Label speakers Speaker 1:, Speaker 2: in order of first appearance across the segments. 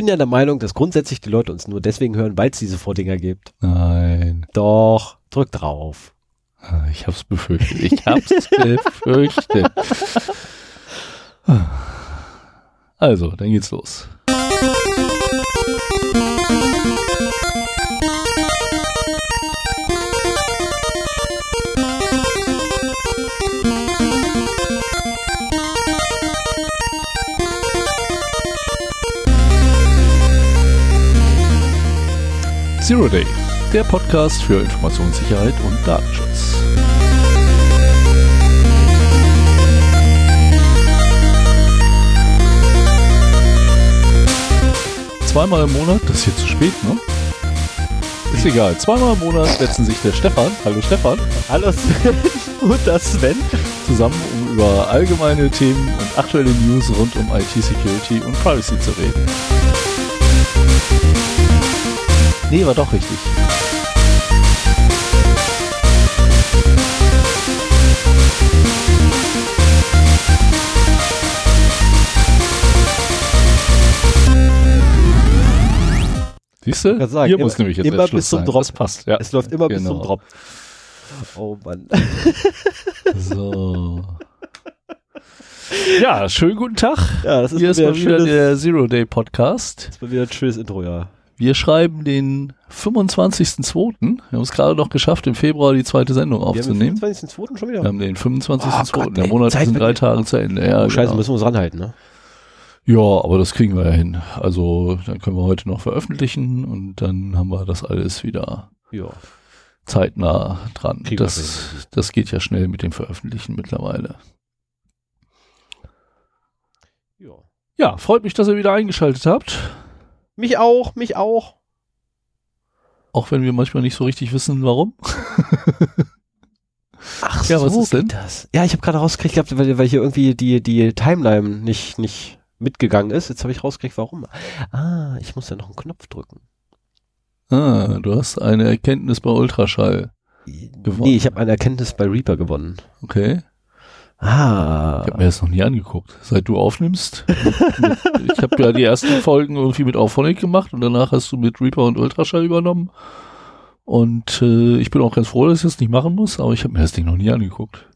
Speaker 1: bin ja der Meinung, dass grundsätzlich die Leute uns nur deswegen hören, weil es diese Vordinger gibt.
Speaker 2: Nein.
Speaker 1: Doch, drück drauf.
Speaker 2: Ah, Ich hab's befürchtet. Ich hab's befürchtet. Also, dann geht's los. Zero Day, der Podcast für Informationssicherheit und Datenschutz. Zweimal im Monat, das ist hier zu spät, ne? Ist egal. Zweimal im Monat setzen sich der Stefan, hallo Stefan,
Speaker 1: Hallo Sven und das Sven.
Speaker 2: zusammen, um über allgemeine Themen und aktuelle News rund um IT-Security und Privacy zu reden. Nee, war doch richtig. Siehst du?
Speaker 1: sagen,
Speaker 2: Hier
Speaker 1: immer-
Speaker 2: muss nämlich jetzt
Speaker 1: immer bis zum
Speaker 2: sein.
Speaker 1: Drop.
Speaker 2: Das passt, ja.
Speaker 1: Es läuft immer bis
Speaker 2: Genau.
Speaker 1: zum Drop. Oh Mann.
Speaker 2: So. Ja, schönen guten Tag.
Speaker 1: Ja, das ist,
Speaker 2: Hier ist mal wieder der Zero Day Podcast.
Speaker 1: das ist mal wieder ein schönes Intro, ja.
Speaker 2: Wir schreiben den 25.02. Wir haben es gerade noch geschafft, im Februar die zweite Sendung
Speaker 1: Wir haben den
Speaker 2: aufzunehmen.
Speaker 1: 25.02. schon wieder.
Speaker 2: Wir haben den 25.02.
Speaker 1: Oh
Speaker 2: Der Monat
Speaker 1: Zeit
Speaker 2: sind drei
Speaker 1: vergeht.
Speaker 2: Tage zu Ende. Ja,
Speaker 1: oh, Scheiße,
Speaker 2: genau.
Speaker 1: müssen wir uns ranhalten, ne?
Speaker 2: ja, aber das kriegen wir ja hin. Also dann können wir heute noch veröffentlichen und dann haben wir das alles wieder
Speaker 1: Ja.
Speaker 2: zeitnah dran.
Speaker 1: Kriegen
Speaker 2: Das, das geht ja schnell mit dem Veröffentlichen mittlerweile.
Speaker 1: ja.
Speaker 2: Ja, freut mich, dass ihr wieder eingeschaltet habt.
Speaker 1: Mich auch, mich auch.
Speaker 2: Auch wenn wir manchmal nicht so richtig wissen, warum.
Speaker 1: Ach
Speaker 2: Ja, was ist denn?
Speaker 1: das? Ja, ich habe gerade rausgekriegt, gehabt, weil, weil hier irgendwie die, die Timeline nicht, nicht mitgegangen ist. Jetzt habe ich rausgekriegt, warum. Ah, ich muss ja noch einen Knopf drücken.
Speaker 2: Ah, du hast eine Erkenntnis bei Ultraschall. Gewonnen.
Speaker 1: Nee, ich habe eine Erkenntnis bei Reaper gewonnen.
Speaker 2: Okay.
Speaker 1: Ah.
Speaker 2: Ich habe mir das noch nie angeguckt. Seit du aufnimmst. Mit, ich habe ja die ersten Folgen irgendwie mit Auphonic gemacht und danach hast du mit Reaper und Ultraschall übernommen. Und äh, ich bin auch ganz froh, dass ich das nicht machen muss, aber ich habe mir das Ding noch nie angeguckt.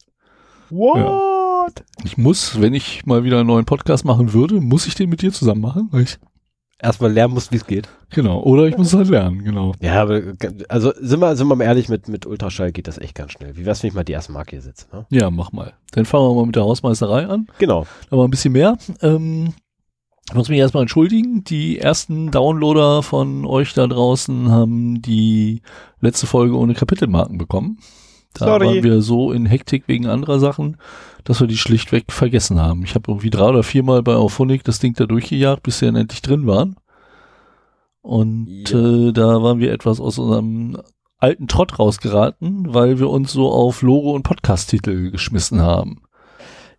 Speaker 1: What?
Speaker 2: Ich muss, wenn ich mal wieder einen neuen Podcast machen würde, muss ich den mit dir zusammen machen. Weil ich,
Speaker 1: Erstmal lernen muss, wie es geht.
Speaker 2: genau. Oder ich muss es halt lernen, genau.
Speaker 1: Ja, aber also sind wir, sind wir mal ehrlich, mit, mit Ultraschall geht das echt ganz schnell. Wie wär's, wenn ich mal die erste Marke hier sitze? Ne?
Speaker 2: Ja, mach mal. Dann fangen wir mal mit der Hausmeisterei an.
Speaker 1: Genau.
Speaker 2: aber ein bisschen mehr. Ähm, ich muss mich erstmal entschuldigen. Die ersten Downloader von euch da draußen haben die letzte Folge ohne Kapitelmarken bekommen. Da
Speaker 1: Sorry.
Speaker 2: waren wir so in Hektik wegen anderer Sachen, dass wir die schlichtweg vergessen haben. Ich habe irgendwie drei oder viermal bei Auphonic das Ding da durchgejagt, bis sie dann endlich drin waren. Und
Speaker 1: Ja.
Speaker 2: äh, da waren wir etwas aus unserem alten Trott rausgeraten, weil wir uns so auf Logo und Podcast-Titel geschmissen haben.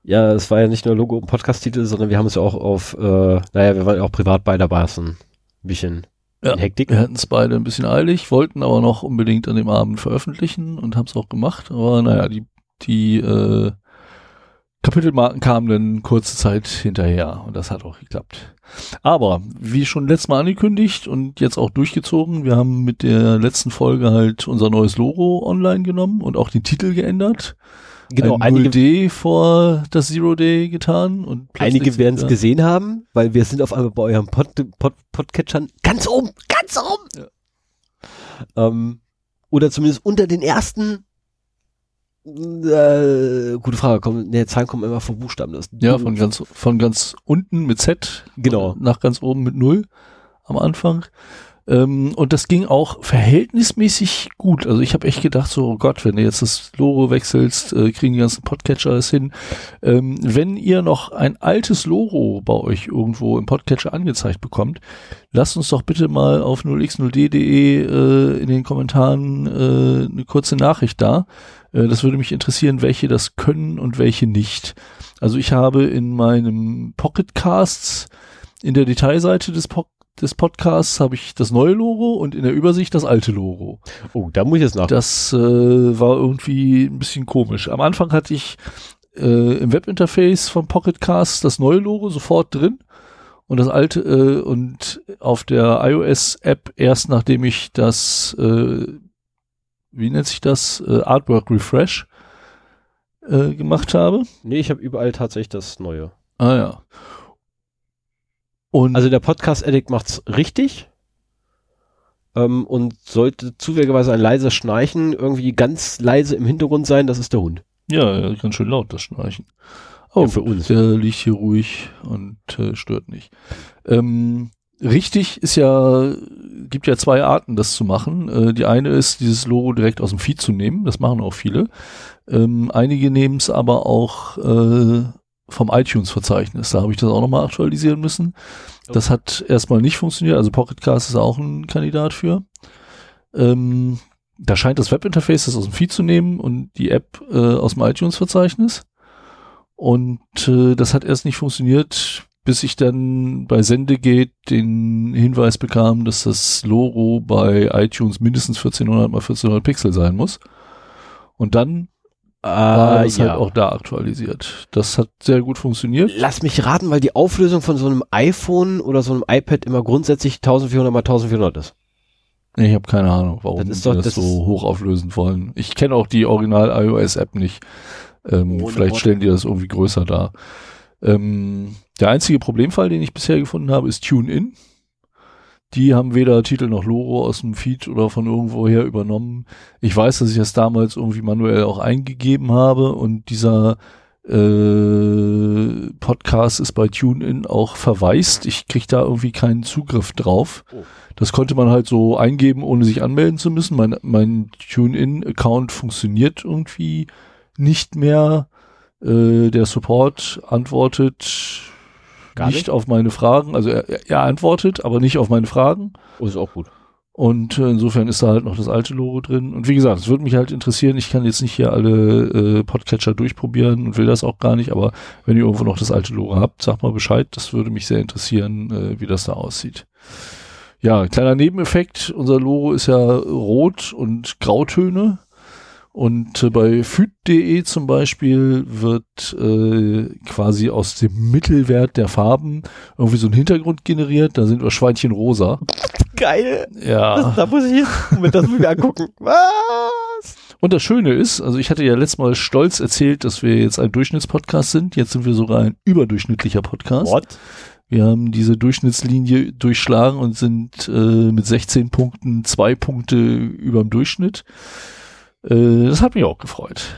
Speaker 1: Ja, es war ja nicht nur Logo und Podcast-Titel, sondern wir haben es ja auch auf, äh, naja, wir waren ja auch privat bei so ein bisschen
Speaker 2: Ja.
Speaker 1: Hektik.
Speaker 2: Wir hatten es beide ein bisschen eilig, wollten aber noch unbedingt an dem Abend veröffentlichen und haben es auch gemacht. Aber naja, die, die äh, Kapitelmarken kamen dann kurze Zeit hinterher und das hat auch geklappt. Aber wie schon letztes Mal angekündigt und jetzt auch durchgezogen, wir haben mit der letzten Folge halt unser neues Logo online genommen und auch den Titel geändert.
Speaker 1: Genau,
Speaker 2: Ein
Speaker 1: einige,
Speaker 2: 0D vor das Zero Day getan und
Speaker 1: einige werden es gesehen haben, weil wir sind auf einmal bei eurem Pod, Pod, Podcatchern ganz oben, ganz oben. Ähm, oder zumindest unter den ersten. Äh, gute Frage, kommen, ne, Zahlen kommen immer vom Buchstaben. Das
Speaker 2: Ja, von ganz, von ganz unten mit Z.
Speaker 1: Genau.
Speaker 2: Nach ganz oben mit Null am Anfang. Ähm, und das ging auch verhältnismäßig gut. Also ich habe echt gedacht, so, oh Gott, wenn du jetzt das Logo wechselst, äh, kriegen die ganzen Podcatcher das hin. Ähm, wenn ihr noch ein altes Logo bei euch irgendwo im Podcatcher angezeigt bekommt, lasst uns doch bitte mal auf 0x0d.de äh, in den Kommentaren äh, eine kurze Nachricht da. Äh, das würde mich interessieren, welche das können und welche nicht. Also ich habe in meinem Pocketcasts in der Detailseite des, po des Podcasts habe ich das neue Logo und in der Übersicht das alte Logo.
Speaker 1: Oh, da muss ich jetzt nach.
Speaker 2: Das äh, war irgendwie ein bisschen komisch. Am Anfang hatte ich äh, im Webinterface von Pocketcast das neue Logo sofort drin Und das alte äh, und auf der iOS-App erst nachdem ich das, äh, wie nennt sich das, äh, Artwork Refresh äh, gemacht habe.
Speaker 1: Nee, ich habe überall tatsächlich das Neue.
Speaker 2: Ah ja. Und
Speaker 1: Also der Podcast Addict macht's richtig. Ähm, und sollte zufälligerweise ein leises Schnarchen irgendwie ganz leise im Hintergrund sein, das ist der Hund.
Speaker 2: ja, ganz schön laut das Schnarchen. Oh,
Speaker 1: Ja, für uns.
Speaker 2: Der liegt hier ruhig und äh, stört nicht. Ähm, richtig ist ja, gibt ja zwei Arten, das zu machen. Äh, die eine ist, dieses Logo direkt aus dem Feed zu nehmen. Das machen auch viele. Ähm, einige nehmen es aber auch äh, vom iTunes-Verzeichnis. Da habe ich das auch nochmal aktualisieren müssen. Das hat erstmal nicht funktioniert. Also Pocketcast ist auch ein Kandidat für. Ähm, da scheint das Webinterface das aus dem Feed zu nehmen und die App äh, aus dem iTunes-Verzeichnis. Und äh, das hat erst nicht funktioniert, bis ich dann bei Sendegate den Hinweis bekam, dass das Logo bei iTunes mindestens 1400 mal 1400 Pixel sein muss. Und dann war es halt auch da aktualisiert. Das hat sehr gut funktioniert.
Speaker 1: Lass mich raten, weil die Auflösung von so einem iPhone oder so einem iPad immer grundsätzlich 1400 mal 1400 ist.
Speaker 2: Ich habe keine Ahnung, warum
Speaker 1: Das doch-
Speaker 2: das,
Speaker 1: das
Speaker 2: so
Speaker 1: ist-
Speaker 2: hoch auflösen wollen. Ich kenne auch die Original iOS App nicht. Ähm, vielleicht stellen die das irgendwie größer dar. Ähm, der einzige Problemfall, den ich bisher gefunden habe, ist TuneIn. Die haben weder Titel noch Logo aus dem Feed oder von irgendwoher übernommen. Ich weiß, dass ich das damals irgendwie manuell auch eingegeben habe und dieser äh, Podcast ist bei TuneIn auch verwaist. Ich kriege da irgendwie keinen Zugriff drauf.
Speaker 1: Oh.
Speaker 2: Das konnte man halt so eingeben, ohne sich anmelden zu müssen. Mein, mein TuneIn-Account funktioniert irgendwie nicht mehr. Äh, der Support antwortet
Speaker 1: Gar
Speaker 2: nicht,
Speaker 1: nicht?
Speaker 2: auf meine Fragen. Also er, er antwortet, aber nicht auf meine Fragen.
Speaker 1: Oh, ist auch gut.
Speaker 2: Und äh, insofern ist da halt noch das alte Logo drin. Und wie gesagt, es würde mich halt interessieren. Ich kann jetzt nicht hier alle äh, Podcatcher durchprobieren und will das auch gar nicht. Aber wenn ihr irgendwo noch das alte Logo habt, sagt mal Bescheid. Das würde mich sehr interessieren, äh, wie das da aussieht. Ja, kleiner Nebeneffekt. Unser Logo ist ja rot und Grautöne. Und äh, bei füt.de zum Beispiel wird äh, quasi aus dem Mittelwert der Farben irgendwie so ein Hintergrund generiert. Da sind wir Schweinchen rosa.
Speaker 1: Geil.
Speaker 2: Ja.
Speaker 1: da muss ich jetzt, Moment, das mir angucken. Was?
Speaker 2: Und das Schöne ist, also ich hatte ja letztes Mal stolz erzählt, dass wir jetzt ein Durchschnittspodcast sind. Jetzt sind wir sogar ein überdurchschnittlicher Podcast.
Speaker 1: What?
Speaker 2: Wir haben diese Durchschnittslinie durchschlagen und sind äh, mit 16 Punkten zwei Punkte über dem Durchschnitt. Äh, das hat mich auch gefreut.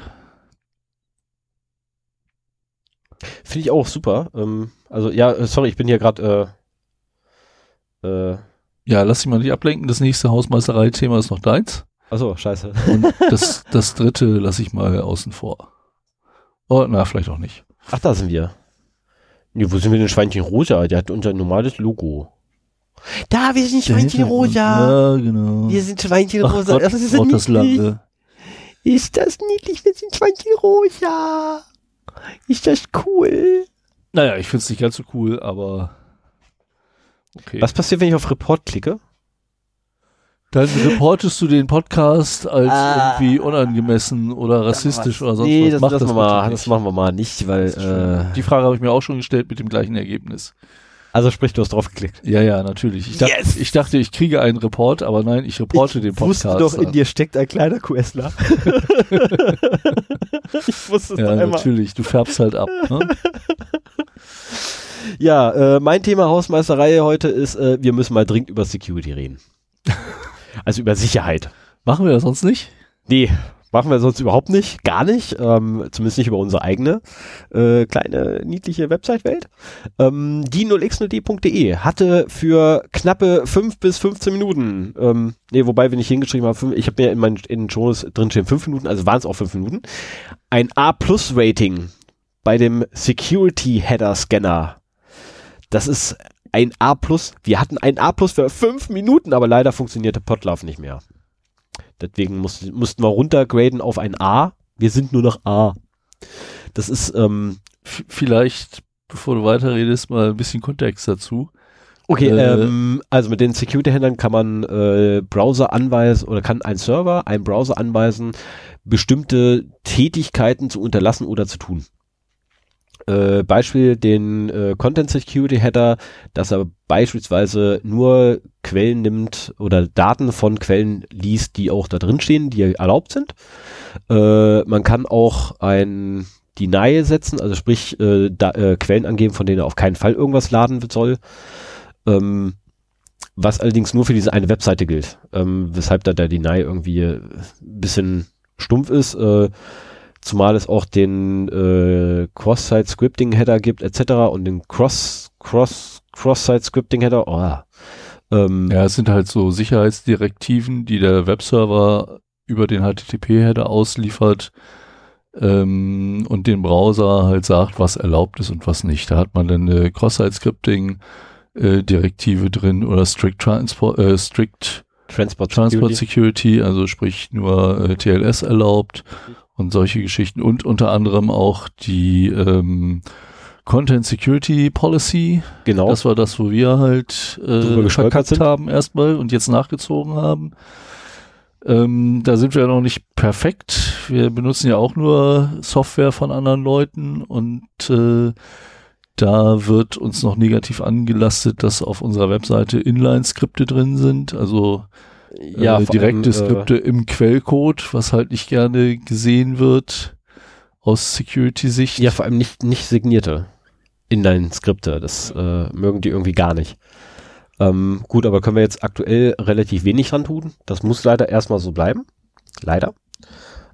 Speaker 1: Finde ich auch super. Ähm, also ja, äh, sorry, ich bin hier gerade äh, äh,
Speaker 2: Ja, lass dich mal nicht ablenken. Das nächste Hausmeisterei-Thema ist noch deins.
Speaker 1: achso, scheiße.
Speaker 2: Und das, das dritte lasse ich mal außen vor. Oh, na, vielleicht auch nicht.
Speaker 1: Ach, da sind wir. Nee, wo sind wir denn Schweinchen Rosa? Der hat unser normales Logo. Da, wir sind Schweinchen Rosa.
Speaker 2: Ja, genau.
Speaker 1: Wir sind Schweinchen
Speaker 2: Ach
Speaker 1: Rosa.
Speaker 2: Gott,
Speaker 1: das ist,
Speaker 2: braucht das lange.
Speaker 1: Ist das niedlich? Wir sind Schweinchen Rosa. Ist das cool?
Speaker 2: Naja, ich finde es nicht ganz so cool, aber okay.
Speaker 1: Was passiert, wenn ich auf Report klicke?
Speaker 2: Dann reportest du den Podcast als
Speaker 1: Ah.
Speaker 2: irgendwie unangemessen oder rassistisch oder sonst
Speaker 1: nee,
Speaker 2: was.
Speaker 1: das,
Speaker 2: Mach
Speaker 1: das,
Speaker 2: das
Speaker 1: machen wir mal, das
Speaker 2: nicht.
Speaker 1: machen wir mal nicht, weil, äh,
Speaker 2: Die Frage habe ich mir auch schon gestellt mit dem gleichen Ergebnis.
Speaker 1: Also sprich, du hast drauf geklickt.
Speaker 2: Ja, ja, natürlich. Ich, dacht,
Speaker 1: Yes!
Speaker 2: ich dachte, ich kriege einen Report, aber nein, ich reporte den Podcast.
Speaker 1: wusste doch, in dir steckt ein kleiner QSler. ich wusste es
Speaker 2: Ja,
Speaker 1: doch einmal.
Speaker 2: natürlich. Du färbst halt ab. Ne?
Speaker 1: Ja, äh, mein Thema Hausmeisterei heute ist, äh, wir müssen mal dringend über Security reden. also über Sicherheit.
Speaker 2: Machen wir das sonst nicht?
Speaker 1: Nee, machen wir sonst überhaupt nicht, gar nicht, ähm, zumindest nicht über unsere eigene äh, kleine niedliche Website-Welt. Ähm, die 0x0d.de hatte für knappe 5 bis 15 Minuten, ähm, nee, wobei, wenn ich hingeschrieben habe, ich habe mir in meinen in Shows drinstehen 5 Minuten, also waren es auch 5 Minuten, ein A-Plus-Rating bei dem Security-Header-Scanner. Das ist ein A+. Wir hatten ein A+ für 5 Minuten, aber leider funktionierte Podlove nicht mehr. Deswegen muss, mussten wir runtergraden auf ein A. Wir sind nur noch A. Das ist, ähm,
Speaker 2: vielleicht, bevor du weiterredest, mal ein bisschen Kontext dazu.
Speaker 1: okay,
Speaker 2: Äh,
Speaker 1: ähm, also mit den Security-Händlern kann man äh, Browser anweisen oder kann ein Server, ein Browser anweisen, bestimmte Tätigkeiten zu unterlassen oder zu tun. Äh, Beispiel den äh, Content Security Header, dass er beispielsweise nur Quellen nimmt oder Daten von Quellen liest, die auch da drin stehen, die erlaubt sind. Äh, man kann auch ein Deny setzen, also sprich äh, da, äh, Quellen angeben, von denen er auf keinen Fall irgendwas laden soll. Ähm, was allerdings nur für diese eine Webseite gilt, ähm, weshalb da der Deny irgendwie ein bisschen stumpf ist, äh, zumal es auch den äh, Cross-Site-Scripting-Header gibt etc. und den Cross, Cross, Cross-Site-Scripting-Header. Oh,
Speaker 2: ähm, ja, es sind halt so Sicherheitsdirektiven, die der Webserver über den HTTP-Header ausliefert ähm, und den Browser halt sagt, was erlaubt ist und was nicht. Da hat man dann eine Cross-Site-Scripting- äh, Direktive drin oder Strict Transport, äh, Strict Transport, Transport Security. Security, also sprich nur äh, TLS erlaubt und solche Geschichten und unter anderem auch die ähm, Content Security Policy.
Speaker 1: Genau.
Speaker 2: Das war das, wo wir halt äh, verkackt haben erstmal und jetzt nachgezogen haben. Ähm, da sind wir ja noch nicht perfekt. Wir benutzen ja auch nur Software von anderen Leuten und äh, da wird uns noch negativ angelastet, dass auf unserer Webseite Inline-Skripte drin sind, also äh, ja, direkte allem, äh, Skripte äh, im Quellcode, was halt nicht gerne gesehen wird aus Security-Sicht.
Speaker 1: Ja, vor allem nicht, nicht signierte Inline-Skripte. Das äh, mögen die irgendwie gar nicht. Ähm, gut, aber können wir jetzt aktuell relativ wenig dran tun. Das muss leider erstmal so bleiben. Leider.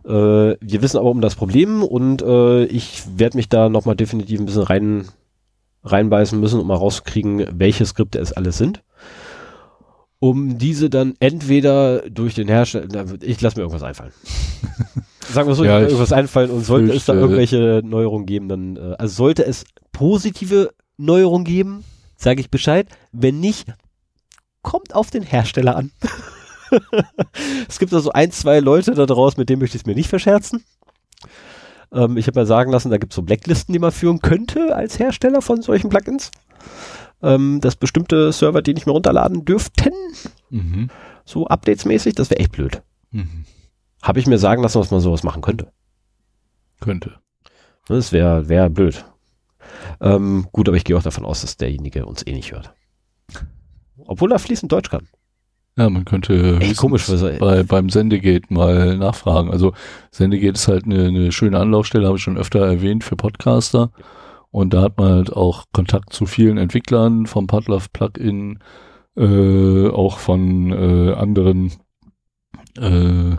Speaker 1: Äh, wir wissen aber um das Problem und äh, ich werde mich da nochmal definitiv ein bisschen rein reinbeißen müssen, um mal rauszukriegen, welche Skripte es alles sind. Um diese dann entweder durch den Hersteller, ich lasse mir irgendwas einfallen. Sagen wir so, ja, irgendwas einfallen und sollte fürchte, es da irgendwelche Neuerungen geben, dann, äh, also sollte es positive Neuerungen geben, sage ich Bescheid. Wenn nicht, kommt auf den Hersteller an. es gibt also ein, zwei Leute da draußen, mit denen möchte ich es mir nicht verscherzen. Ähm, ich habe mir sagen lassen, da gibt es so Blacklisten, die man führen könnte als Hersteller von solchen Plugins. Ähm, dass bestimmte Server die nicht mehr runterladen dürften. Mhm. So updatesmäßig, das wäre echt blöd. Mhm. Habe ich mir sagen lassen, dass man sowas machen könnte.
Speaker 2: Könnte.
Speaker 1: Das wäre wär blöd. Ähm, gut, aber ich gehe auch davon aus, dass derjenige uns eh nicht hört. Obwohl er fließend Deutsch kann.
Speaker 2: Ja, man könnte
Speaker 1: Echt komisch,
Speaker 2: bei, beim Sendegate mal nachfragen. Also Sendegate ist halt eine, eine schöne Anlaufstelle, habe ich schon öfter erwähnt, für Podcaster. Und da hat man halt auch Kontakt zu vielen Entwicklern vom Podlove Plugin, äh, auch von äh, anderen äh,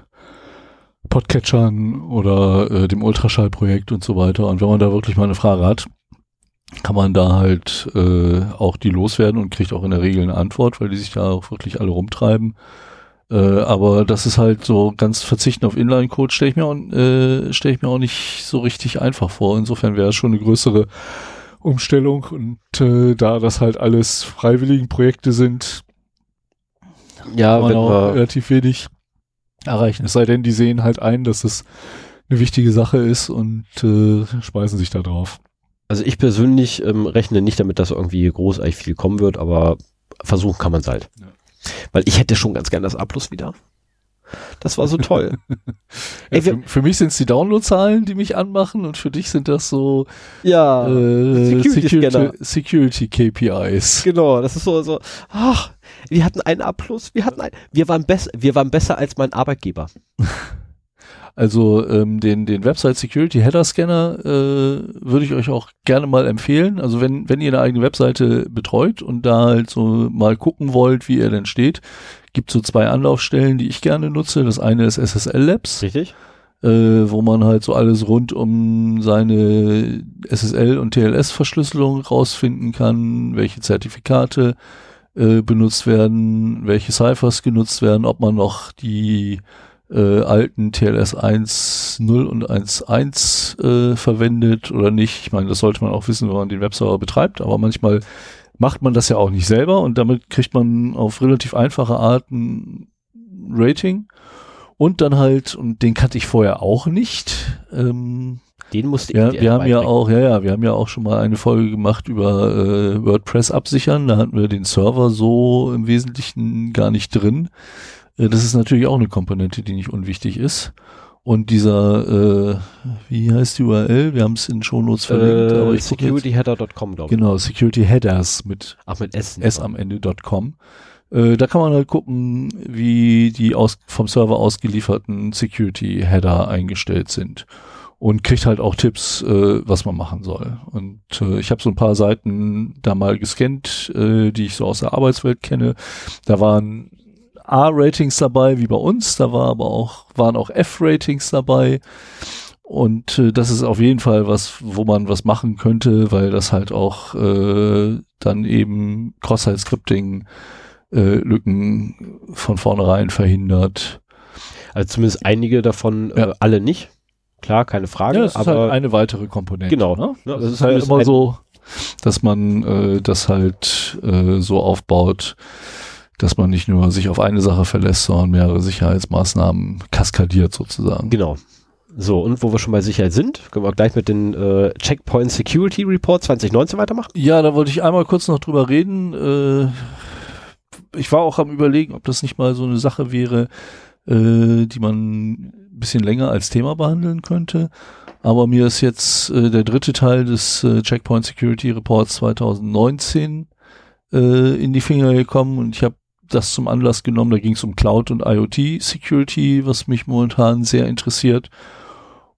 Speaker 2: Podcatchern oder äh, dem Ultraschallprojekt und so weiter. Und wenn man da wirklich mal eine Frage hat, kann man da halt äh, auch die loswerden und kriegt auch in der Regel eine Antwort, weil die sich da auch wirklich alle rumtreiben. Äh, aber das ist halt so ganz verzichten auf Inline-Code stelle ich mir auch, äh, stelle ich mir auch nicht so richtig einfach vor. Insofern wäre es schon eine größere Umstellung und äh, da das halt alles freiwilligen Projekte sind,
Speaker 1: ja, kann man auch
Speaker 2: relativ wenig erreichen. Es sei denn, die sehen halt ein, dass es eine wichtige Sache ist und äh, speisen sich da drauf.
Speaker 1: Also ich persönlich ähm, rechne nicht damit, dass irgendwie großartig viel kommen wird, aber versuchen kann man es halt. Ja. Weil ich hätte schon ganz gern das A Plus wieder. Das war so toll.
Speaker 2: Ey, für, für, mich sind es die Downloadzahlen, die mich anmachen und für dich sind das so
Speaker 1: ja,
Speaker 2: äh, Security, Security, KPIs.
Speaker 1: Genau, das ist so, so ach, wir hatten einen A+, wir hatten ein, wir waren besser, wir waren besser als mein Arbeitgeber.
Speaker 2: Also ähm, den, den Website Security Header Scanner äh, würde ich euch auch gerne mal empfehlen. Also wenn, wenn ihr eine eigene Webseite betreut und da halt so mal gucken wollt, wie er denn steht, gibt so zwei Anlaufstellen, die ich gerne nutze. Das eine ist SSL Labs.
Speaker 1: Richtig.
Speaker 2: Äh, wo man halt so alles rund um seine SSL und TLS Verschlüsselung rausfinden kann, welche Zertifikate äh, benutzt werden, welche Ciphers genutzt werden, ob man noch die äh, alten TLS 1.0 und 1.1 äh, verwendet oder nicht. Ich meine, das sollte man auch wissen, wenn man den Webserver betreibt, aber manchmal macht man das ja auch nicht selber und damit kriegt man auf relativ einfache Arten Rating und dann halt, und den kannte ich vorher auch nicht, ähm,
Speaker 1: den musste ich
Speaker 2: ja, wir haben ja auch, ja, ja, wir haben ja auch schon mal eine Folge gemacht über äh, WordPress absichern. Da hatten wir den Server so im Wesentlichen gar nicht drin. Äh, das ist natürlich auch eine Komponente, die nicht unwichtig ist. Und dieser, äh, wie heißt die URL? Wir haben es in den Shownotes verlinkt.
Speaker 1: Äh,
Speaker 2: aber ich
Speaker 1: securityheader.com, glaube ich.
Speaker 2: Genau, Security Headers mit
Speaker 1: Ach, mit S.
Speaker 2: S am Ende.com. Äh, da kann man halt gucken, wie die aus, vom Server ausgelieferten Security Header eingestellt sind. Und kriegt halt auch Tipps, äh, was man machen soll. Und äh, ich habe so ein paar Seiten da mal gescannt, äh, die ich so aus der Arbeitswelt kenne. Da waren A-Ratings dabei, wie bei uns. Da war aber auch, waren auch F-Ratings dabei. Und äh, das ist auf jeden Fall was, wo man was machen könnte, weil das halt auch äh, dann eben Cross-Site-Scripting äh, von vornherein verhindert.
Speaker 1: Also zumindest einige davon,
Speaker 2: Ja.
Speaker 1: äh, alle nicht. Klar, keine Frage.
Speaker 2: Ja, das ist
Speaker 1: aber
Speaker 2: halt eine weitere Komponente.
Speaker 1: Genau.
Speaker 2: Ne?
Speaker 1: Ja,
Speaker 2: Das
Speaker 1: das
Speaker 2: ist halt
Speaker 1: ist
Speaker 2: immer so, dass man äh, das halt äh, so aufbaut, dass man nicht nur sich auf eine Sache verlässt, sondern mehrere Sicherheitsmaßnahmen kaskadiert sozusagen.
Speaker 1: Genau. So, und wo wir schon bei Sicherheit sind, können wir gleich mit den äh, Checkpoint Security Report 2019 weitermachen.
Speaker 2: Ja, da wollte ich einmal kurz noch drüber reden. Äh, ich war auch am überlegen, ob das nicht mal so eine Sache wäre, äh, die man ein bisschen länger als Thema behandeln könnte. Aber mir ist jetzt äh, der dritte Teil des äh, Checkpoint Security Reports 2019 äh, in die Finger gekommen und ich habe das zum Anlass genommen. Da ging es um Cloud und IoT Security, was mich momentan sehr interessiert.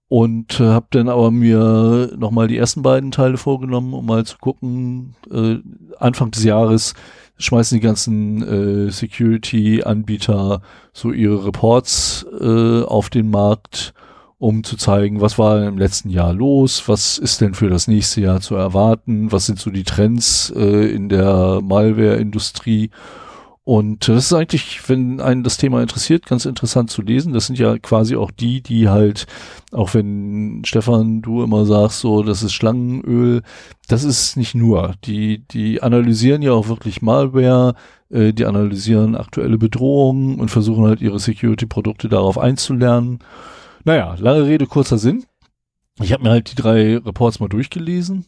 Speaker 2: Und äh, habe dann aber mir nochmal die ersten beiden Teile vorgenommen, um mal zu gucken. Äh, Anfang des Jahres schmeißen die ganzen äh, Security-Anbieter so ihre Reports äh, auf den Markt, um zu zeigen, was war im letzten Jahr los, was ist denn für das nächste Jahr zu erwarten, was sind so die Trends äh, in der Malware-Industrie. Und das ist eigentlich, wenn einen das Thema interessiert, ganz interessant zu lesen. Das sind ja quasi auch die, die halt, auch wenn Stefan, du immer sagst, so, das ist Schlangenöl, das ist nicht nur. Die, die analysieren ja auch wirklich Malware, äh, die analysieren aktuelle Bedrohungen und versuchen halt ihre Security-Produkte darauf einzulernen. Naja, lange Rede, kurzer Sinn. Ich habe mir halt die drei Reports mal durchgelesen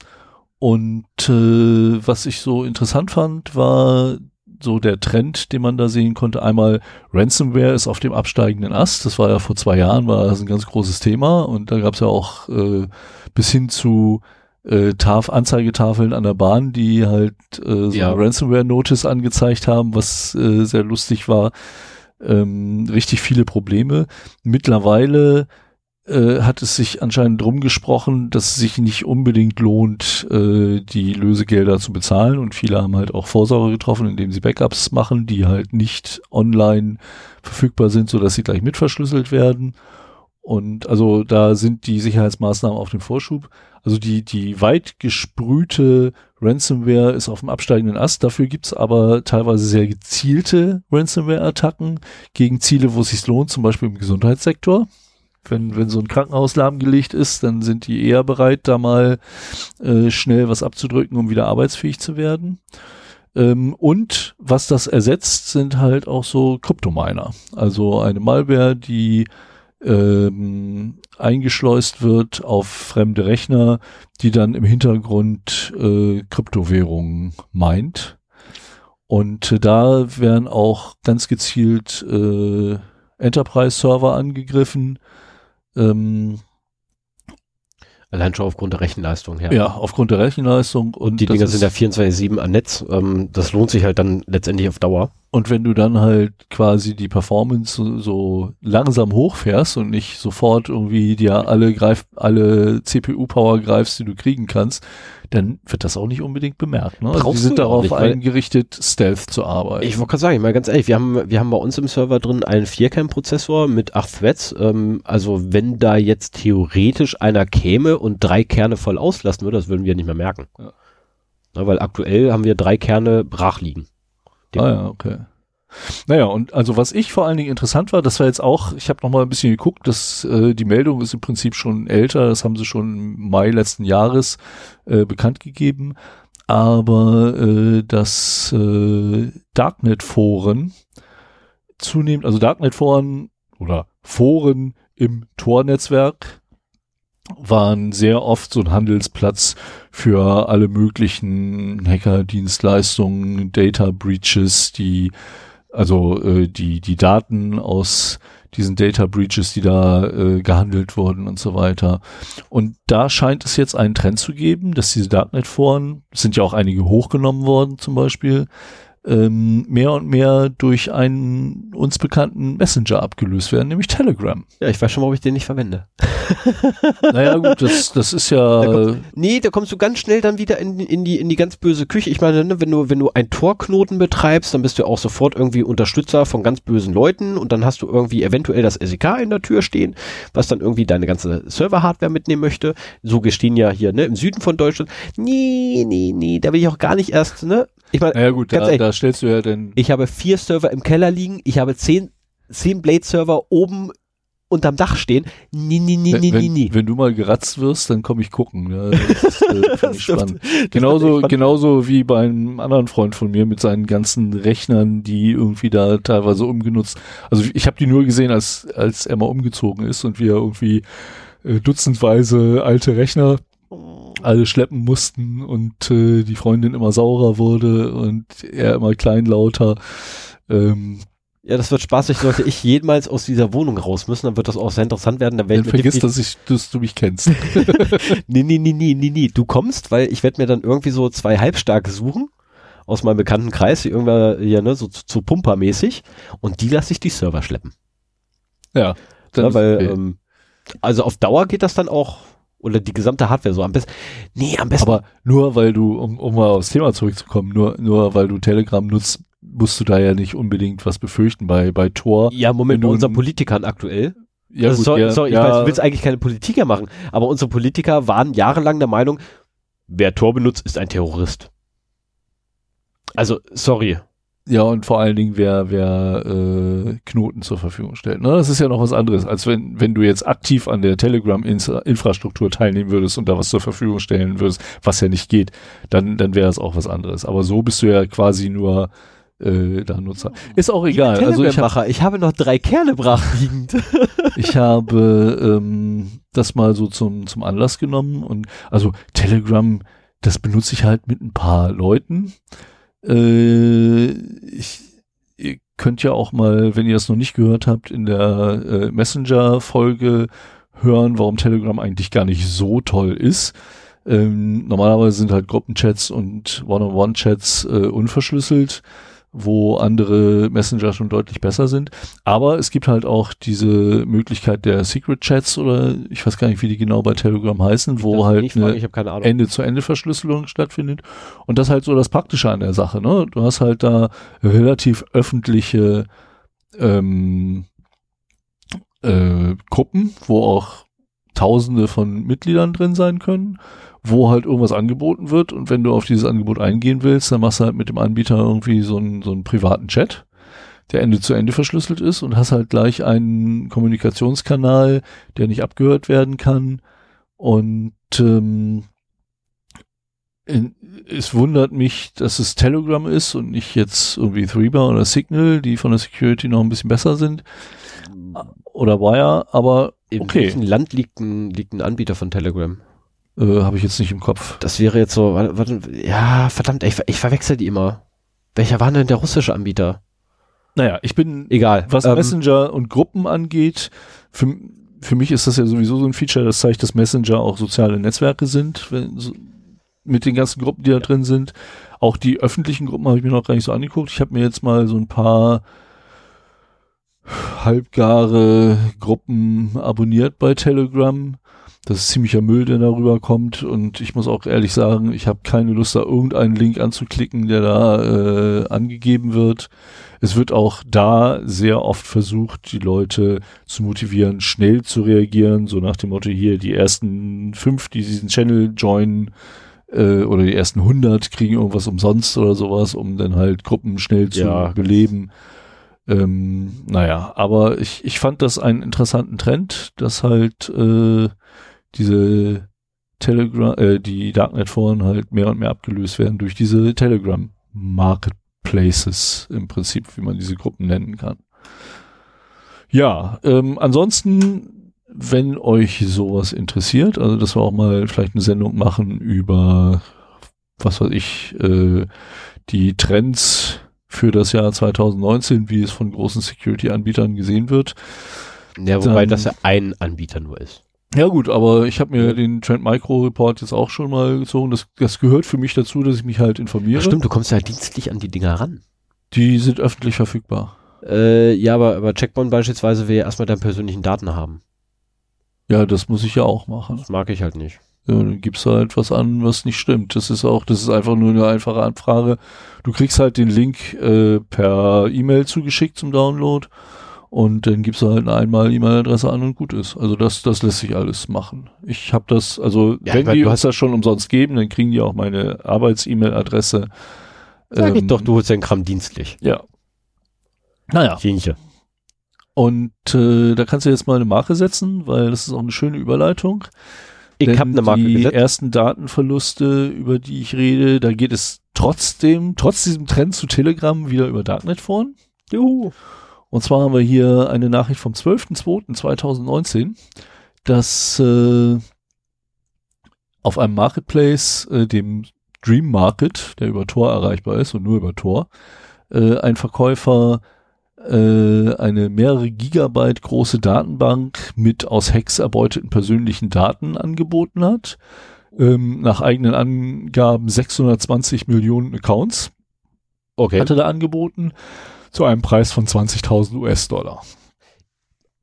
Speaker 2: und äh, was ich so interessant fand, war so der Trend, den man da sehen konnte. Einmal Ransomware ist auf dem absteigenden Ast. Das war ja vor zwei Jahren, war das ein ganz großes Thema und da gab es ja auch äh, bis hin zu äh, Taf Anzeigetafeln an der Bahn, die halt äh, so
Speaker 1: Ja.
Speaker 2: eine Ransomware-Notice angezeigt haben, was äh, sehr lustig war. Ähm, richtig viele Probleme. Mittlerweile äh, hat es sich anscheinend drum gesprochen, dass es sich nicht unbedingt lohnt, äh, die Lösegelder zu bezahlen. Und viele haben halt auch Vorsorge getroffen, indem sie Backups machen, die halt nicht online verfügbar sind, sodass sie gleich mitverschlüsselt werden. Und also da sind die Sicherheitsmaßnahmen auf dem Vorschub. Also die, die weit gesprühte Ransomware ist auf dem absteigenden Ast. Dafür gibt's aber teilweise sehr gezielte Ransomware-Attacken gegen Ziele, wo es sich lohnt, zum Beispiel im Gesundheitssektor. Wenn, wenn so ein Krankenhaus lahmgelegt ist, dann sind die eher bereit, da mal äh, schnell was abzudrücken, um wieder arbeitsfähig zu werden. Ähm, und was das ersetzt, sind halt auch so Kryptominer. Also eine Malware, die ähm, eingeschleust wird auf fremde Rechner, die dann im Hintergrund äh, Kryptowährungen meint. Und äh, da werden auch ganz gezielt äh, Enterprise-Server angegriffen. Ähm,
Speaker 1: Allein schon aufgrund der Rechenleistung her.
Speaker 2: ja. aufgrund der Rechenleistung. Und
Speaker 1: Die Dinger sind ja 24-7 am Netz. Ähm, das lohnt sich halt dann letztendlich auf Dauer.
Speaker 2: Und wenn du dann halt quasi die Performance so, so langsam hochfährst und nicht sofort irgendwie dir alle greif, alle CPU-Power greifst, die du kriegen kannst, dann wird das auch nicht unbedingt bemerkt. Ne? Also die sind darauf
Speaker 1: nicht,
Speaker 2: eingerichtet, Stealth zu arbeiten.
Speaker 1: Ich wollte gerade sagen, ich mal ganz ehrlich, wir haben, wir haben bei uns im Server drin einen Vierkern-Prozessor mit acht Threads. Ähm, also wenn da jetzt theoretisch einer käme und drei Kerne voll auslassen würde, das würden wir nicht mehr merken.
Speaker 2: Ja.
Speaker 1: Na, weil aktuell haben wir drei Kerne brach liegen.
Speaker 2: Ah ja, okay. Naja, und also was ich vor allen Dingen interessant war, das war jetzt auch, ich habe noch mal ein bisschen geguckt, dass äh, die Meldung ist im Prinzip schon älter, das haben sie schon im Mai letzten Jahres äh, bekannt gegeben, aber äh, dass äh, Darknet-Foren zunehmend, also Darknet-Foren oder Foren im Tor-Netzwerk waren sehr oft so ein Handelsplatz für alle möglichen Hacker-Dienstleistungen, Data Breaches, die Also äh, die, die Daten aus diesen Data Breaches, die da äh, gehandelt wurden und so weiter. Und da scheint es jetzt einen Trend zu geben, dass diese Darknet-Foren, sind ja auch einige hochgenommen worden zum Beispiel, ähm, mehr und mehr durch einen uns bekannten Messenger abgelöst werden, nämlich Telegram.
Speaker 1: Ja, ich weiß schon, warum ich den nicht verwende.
Speaker 2: naja, gut, das, das ist ja.
Speaker 1: Da kommst, nee, da kommst du ganz schnell dann wieder in, in, die, in die ganz böse Küche. Ich meine, ne, wenn du, wenn du einen Torknoten betreibst, dann bist du auch sofort irgendwie Unterstützer von ganz bösen Leuten und dann hast du irgendwie eventuell das SEK in der Tür stehen, was dann irgendwie deine ganze Server-Hardware mitnehmen möchte. So gestehen ja hier, ne, im Süden von Deutschland. Nee, nee, nee, da will ich auch gar nicht erst, ne,
Speaker 2: ich meine, naja gut, da, ehrlich, da stellst du ja den.
Speaker 1: Ich habe vier Server im Keller liegen, ich habe zehn, zehn Blade-Server oben unterm Dach stehen. Nie, nie, nie, nie,
Speaker 2: nie,
Speaker 1: nie.
Speaker 2: Wenn du mal geratzt wirst, dann komme ich gucken. Ja, das ist, äh, ich spannend. genauso, genauso wie bei einem anderen Freund von mir mit seinen ganzen Rechnern, die irgendwie da teilweise umgenutzt. Also ich habe die nur gesehen, als als er mal umgezogen ist und wir irgendwie äh, dutzendweise alte Rechner alle schleppen mussten und äh, die Freundin immer saurer wurde und er immer kleinlauter. Ähm,
Speaker 1: ja, das wird spaßig, sollte ich jemals aus dieser Wohnung raus müssen, dann wird das auch sehr interessant werden. Dann,
Speaker 2: dann vergiss, dass, ich, dass du mich kennst.
Speaker 1: nee, nee, nee, nee, nee, nee. Du kommst, weil ich werde mir dann irgendwie so zwei Halbstarke suchen aus meinem bekannten Kreis, die irgendwer hier, ne, so zu, zu Pumpermäßig und die lasse ich die Server schleppen.
Speaker 2: Ja.
Speaker 1: ja weil, okay. ähm, also auf Dauer geht das dann auch oder die gesamte Hardware so am besten.
Speaker 2: Nee, am besten. Aber nur weil du, um, um mal aufs Thema zurückzukommen, nur, nur weil du Telegram nutzt, musst du da ja nicht unbedingt was befürchten bei, bei Tor.
Speaker 1: Ja, Moment, bei unseren Politikern aktuell. Ja, also, gut, sorry, ja, sorry, ich ja. weiß, du willst eigentlich keine Politiker machen, aber unsere Politiker waren jahrelang der Meinung, wer Tor benutzt, ist ein Terrorist. Also, sorry.
Speaker 2: Ja, und vor allen Dingen, wer, wer äh, Knoten zur Verfügung stellt. Ne? Das ist ja noch was anderes, als wenn, wenn du jetzt aktiv an der Telegram-Infrastruktur teilnehmen würdest und da was zur Verfügung stellen würdest, was ja nicht geht, dann, dann wäre es auch was anderes. Aber so bist du ja quasi nur äh, da Nutzer. Ist auch egal.
Speaker 1: Also ich, hab, ich habe noch drei Kerne brachliegend.
Speaker 2: ich habe ähm, das mal so zum, zum Anlass genommen und also Telegram, das benutze ich halt mit ein paar Leuten. Äh, ich, ihr könnt ja auch mal, wenn ihr das noch nicht gehört habt, in der äh, Messenger-Folge hören, warum Telegram eigentlich gar nicht so toll ist. Ähm, normalerweise sind halt Gruppenchats und One-on-One-Chats äh, unverschlüsselt wo andere Messenger schon deutlich besser sind. Aber es gibt halt auch diese Möglichkeit der Secret Chats oder ich weiß gar nicht, wie die genau bei Telegram heißen, wo halt eine Ende-zu-Ende-Verschlüsselung stattfindet. Und das ist halt so das Praktische an der Sache. Ne? Du hast halt da relativ öffentliche ähm, äh, Gruppen, wo auch Tausende von Mitgliedern drin sein können wo halt irgendwas angeboten wird und wenn du auf dieses Angebot eingehen willst, dann machst du halt mit dem Anbieter irgendwie so einen, so einen privaten Chat, der Ende zu Ende verschlüsselt ist und hast halt gleich einen Kommunikationskanal, der nicht abgehört werden kann und ähm, in, es wundert mich, dass es Telegram ist und nicht jetzt irgendwie Threema oder Signal, die von der Security noch ein bisschen besser sind. Oder Wire, aber
Speaker 1: okay. In welchem Land liegt ein, liegt ein Anbieter von Telegram?
Speaker 2: Äh, Habe ich jetzt nicht im Kopf.
Speaker 1: Das wäre jetzt so, warte, warte, ja, verdammt, ich, ich verwechsel die immer. Welcher war denn der russische Anbieter?
Speaker 2: Naja, ich bin, egal, was ähm, Messenger und Gruppen angeht, für, für mich ist das ja sowieso so ein Feature, das zeigt, dass Messenger auch soziale Netzwerke sind, wenn, so, mit den ganzen Gruppen, die da drin sind. Auch die öffentlichen Gruppen habe ich mir noch gar nicht so angeguckt. Ich habe mir jetzt mal so ein paar halbgare Gruppen abonniert bei Telegram das ist ziemlicher Müll, der darüber kommt. Und ich muss auch ehrlich sagen, ich habe keine Lust, da irgendeinen Link anzuklicken, der da äh, angegeben wird. Es wird auch da sehr oft versucht, die Leute zu motivieren, schnell zu reagieren, so nach dem Motto hier, die ersten fünf, die diesen Channel joinen, äh, oder die ersten hundert kriegen irgendwas umsonst oder sowas, um dann halt Gruppen schnell zu ja. beleben. Ähm, naja, aber ich, ich fand das einen interessanten Trend, dass halt äh, diese Telegram, äh, die Darknet-Foren halt mehr und mehr abgelöst werden durch diese Telegram-Marketplaces im Prinzip, wie man diese Gruppen nennen kann. Ja, ähm, ansonsten, wenn euch sowas interessiert, also dass wir auch mal vielleicht eine Sendung machen über, was weiß ich, äh, die Trends für das Jahr 2019, wie es von großen Security-Anbietern gesehen wird.
Speaker 1: Ja, wobei
Speaker 2: Dann-
Speaker 1: das ja ein Anbieter nur ist.
Speaker 2: Ja gut, aber ich habe mir den Trend Micro Report jetzt auch schon mal gezogen. Das, das gehört für mich dazu, dass ich mich halt informiere.
Speaker 1: Ja, stimmt, du kommst ja dienstlich an die Dinger ran.
Speaker 2: Die sind öffentlich verfügbar.
Speaker 1: Äh, ja, aber, aber Checkpoint beispielsweise will ja erstmal deine persönlichen Daten haben.
Speaker 2: Ja, das muss ich ja auch machen.
Speaker 1: Das mag ich halt nicht.
Speaker 2: Ja, dann gibst du halt was an, was nicht stimmt. Das ist auch, das ist einfach nur eine einfache Anfrage. Du kriegst halt den Link äh, per E-Mail zugeschickt zum Download und dann gibst du halt eine einmal E-Mail-Adresse an und gut ist. Also das, das lässt sich alles machen. Ich habe das, also
Speaker 1: Ja,
Speaker 2: wenn
Speaker 1: ich
Speaker 2: die
Speaker 1: du
Speaker 2: uns das schon umsonst geben, dann kriegen die auch meine Arbeits-E-Mail-Adresse.
Speaker 1: Sag ich
Speaker 2: Ähm,
Speaker 1: doch, du holst deinen Kram dienstlich.
Speaker 2: Ja. Naja.
Speaker 1: Jenche.
Speaker 2: Und äh, da kannst du jetzt mal eine Marke setzen, weil das ist auch eine schöne Überleitung.
Speaker 1: Ich habe eine Marke
Speaker 2: die
Speaker 1: gesetzt.
Speaker 2: ersten Datenverluste, über die ich rede, da geht es trotzdem, trotz diesem Trend zu Telegram wieder über Darknet-Foren.
Speaker 1: Juhu.
Speaker 2: Und zwar haben wir hier eine Nachricht vom 12.02.2019, dass äh, auf einem Marketplace, äh, dem Dream Market, der über Tor erreichbar ist und nur über Tor, äh, ein Verkäufer äh, eine mehrere Gigabyte große Datenbank mit aus Hacks erbeuteten persönlichen Daten angeboten hat. Ähm, nach eigenen Angaben 620 Millionen Accounts
Speaker 1: Okay.
Speaker 2: hatte er angeboten zu einem Preis von 20.000 US-Dollar.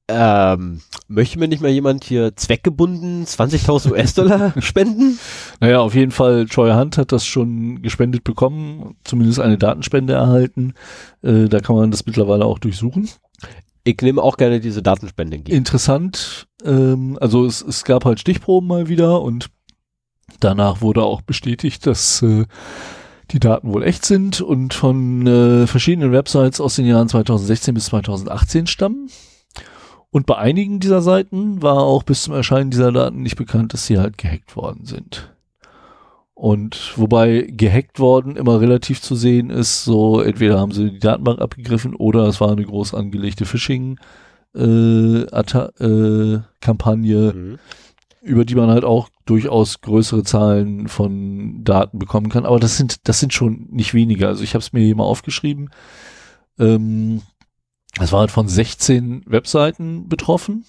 Speaker 1: Ähm, möchte mir nicht mal jemand hier zweckgebunden 20.000 US-Dollar spenden?
Speaker 2: Naja, auf jeden Fall, Troy Hunt hat das schon gespendet bekommen, zumindest eine Datenspende erhalten. Äh, da kann man das mittlerweile auch durchsuchen.
Speaker 1: Ich nehme auch gerne diese Datenspende entgegen.
Speaker 2: Interessant, ähm, also es, es gab halt Stichproben mal wieder und danach wurde auch bestätigt, dass äh, die Daten wohl echt sind und von äh, verschiedenen Websites aus den Jahren 2016 bis 2018 stammen. Und bei einigen dieser Seiten war auch bis zum Erscheinen dieser Daten nicht bekannt, dass sie halt gehackt worden sind. Und wobei gehackt worden immer relativ zu sehen ist, so entweder haben sie die Datenbank abgegriffen oder es war eine groß angelegte Phishing äh, äh,
Speaker 1: Mhm.
Speaker 2: Über die man halt auch durchaus größere Zahlen von Daten bekommen kann. Aber das sind, das sind schon nicht wenige. Also ich habe es mir hier mal aufgeschrieben. Ähm, es war halt von 16 Webseiten betroffen.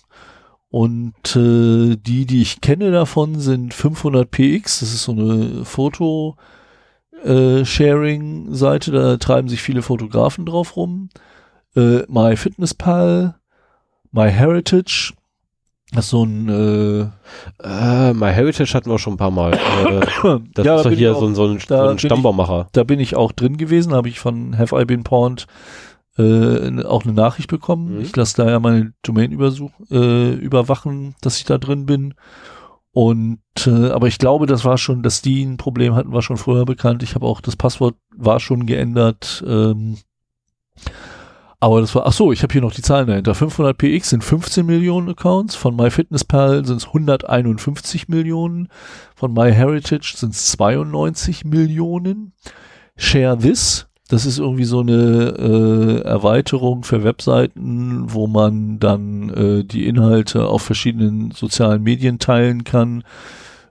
Speaker 2: Und äh, die, die ich kenne davon, sind 500px. Das ist so eine Foto-Sharing-Seite. Da treiben sich viele Fotografen drauf rum. Äh, MyFitnessPal, MyHeritage. Ist so ein äh,
Speaker 1: Äh, MyHeritage hatten wir schon ein paar Mal. Äh, das
Speaker 2: Ja,
Speaker 1: ist doch hier
Speaker 2: auch-
Speaker 1: so, ein- so ein, so
Speaker 2: da bin
Speaker 1: ein
Speaker 2: ich-
Speaker 1: Stammbaummacher.
Speaker 2: da bin ich auch drin gewesen, habe ich von Have I Been Pawned äh, auch eine Nachricht bekommen.
Speaker 1: Mhm.
Speaker 2: Ich lasse da ja meine Domain äh, überwachen, dass ich da drin bin. Und äh, aber ich glaube, das war schon, dass die ein Problem hatten, war schon vorher bekannt. Ich habe auch das Passwort war schon geändert. Ähm, aber das war, ach so, ich habe hier noch die Zahlen dahinter. 500 px sind 15 Millionen Accounts, von MyFitnessPal sind es 151 Millionen, von MyHeritage sind es 92 Millionen. Share This, das ist irgendwie so eine äh, Erweiterung für Webseiten, wo man dann äh, die Inhalte auf verschiedenen sozialen Medien teilen kann.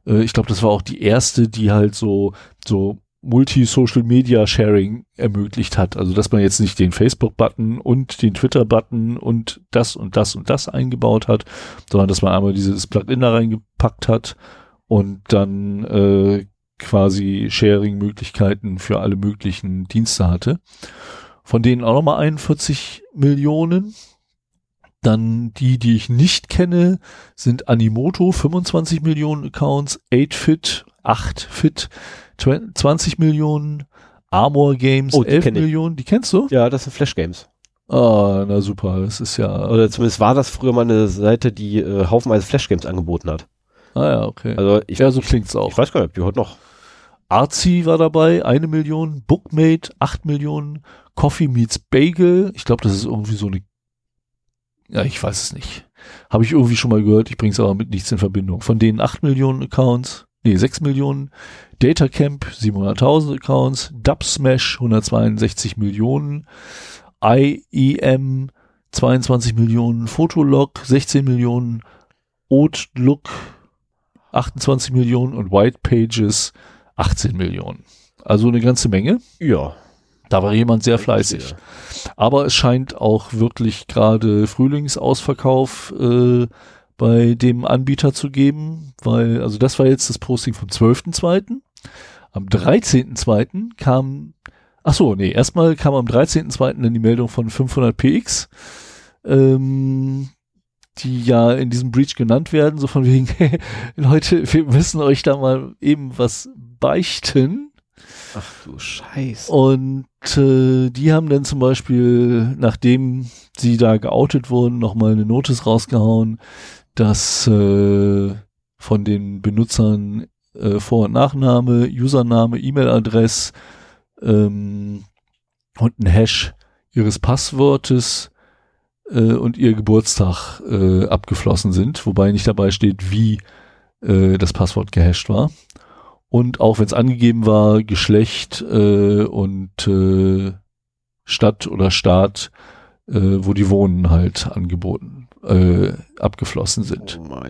Speaker 2: Äh, ich glaube, das war auch die erste, die halt so, so Multi-Social-Media-Sharing ermöglicht hat. Also, dass man jetzt nicht den Facebook-Button und den Twitter-Button und das und das und das eingebaut hat, sondern dass man einmal dieses Plugin da reingepackt hat und dann äh, quasi Sharing-Möglichkeiten für alle möglichen Dienste hatte. Von denen auch nochmal 41 Millionen. Dann die, die ich nicht kenne, sind Animoto, 25 Millionen Accounts, 8fit, 8fit, 20 Millionen, Armor Games,
Speaker 1: Oh, die
Speaker 2: 11
Speaker 1: kenn ich.
Speaker 2: Millionen. Die kennst du?
Speaker 1: Ja, das sind Flash Games.
Speaker 2: Ah, na super, das ist ja.
Speaker 1: Oder zumindest war das früher mal eine Seite, die äh, haufenweise Flash Games angeboten hat.
Speaker 2: Ah ja, okay.
Speaker 1: Also ich,
Speaker 2: ja, so klingt's auch.
Speaker 1: ich weiß gar nicht, ob die heute noch.
Speaker 2: Artsy war dabei, eine Million, Bookmate, acht Millionen, Coffee Meets Bagel, ich glaube, das ist irgendwie so eine, ja, ich weiß es nicht. Habe ich irgendwie schon mal gehört, ich bringe es aber mit nichts in Verbindung. Von denen acht Millionen Accounts, nee, sechs Millionen, Datacamp 700.000 Accounts, Dubsmash 162 Millionen, IEM 22 Millionen, Fotolog 16 Millionen, Outlook 28 Millionen und White Pages 18 Millionen. Also eine ganze Menge.
Speaker 1: Ja.
Speaker 2: Da war jemand sehr fleißig. Aber es scheint auch wirklich gerade Frühlingsausverkauf äh, bei dem Anbieter zu geben, weil, also das war jetzt das Posting vom 12.2. Am 13.2. kam, ach so, nee, erstmal kam am 13.2. dann die Meldung von 500 PX, ähm, die ja in diesem Breach genannt werden, so von wegen, Leute, wir müssen euch da mal eben was beichten.
Speaker 1: Ach du Scheiße.
Speaker 2: Und äh, die haben dann zum Beispiel, nachdem sie da geoutet wurden, nochmal eine Notice rausgehauen, dass äh, von den Benutzern äh, Vor- und Nachname, Username, E-Mail-Adress ähm, und ein Hash ihres Passwortes äh, und ihr Geburtstag äh, abgeflossen sind, wobei nicht dabei steht, wie äh, das Passwort gehasht war. Und auch wenn es angegeben war, Geschlecht äh, und äh, Stadt oder Staat, äh, wo die wohnen, halt angeboten, äh, abgeflossen sind.
Speaker 1: Oh.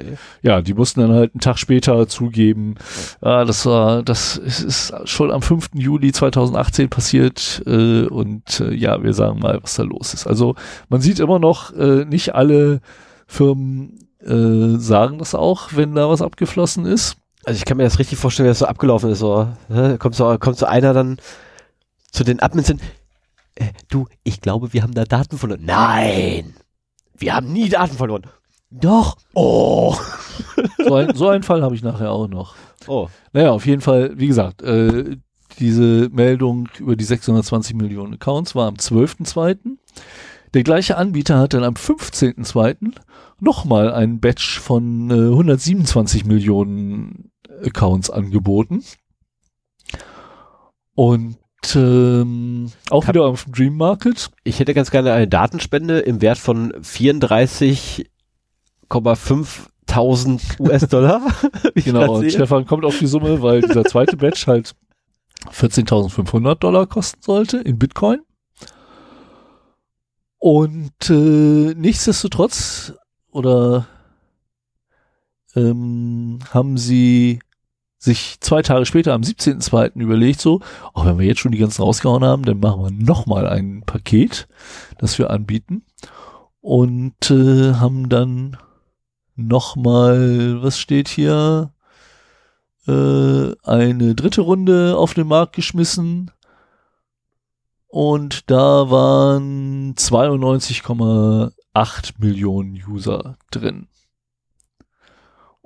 Speaker 2: Ja, die mussten dann halt einen Tag später zugeben, ah, das war, das ist, ist schon am 5. Juli 2018 passiert äh, und äh, ja, wir sagen mal, was da los ist. Also man sieht immer noch, äh, nicht alle Firmen äh, sagen das auch, wenn da was abgeflossen ist.
Speaker 1: Also ich kann mir das richtig vorstellen, wie das so abgelaufen ist. Ne? kommt, so, kommt so einer dann zu den Admins hin. Äh, du, ich glaube, wir haben da Daten verloren. Nein! Wir haben nie Daten verloren. Doch. Oh.
Speaker 2: So, ein, so einen Fall habe ich nachher auch noch.
Speaker 1: Oh.
Speaker 2: Naja, auf jeden Fall, wie gesagt, äh, diese Meldung über die 620 Millionen Accounts war am 12.2. Der gleiche Anbieter hat dann am 15.2. nochmal einen Batch von äh, 127 Millionen Accounts angeboten. Und ähm, auch wieder auf dem Dream Market.
Speaker 1: Ich hätte ganz gerne eine Datenspende im Wert von 34,5000 US-Dollar.
Speaker 2: Genau, und. Stefan kommt auf die Summe, weil dieser zweite Batch halt 14.500 Dollar kosten sollte in Bitcoin. Und äh, nichtsdestotrotz oder ähm, haben sie sich zwei Tage später am 17.02. überlegt, so, auch wenn wir jetzt schon die ganzen rausgehauen haben, dann machen wir nochmal ein Paket, das wir anbieten. Und äh, haben dann nochmal, was steht hier? Äh, eine dritte Runde auf den Markt geschmissen. Und da waren 92,8 Millionen User drin.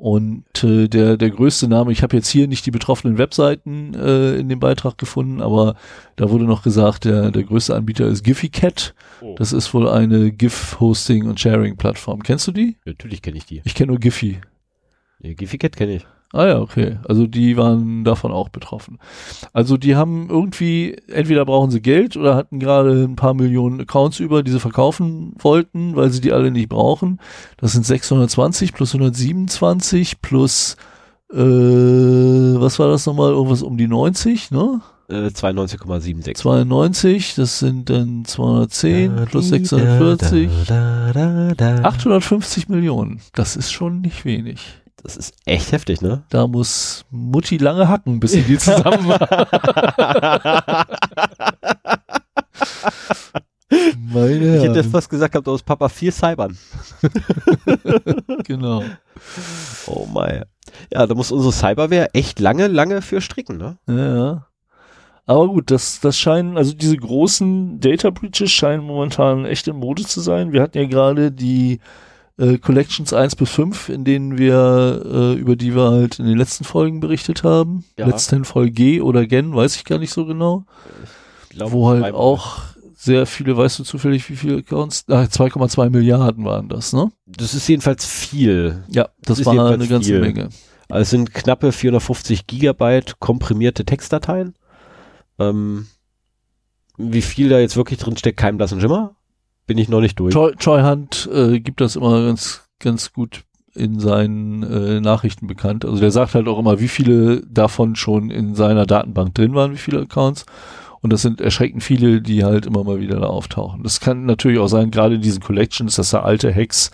Speaker 2: Und äh, der, der größte Name, ich habe jetzt hier nicht die betroffenen Webseiten äh, in dem Beitrag gefunden, aber da wurde noch gesagt, der, der größte Anbieter ist GiffyCat.
Speaker 1: Oh.
Speaker 2: Das ist wohl eine GIF-Hosting- und Sharing-Plattform. Kennst du die?
Speaker 1: Natürlich kenne ich die.
Speaker 2: Ich kenne nur Giphy.
Speaker 1: Nee, Giphycat kenne ich.
Speaker 2: Ah ja, okay. Also die waren davon auch betroffen. Also die haben irgendwie, entweder brauchen sie Geld oder hatten gerade ein paar Millionen Accounts über, die sie verkaufen wollten, weil sie die alle nicht brauchen. Das sind 620 plus 127 plus, äh, was war das nochmal? Irgendwas um die 90, ne?
Speaker 1: Äh, 92,76.
Speaker 2: 92, das sind dann 210 plus 640. 850 Millionen. Das ist schon nicht wenig.
Speaker 1: Das ist echt heftig, ne?
Speaker 2: Da muss Mutti lange hacken, bis sie die zusammen Meine
Speaker 1: Ich hätte fast gesagt gehabt, aus Papa viel Cybern.
Speaker 2: genau.
Speaker 1: Oh my. Ja, da muss unsere Cyberware echt lange, lange für stricken, ne?
Speaker 2: Ja, ja. Aber gut, das, das scheinen, also diese großen Data Breaches scheinen momentan echt in Mode zu sein. Wir hatten ja gerade die äh, Collections 1 bis 5, in denen wir, äh, über die wir halt in den letzten Folgen berichtet haben.
Speaker 1: Ja.
Speaker 2: Letzten Folge oder Gen, weiß ich gar nicht so genau.
Speaker 1: Ich glaube,
Speaker 2: wo halt auch sehr viele, weißt du zufällig, wie viele Accounts? Ah, 2,2 Milliarden waren das, ne?
Speaker 1: Das ist jedenfalls viel.
Speaker 2: Ja, das,
Speaker 1: ist
Speaker 2: war eine ganze
Speaker 1: viel.
Speaker 2: Menge.
Speaker 1: Also es sind knappe 450 Gigabyte komprimierte Textdateien. Ähm, wie viel da jetzt wirklich drin steckt, kein blassen Schimmer. Bin ich noch nicht durch.
Speaker 2: Troy, Troy Hunt äh, gibt das immer ganz, ganz gut in seinen äh, Nachrichten bekannt. Also der sagt halt auch immer, wie viele davon schon in seiner Datenbank drin waren, wie viele Accounts. Und das sind erschreckend viele, die halt immer mal wieder da auftauchen. Das kann natürlich auch sein, gerade in diesen Collections, dass da alte Hacks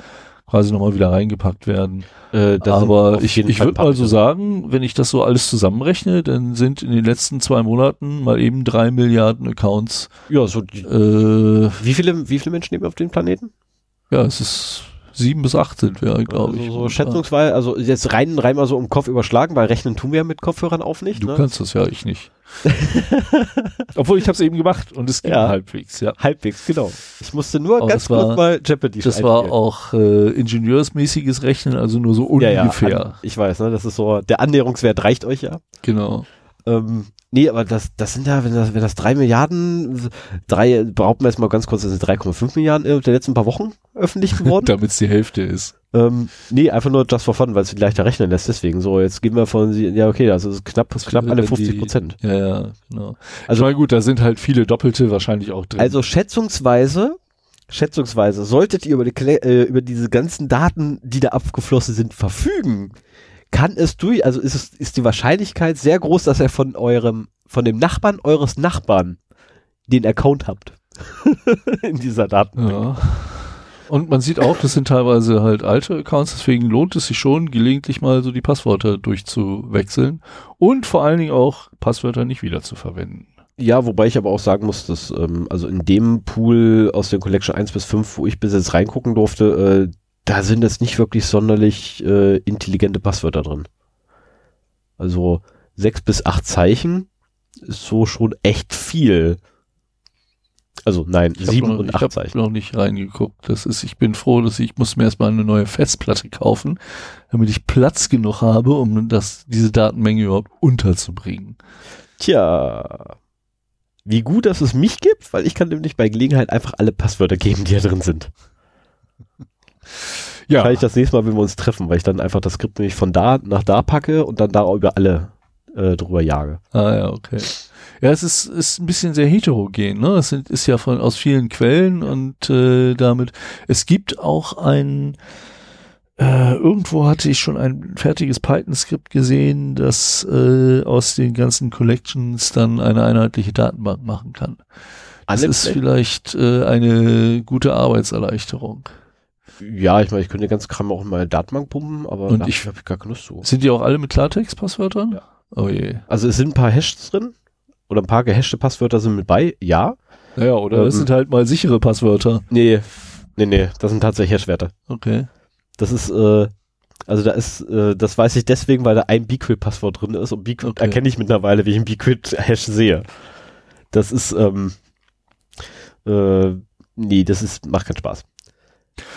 Speaker 2: quasi nochmal wieder reingepackt werden.
Speaker 1: Äh,
Speaker 2: Aber ich, ich würde mal so sagen, wenn ich das so alles zusammenrechne, dann sind in den letzten zwei Monaten mal eben drei Milliarden Accounts.
Speaker 1: Ja, so die,
Speaker 2: Äh,
Speaker 1: wie viele, wie viele Menschen leben auf dem Planeten?
Speaker 2: ja, es ist sieben bis acht sind wir, glaube
Speaker 1: also
Speaker 2: ich.
Speaker 1: so schätzungsweise, also jetzt rein, rein mal so im Kopf überschlagen, weil rechnen tun wir ja mit Kopfhörern auf nicht.
Speaker 2: Du
Speaker 1: ne?
Speaker 2: kannst das ja, ich nicht. Obwohl ich habe es eben gemacht und es ging
Speaker 1: Ja.
Speaker 2: halbwegs, ja.
Speaker 1: Halbwegs, genau. Ich musste nur
Speaker 2: Aber
Speaker 1: ganz
Speaker 2: das war-
Speaker 1: kurz mal Jeopardy
Speaker 2: Das war
Speaker 1: einspielen.
Speaker 2: auch äh, ingenieursmäßiges Rechnen, also nur so
Speaker 1: ja, ja,
Speaker 2: ungefähr.
Speaker 1: an- ich weiß, ne, das ist so, der Annäherungswert reicht euch ja.
Speaker 2: Genau.
Speaker 1: Ähm, nee, aber das, das sind ja, wenn das, wenn das drei Milliarden, drei, behaupten wir jetzt mal ganz kurz, das sind 3,5 Milliarden in den letzten paar Wochen öffentlich geworden.
Speaker 2: Damit es die Hälfte ist.
Speaker 1: ähm, nee, einfach nur just for fun, weil es leichter rechnen lässt, deswegen so, jetzt gehen wir von, ja, okay, das ist knapp, knapp alle
Speaker 2: Wenn
Speaker 1: 50
Speaker 2: die-
Speaker 1: Prozent.
Speaker 2: Ja, ja, genau. Also, ich meine, gut, da sind halt viele Doppelte wahrscheinlich auch drin.
Speaker 1: Also schätzungsweise, schätzungsweise, solltet ihr über, die, äh, über diese ganzen Daten, die da abgeflossen sind, verfügen, kann es durch, also ist es, ist die Wahrscheinlichkeit sehr groß, dass ihr von eurem, von dem Nachbarn eures Nachbarn den Account habt. In dieser Daten.
Speaker 2: Ja. Und man sieht auch, das sind teilweise halt alte Accounts, deswegen lohnt es sich schon, gelegentlich mal so die Passwörter durchzuwechseln und vor allen Dingen auch Passwörter nicht wieder zu verwenden.
Speaker 1: Ja, wobei ich aber auch sagen muss, dass, ähm, also in dem Pool aus der Collection 1 bis 5, wo ich bis jetzt reingucken durfte, äh, da sind jetzt nicht wirklich sonderlich äh, intelligente Passwörter drin. Also sechs bis acht Zeichen ist so schon echt viel. Also nein,
Speaker 2: Ich
Speaker 1: sieben
Speaker 2: noch,
Speaker 1: und
Speaker 2: ich
Speaker 1: acht
Speaker 2: hab
Speaker 1: Zeichen.
Speaker 2: noch nicht reingeguckt. Das ist, ich bin froh, dass ich, ich muss mir erstmal eine neue Festplatte kaufen, damit ich Platz genug habe, um das, diese Datenmenge überhaupt unterzubringen.
Speaker 1: Tja, wie gut, dass es mich gibt, weil ich kann nämlich bei Gelegenheit einfach alle Passwörter geben, die da drin sind.
Speaker 2: Ja,
Speaker 1: Kann ich das nächste Mal, wenn wir uns treffen, weil ich dann einfach das Skript nämlich von da nach da packe und dann da über alle äh, drüber jage.
Speaker 2: Ah ja, okay. Ja, es ist, ist ein bisschen sehr heterogen, ne? Es sind, ist ja von aus vielen Quellen und äh, damit. Es gibt auch ein äh, irgendwo hatte ich schon ein fertiges Python-Skript gesehen, das äh, aus den ganzen Collections dann eine einheitliche Datenbank machen kann. Das
Speaker 1: Alle
Speaker 2: ist vielleicht äh, eine gute Arbeitserleichterung.
Speaker 1: Ja, ich meine, ich könnte ganzen Kram auch in meine Datenbank pumpen, aber
Speaker 2: Und ich-
Speaker 1: habe gar keine Lust zu.
Speaker 2: Sind die auch alle mit Klartext-Passwörtern?
Speaker 1: Ja.
Speaker 2: Oh je.
Speaker 1: Also es sind ein paar Hashes drin oder ein paar gehashte Passwörter sind mit bei, ja.
Speaker 2: Naja, oder das
Speaker 1: Ähm.
Speaker 2: sind halt mal sichere Passwörter.
Speaker 1: Nee, nee, nee, das sind tatsächlich Hashwerte.
Speaker 2: Okay.
Speaker 1: Das ist, äh, also da ist, äh, das weiß ich deswegen, weil da ein Bquid-Passwort drin ist und Bquid
Speaker 2: Okay.
Speaker 1: erkenne ich mittlerweile, wie ich einen Bquid-Hash sehe. Das ist, ähm, äh, nee, das ist, macht keinen Spaß.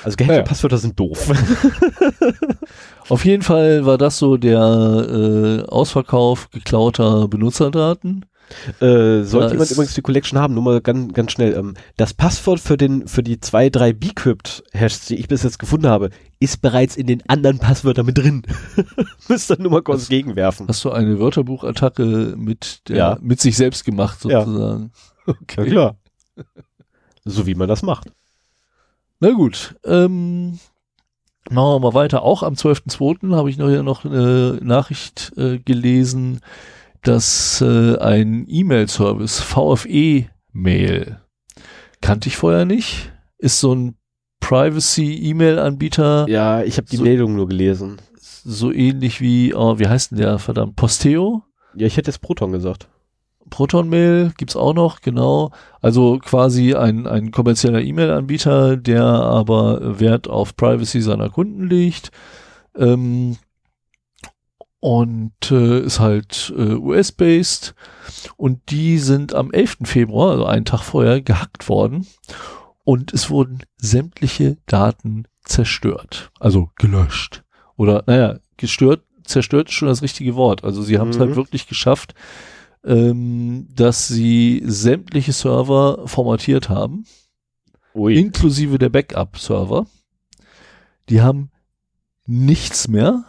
Speaker 1: Also gehashte
Speaker 2: Naja.
Speaker 1: Passwörter sind doof.
Speaker 2: Auf jeden Fall war das so der äh, Ausverkauf geklauter Benutzerdaten.
Speaker 1: Äh, sollte jemand übrigens die Collection haben, nur mal ganz, ganz schnell. Ähm, das Passwort für den, für die zwei, drei Bcrypt-Hashes, die ich bis jetzt gefunden habe, ist bereits in den anderen Passwörtern mit drin. Müsst ihr nur mal kurz
Speaker 2: Was-
Speaker 1: gegenwerfen.
Speaker 2: Hast du eine Wörterbuchattacke mit der,
Speaker 1: Ja.
Speaker 2: mit sich selbst gemacht
Speaker 1: Ja.
Speaker 2: sozusagen?
Speaker 1: Ja,
Speaker 2: Okay.
Speaker 1: klar. So wie man das macht.
Speaker 2: Na gut. Ähm, machen wir mal weiter. Auch am 12.02. habe ich noch hier noch eine Nachricht äh, gelesen, dass äh, ein E-Mail-Service, VFE-Mail, kannte ich vorher nicht, ist so ein Privacy-E-Mail-Anbieter,
Speaker 1: Ja, ich habe die
Speaker 2: So-
Speaker 1: Meldung nur gelesen.
Speaker 2: so ähnlich wie, oh, wie heißt denn der, verdammt, Posteo?
Speaker 1: Ja, ich hätte jetzt Proton gesagt.
Speaker 2: Proton-Mail gibt's auch noch, genau. Also quasi ein, ein kommerzieller E-Mail-Anbieter, der aber Wert auf Privacy seiner Kunden legt. Ähm, und äh, ist halt äh, US-based. Und die sind am 11. Februar, also einen Tag vorher, gehackt worden. Und es wurden sämtliche Daten zerstört. Also gelöscht. Oder, naja, gestört, zerstört ist schon das richtige Wort. Also sie haben es
Speaker 1: Mhm.
Speaker 2: halt wirklich geschafft, ähm, dass sie sämtliche Server formatiert haben,
Speaker 1: Ui.
Speaker 2: inklusive der Backup-Server. Die haben nichts mehr.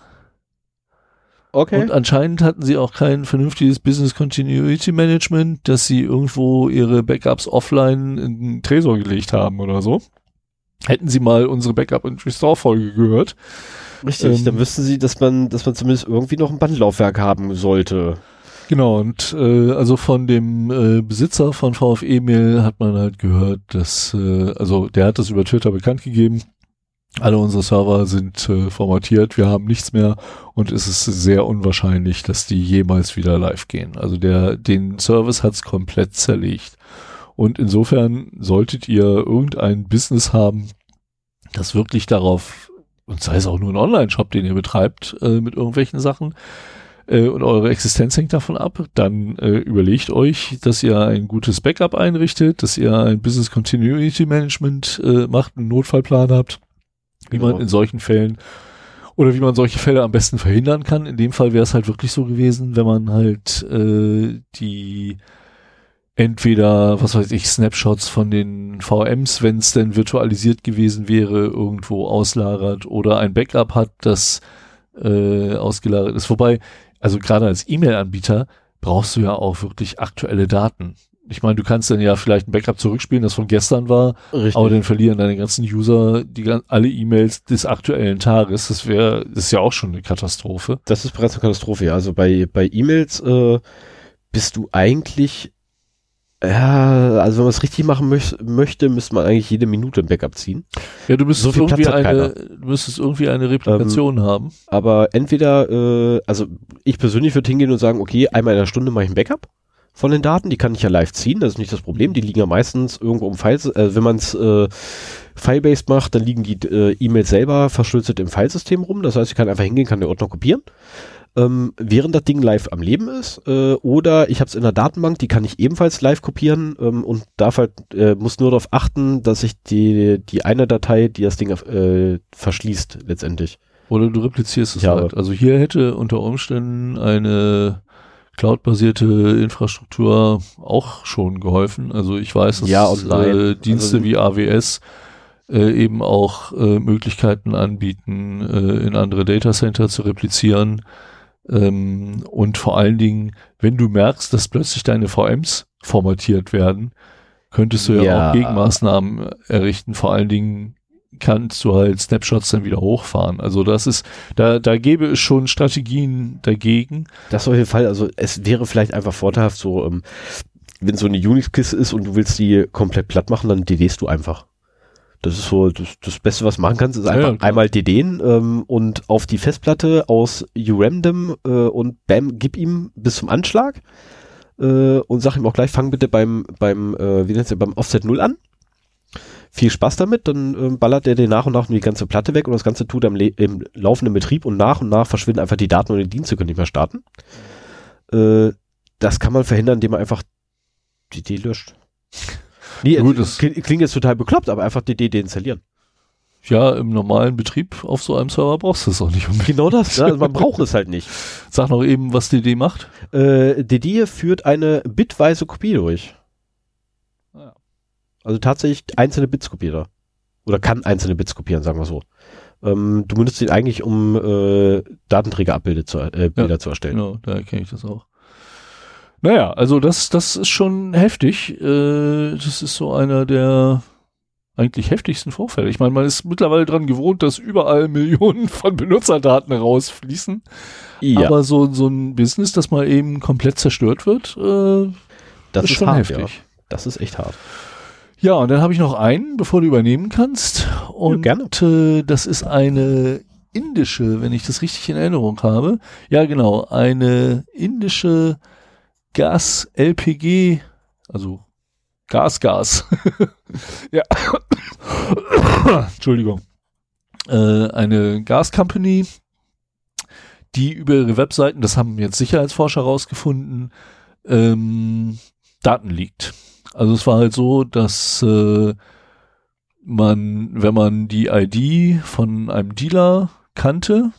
Speaker 1: okay.
Speaker 2: Und anscheinend hatten sie auch kein vernünftiges Business Continuity Management, dass sie irgendwo ihre Backups offline in den Tresor gelegt haben oder so. Hätten sie mal unsere Backup and Restore Folge gehört.
Speaker 1: Richtig,
Speaker 2: ähm,
Speaker 1: dann wüssten sie, dass man, dass man zumindest irgendwie noch ein Bandlaufwerk haben sollte.
Speaker 2: Genau, und äh, also von dem äh, Besitzer von VfE-Mail hat man halt gehört, dass, äh, also der hat das über Twitter bekannt gegeben, alle unsere Server sind äh, formatiert, wir haben nichts mehr und es ist sehr unwahrscheinlich, dass die jemals wieder live gehen. Also der, den Service hat's komplett zerlegt. Und insofern solltet ihr irgendein Business haben, das wirklich darauf, und sei es auch nur ein Online-Shop, den ihr betreibt, äh, mit irgendwelchen Sachen, äh, und eure Existenz hängt davon ab, dann äh, überlegt euch, dass ihr ein gutes Backup einrichtet, dass ihr ein Business Continuity Management äh, macht, einen Notfallplan habt wie
Speaker 1: Genau.
Speaker 2: man in solchen Fällen oder wie man solche Fälle am besten verhindern kann. In dem Fall wäre es halt wirklich so gewesen, wenn man halt äh, die entweder, was weiß ich, Snapshots von den VMs, wenn es denn virtualisiert gewesen wäre, irgendwo auslagert oder ein Backup hat, das äh, ausgelagert ist. Wobei, also gerade als E-Mail-Anbieter brauchst du ja auch wirklich aktuelle Daten. Ich meine, du kannst dann ja vielleicht ein Backup zurückspielen, das von gestern war,
Speaker 1: Richtig.
Speaker 2: aber dann verlieren deine ganzen User die alle E-Mails des aktuellen Tages. Das wäre, das ist ja auch schon eine Katastrophe.
Speaker 1: Das ist bereits eine Katastrophe, ja. Also bei, bei E-Mails äh, bist du eigentlich, ja, also wenn man es richtig machen möch möchte, müsste man eigentlich jede Minute ein Backup ziehen.
Speaker 2: Ja, du müsstest
Speaker 1: So viel
Speaker 2: irgendwie eine, du müsstest irgendwie eine Replikation haben.
Speaker 1: Aber entweder, äh, also ich persönlich würde hingehen und sagen, okay, einmal in der Stunde mache ich ein Backup von den Daten, die kann ich ja live ziehen, das ist nicht das Problem, die liegen ja meistens irgendwo im Files, äh, wenn man es äh, File-based macht, dann liegen die äh, E-Mails selber verschlüsselt im Filesystem rum, das heißt, ich kann einfach hingehen, kann den Ordner kopieren, ähm, während das Ding live am Leben ist, äh, oder ich habe es in der Datenbank, die kann ich ebenfalls live kopieren ähm, und darf halt, äh, muss nur darauf achten, dass ich die, die eine Datei, die das Ding äh, verschließt, letztendlich.
Speaker 2: Oder du replizierst es
Speaker 1: Ja,
Speaker 2: halt. Also hier hätte unter Umständen eine cloud-basierte Infrastruktur auch schon geholfen. Also ich weiß, dass
Speaker 1: Ja,
Speaker 2: äh, Dienste
Speaker 1: Also-
Speaker 2: wie AWS äh, eben auch äh, Möglichkeiten anbieten, äh, in andere Datacenter zu replizieren. Ähm, und vor allen Dingen, wenn du merkst, dass plötzlich deine VMs formatiert werden, könntest du ja,
Speaker 1: Ja.
Speaker 2: auch Gegenmaßnahmen errichten. Vor allen Dingen kannst du halt Snapshots dann wieder hochfahren. Also das ist, da, da gäbe es schon Strategien dagegen.
Speaker 1: Das auf jeden Fall, also es wäre vielleicht einfach vorteilhaft, so, ähm, wenn so eine Unix-Kiste ist und du willst die komplett platt machen, dann DDst du einfach. Das ist so das, das Beste, was du machen kannst, ist einfach
Speaker 2: ja,
Speaker 1: einmal DDen ähm, und auf die Festplatte aus URandom äh, und bam, gib ihm bis zum Anschlag äh, und sag ihm auch gleich, fang bitte beim, beim, äh, wie nennt's, beim Offset 0 an. Viel Spaß damit, dann ähm, ballert er dir nach und nach nur die ganze Platte weg und das Ganze tut er im, laufenden Betrieb und nach und nach verschwinden einfach die Daten und die Dienste können nicht mehr starten. Äh, das kann man verhindern, indem man einfach die D löscht. Nee,
Speaker 2: Gut, das-
Speaker 1: klingt, jetzt total bekloppt, aber einfach die D deinstallieren.
Speaker 2: Ja, im normalen Betrieb auf so einem Server brauchst du es auch nicht unbedingt.
Speaker 1: Genau das, ne? also man braucht es halt nicht.
Speaker 2: Sag noch eben, was DD macht.
Speaker 1: Äh, DD führt eine bitweise Kopie durch.
Speaker 2: Ja.
Speaker 1: Also tatsächlich einzelne Bits kopiert er. Oder kann einzelne Bits kopieren, sagen wir so. Ähm, du benutzt ihn eigentlich, um äh, Datenträgerabbilder zu, äh, Bilder zu erstellen.
Speaker 2: Genau, da erkenne ich das auch. Naja, also das, das ist schon heftig. Äh, das ist so einer der eigentlich heftigsten Vorfälle. Ich meine, man ist mittlerweile dran gewohnt, dass überall Millionen von Benutzerdaten rausfließen.
Speaker 1: Ja,
Speaker 2: Aber so, so ein Business, das mal eben komplett zerstört wird, äh,
Speaker 1: das
Speaker 2: ist
Speaker 1: ist
Speaker 2: schon
Speaker 1: hart,
Speaker 2: heftig.
Speaker 1: Ja. Das ist echt hart.
Speaker 2: Ja, und dann habe ich noch einen, bevor du übernehmen kannst. Und
Speaker 1: gerne.
Speaker 2: Äh, das ist eine indische, wenn ich das richtig in Erinnerung habe. Ja, genau, eine indische Gas-LPG, also Gas-Gas. ja. Entschuldigung. Äh, eine Gas-Company, die über ihre Webseiten, das haben jetzt Sicherheitsforscher rausgefunden, ähm, Daten liegt. Also es war halt so, dass äh, man, wenn man die ID von einem Dealer kannte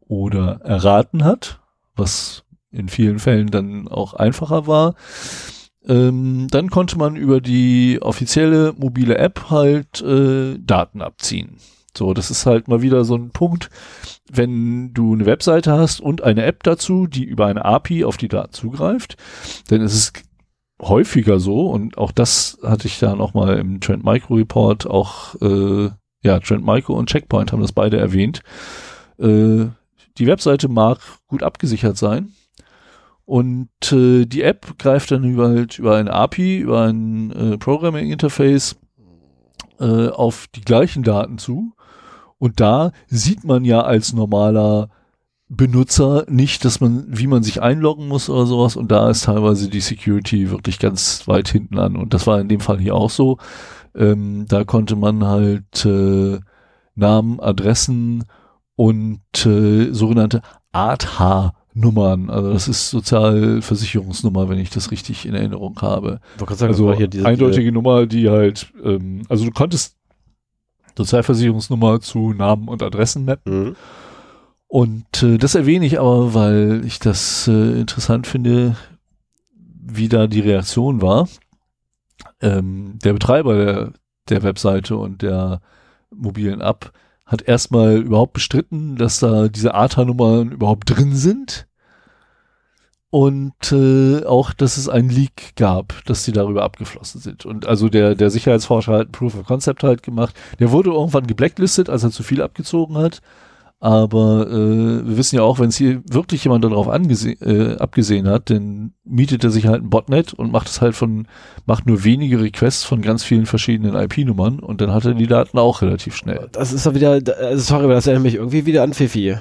Speaker 2: oder erraten hat, was in vielen Fällen dann auch einfacher war, ähm, dann konnte man über die offizielle mobile App halt äh, Daten abziehen. So, das ist halt mal wieder so ein Punkt, wenn du eine Webseite hast und eine App dazu, die über eine API auf die Daten zugreift, dann ist es häufiger so und auch das hatte ich da noch mal im Trend Micro Report auch äh, ja Trend Micro und Checkpoint haben das beide erwähnt. Äh, die Webseite mag gut abgesichert sein und äh, die App greift dann über halt über ein API über ein äh, Programming Interface äh, auf die gleichen Daten zu Und da sieht man ja als normaler Benutzer nicht, dass man, wie man sich einloggen muss oder sowas. Und da ist teilweise die Security wirklich ganz weit hinten an. Und das war in dem Fall hier auch so. Ähm, da konnte man halt äh, Namen, Adressen und äh, sogenannte Art-H-Nummern, also das ist Sozialversicherungsnummer, wenn ich das richtig in Erinnerung habe.
Speaker 1: Sagen,
Speaker 2: also
Speaker 1: hier diese,
Speaker 2: eindeutige Nummer, die halt, ähm, also du konntest Sozialversicherungsnummer zu Namen und Adressen mappen. Mhm. Und äh, das erwähne ich aber, weil ich das äh, interessant finde, wie da die Reaktion war. Ähm, der Betreiber der, der Webseite und der mobilen App hat erstmal überhaupt bestritten, dass da diese ATA-Nummern überhaupt drin sind. Und äh, auch, dass es einen Leak gab, dass die darüber abgeflossen sind. Und also der, der Sicherheitsforscher hat ein Proof of Concept halt gemacht. Der wurde irgendwann geblacklistet, als er zu viel abgezogen hat. Aber äh, wir wissen ja auch, wenn es hier wirklich jemand darauf äh, abgesehen hat, dann mietet er sich halt ein Botnet und macht es halt von, macht nur wenige Requests von ganz vielen verschiedenen IP-Nummern und dann hat er die Daten auch relativ schnell.
Speaker 1: Das ist doch wieder, also sorry, aber das erinnert mich irgendwie wieder an Fifi.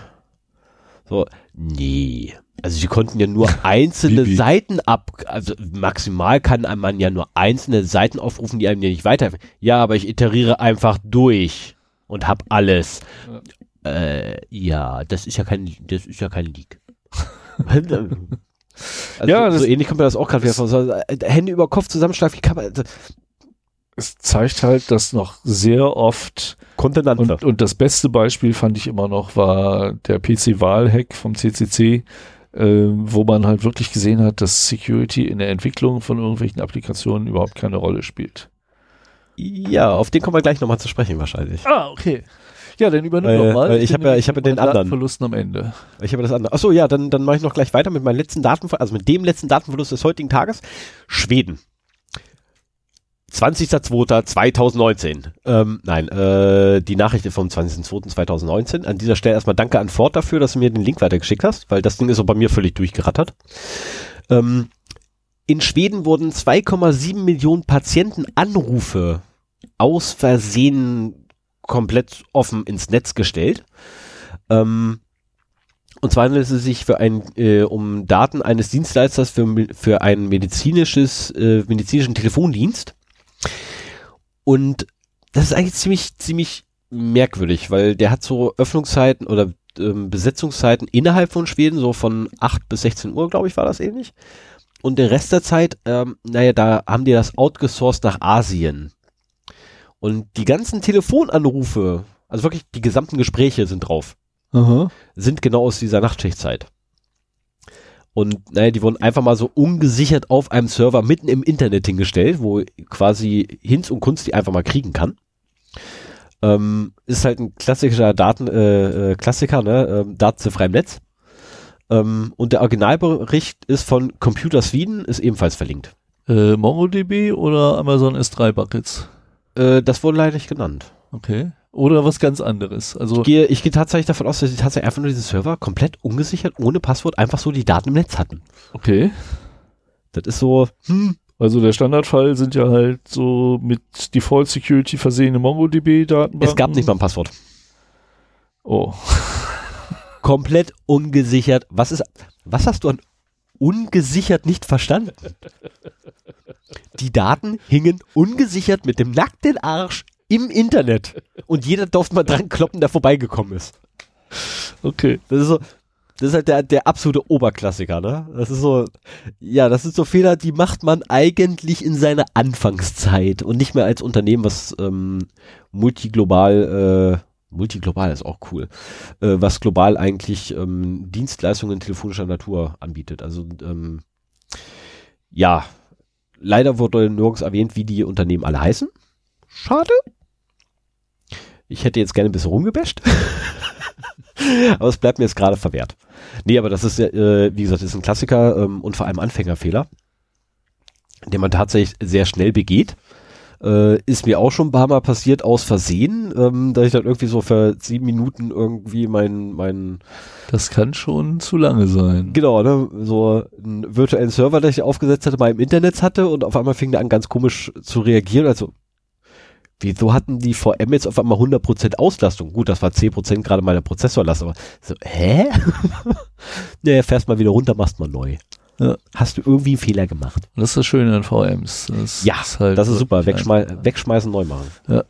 Speaker 1: So, nee. Also sie konnten ja nur einzelne Seiten ab, also maximal kann man ja nur einzelne Seiten aufrufen, die einem ja nicht weiterhelfen. Ja, aber ich iteriere einfach durch und hab alles. Ja. Äh, ja, das ist ja kein, das ist ja kein Leak. also ja, so ähnlich kommt mir das auch gerade wieder vor. So, äh, Hände über Kopf zusammenschlagen, wie kann man.
Speaker 2: Es zeigt halt, dass noch sehr oft und, und, das beste Beispiel fand ich immer noch war der PC-Wahl-Hack vom CCC, äh, wo man halt wirklich gesehen hat, dass Security in der Entwicklung von irgendwelchen Applikationen überhaupt keine Rolle spielt.
Speaker 1: Ja, auf den kommen wir gleich nochmal zu sprechen wahrscheinlich.
Speaker 2: Ah, okay. Ja, dann übernimm äh, doch
Speaker 1: mal. Ich habe ja, ich habe den anderen
Speaker 2: Verlusten am Ende.
Speaker 1: Ich habe das andere. Achso, ja, dann dann mache ich noch gleich weiter mit meinem letzten Datenverlust, also mit dem letzten Datenverlust des heutigen Tages. Schweden. 20.02.2019. Ähm, nein, äh, die Nachricht vom 20.02.2019. An dieser Stelle erstmal danke an Ford dafür, dass du mir den Link weitergeschickt hast, weil das Ding ist so bei mir völlig durchgerattert. Ähm, in Schweden wurden 2,7 Millionen Patientenanrufe aus Versehen komplett offen ins Netz gestellt. Ähm, und zwar handelt es sich für ein, äh, um Daten eines Dienstleisters für, für ein medizinisches, äh, medizinischen Telefondienst. Und das ist eigentlich ziemlich, ziemlich merkwürdig, weil der hat so Öffnungszeiten oder ähm, Besetzungszeiten innerhalb von Schweden, so von 8 bis 16 Uhr, glaube ich, war das ähnlich. Und den Rest der Zeit, ähm, naja, da haben die das outgesourced nach Asien. Und die ganzen Telefonanrufe, also wirklich die gesamten Gespräche sind drauf, Aha. sind genau aus dieser Nachtschichtzeit. Und naja, die wurden einfach mal so ungesichert auf einem Server mitten im Internet hingestellt, wo quasi Hinz und Kunst die einfach mal kriegen kann. Ähm, ist halt ein klassischer Daten, äh, äh, Klassiker, ne? Ähm, Daten im Netz. Ähm, und der Originalbericht ist von Computer Sweden, ist ebenfalls verlinkt.
Speaker 2: Äh, MongoDB oder Amazon S3 Buckets?
Speaker 1: Äh, das wurde leider nicht genannt.
Speaker 2: Okay. Oder was ganz anderes. Also
Speaker 1: ich gehe, ich gehe tatsächlich davon aus, dass sie tatsächlich einfach nur diese Server komplett ungesichert, ohne Passwort, einfach so die Daten im Netz hatten.
Speaker 2: Okay.
Speaker 1: Das ist so, hm.
Speaker 2: Also der Standardfall sind ja halt so mit Default Security versehene MongoDB-Daten.
Speaker 1: Es gab nicht mal ein Passwort.
Speaker 2: Oh.
Speaker 1: komplett ungesichert. Was ist, was hast du an ungesichert nicht verstanden? Die Daten hingen ungesichert mit dem nackten Arsch im Internet. Und jeder durfte mal dran kloppen, der vorbeigekommen ist.
Speaker 2: Okay.
Speaker 1: Das ist so, das ist halt der, der absolute Oberklassiker, ne? Das ist so, ja, das sind so Fehler, die macht man eigentlich in seiner Anfangszeit und nicht mehr als Unternehmen, was ähm, multiglobal, äh, multiglobal ist auch cool, äh, was global eigentlich ähm, Dienstleistungen telefonischer Natur anbietet. Also, ähm, ja, Leider wurde nirgends erwähnt, wie die Unternehmen alle heißen. Schade. Ich hätte jetzt gerne ein bisschen rumgebasht. aber es bleibt mir jetzt gerade verwehrt. Nee, aber das ist, äh, wie gesagt, ist ein Klassiker ähm, und vor allem Anfängerfehler, den man tatsächlich sehr schnell begeht. Äh, ist mir auch schon ein paar Mal passiert aus Versehen, ähm, dass ich dann irgendwie so für sieben Minuten irgendwie mein, mein
Speaker 2: Das kann schon zu lange sein.
Speaker 1: Genau, ne? So einen virtuellen Server, den ich aufgesetzt hatte, mal im Internet hatte und auf einmal fing der an, ganz komisch zu reagieren. Also, wieso hatten die VM jetzt auf einmal 100% Auslastung? Gut, das war 10% gerade mal der Prozessorlast, aber so, hä? naja, fährst mal wieder runter, machst mal neu.
Speaker 2: Ja.
Speaker 1: Hast du irgendwie einen Fehler gemacht?
Speaker 2: Das ist das Schöne an VMs. Das
Speaker 1: Ja,
Speaker 2: ist halt
Speaker 1: das ist super. Wegschmei
Speaker 2: einfach.
Speaker 1: wegschmeißen, neu machen.
Speaker 2: Ja.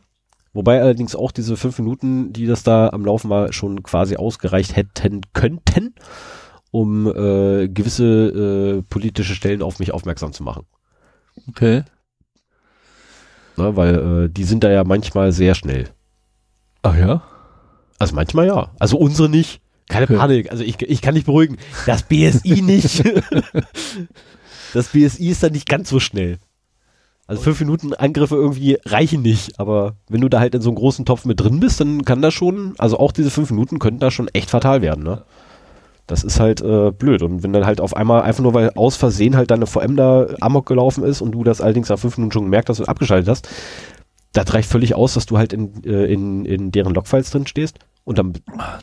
Speaker 1: Wobei allerdings auch diese fünf Minuten, die das da am Laufen war, schon quasi ausgereicht hätten könnten, um äh, gewisse äh, politische Stellen auf mich aufmerksam zu machen.
Speaker 2: Okay.
Speaker 1: Ne, weil äh, die sind da ja manchmal sehr schnell.
Speaker 2: Ach ja?
Speaker 1: Also manchmal ja. Also unsere nicht. Keine. Panik. Also ich, ich kann dich beruhigen. Das BSI nicht. das BSI ist da nicht ganz so schnell. Also fünf Minuten Angriffe irgendwie reichen nicht. Aber wenn du da halt in so einem großen Topf mit drin bist, dann kann das schon, also auch diese fünf Minuten könnten da schon echt fatal werden, ne? Das ist halt äh, blöd. Und wenn dann halt auf einmal, einfach nur weil aus Versehen halt deine VM da amok gelaufen ist und du das allerdings nach fünf Minuten schon gemerkt hast und abgeschaltet hast, das reicht völlig aus, dass du halt in, äh, in, in deren Logfiles drin stehst und dann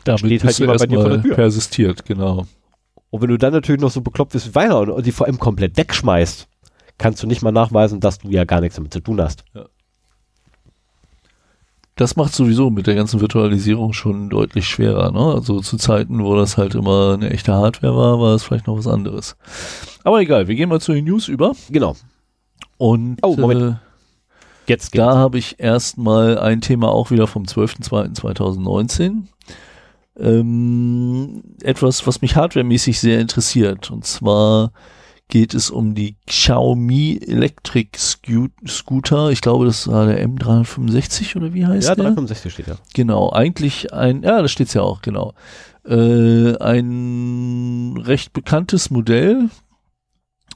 Speaker 2: Damit
Speaker 1: Steht halt jemand bei dir vor der Tür.
Speaker 2: persistiert, genau.
Speaker 1: Und wenn du dann natürlich noch so bekloppt bist wie weiter und, die VM komplett wegschmeißt, kannst du nicht mal nachweisen, dass du ja gar nichts damit zu tun hast.
Speaker 2: Das macht sowieso mit der ganzen Virtualisierung schon deutlich schwerer. Ne? Also zu Zeiten, wo das halt immer eine echte Hardware war, war es vielleicht noch was anderes. Aber egal, wir gehen mal zu den News über.
Speaker 1: Genau.
Speaker 2: Und
Speaker 1: Oh, Moment.
Speaker 2: Äh,
Speaker 1: Jetzt
Speaker 2: da habe ich erstmal ein Thema auch wieder vom 12.02.2019. Ähm, etwas, was mich hardwaremäßig sehr interessiert. Und zwar geht es um die Xiaomi Electric Scooter. Ich glaube, das war der M365 oder wie heißt
Speaker 1: Ja,
Speaker 2: der?
Speaker 1: 365 steht ja.
Speaker 2: Genau, eigentlich ein, ja, da steht's ja auch, genau. Äh, ein recht bekanntes Modell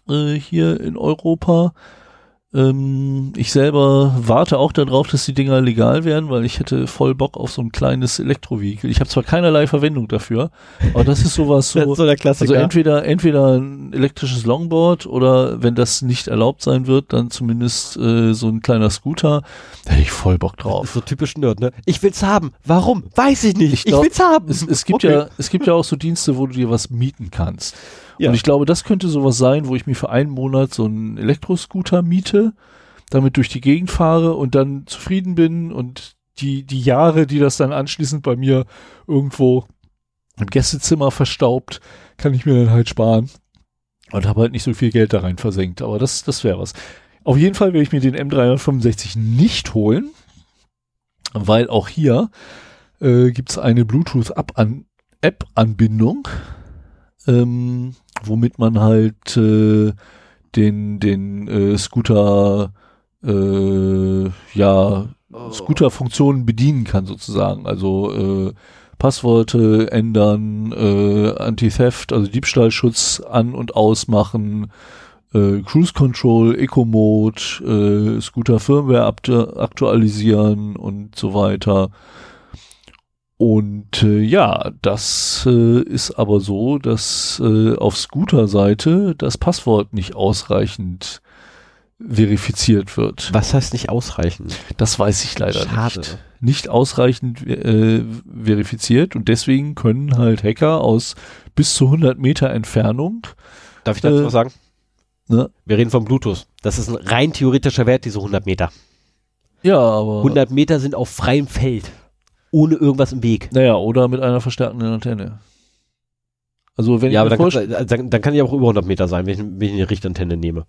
Speaker 2: äh, hier in Europa. Ähm, ich selber warte auch darauf, dass die Dinger legal werden, weil ich hätte voll Bock auf so ein kleines Elektrovehikel. Ich habe zwar keinerlei Verwendung dafür, aber das ist sowas so.
Speaker 1: der Klassiker.
Speaker 2: Also entweder, entweder ein elektrisches Longboard oder wenn das nicht erlaubt sein wird, dann zumindest äh, so ein kleiner Scooter. Da hätte ich voll Bock drauf.
Speaker 1: ist so typisch Nerd, ne? Ich will's haben. Warum? Weiß ich nicht. Ich,
Speaker 2: glaub,
Speaker 1: will's haben.
Speaker 2: Es, es, gibt
Speaker 1: Okay.
Speaker 2: ja, es gibt ja auch so Dienste, wo du dir was mieten kannst.
Speaker 1: Ja.
Speaker 2: Und ich glaube, das könnte sowas sein, wo ich mir für einen Monat so einen Elektroscooter miete, damit durch die Gegend fahre und dann zufrieden bin und die, die Jahre, die das dann anschließend bei mir irgendwo im Gästezimmer verstaubt, kann ich mir dann halt sparen. Und habe halt nicht so viel Geld da rein versenkt. Aber das, das wäre was. Auf jeden Fall werde ich mir den M365 nicht holen, weil auch hier äh, gibt es eine Bluetooth-App-Anbindung, ähm, womit man halt äh, den, den äh, Scooter äh, ja Scooter-Funktionen bedienen kann sozusagen. Also äh, Passworte ändern, äh, Anti-Theft, also Diebstahlschutz an- und ausmachen, äh, Cruise Control, Eco-Mode, äh, Scooter-Firmware aktu aktualisieren und so weiter. Und äh, ja, das äh, ist aber so, dass äh, auf Scooter-Seite das Passwort nicht ausreichend verifiziert wird.
Speaker 1: Was heißt nicht ausreichend?
Speaker 2: Das weiß ich leider
Speaker 1: Schade.
Speaker 2: nicht. Nicht ausreichend äh, verifiziert und deswegen können halt Hacker aus bis zu 100 Meter Entfernung,
Speaker 1: Darf ich dazu
Speaker 2: Äh,
Speaker 1: was sagen?
Speaker 2: ne?
Speaker 1: Wir reden von Bluetooth. Das ist ein rein theoretischer Wert, diese 100 Meter.
Speaker 2: Ja, aber
Speaker 1: 100 Meter sind auf freiem Feld. Ohne irgendwas im Weg.
Speaker 2: naja, oder mit einer verstärkenden Antenne. Also wenn
Speaker 1: Ja, aber
Speaker 2: ich
Speaker 1: dann,
Speaker 2: mir
Speaker 1: kann's-
Speaker 2: vorstelle,
Speaker 1: dann, dann kann ich auch über 100 Meter sein, wenn ich, wenn ich eine Richtantenne nehme.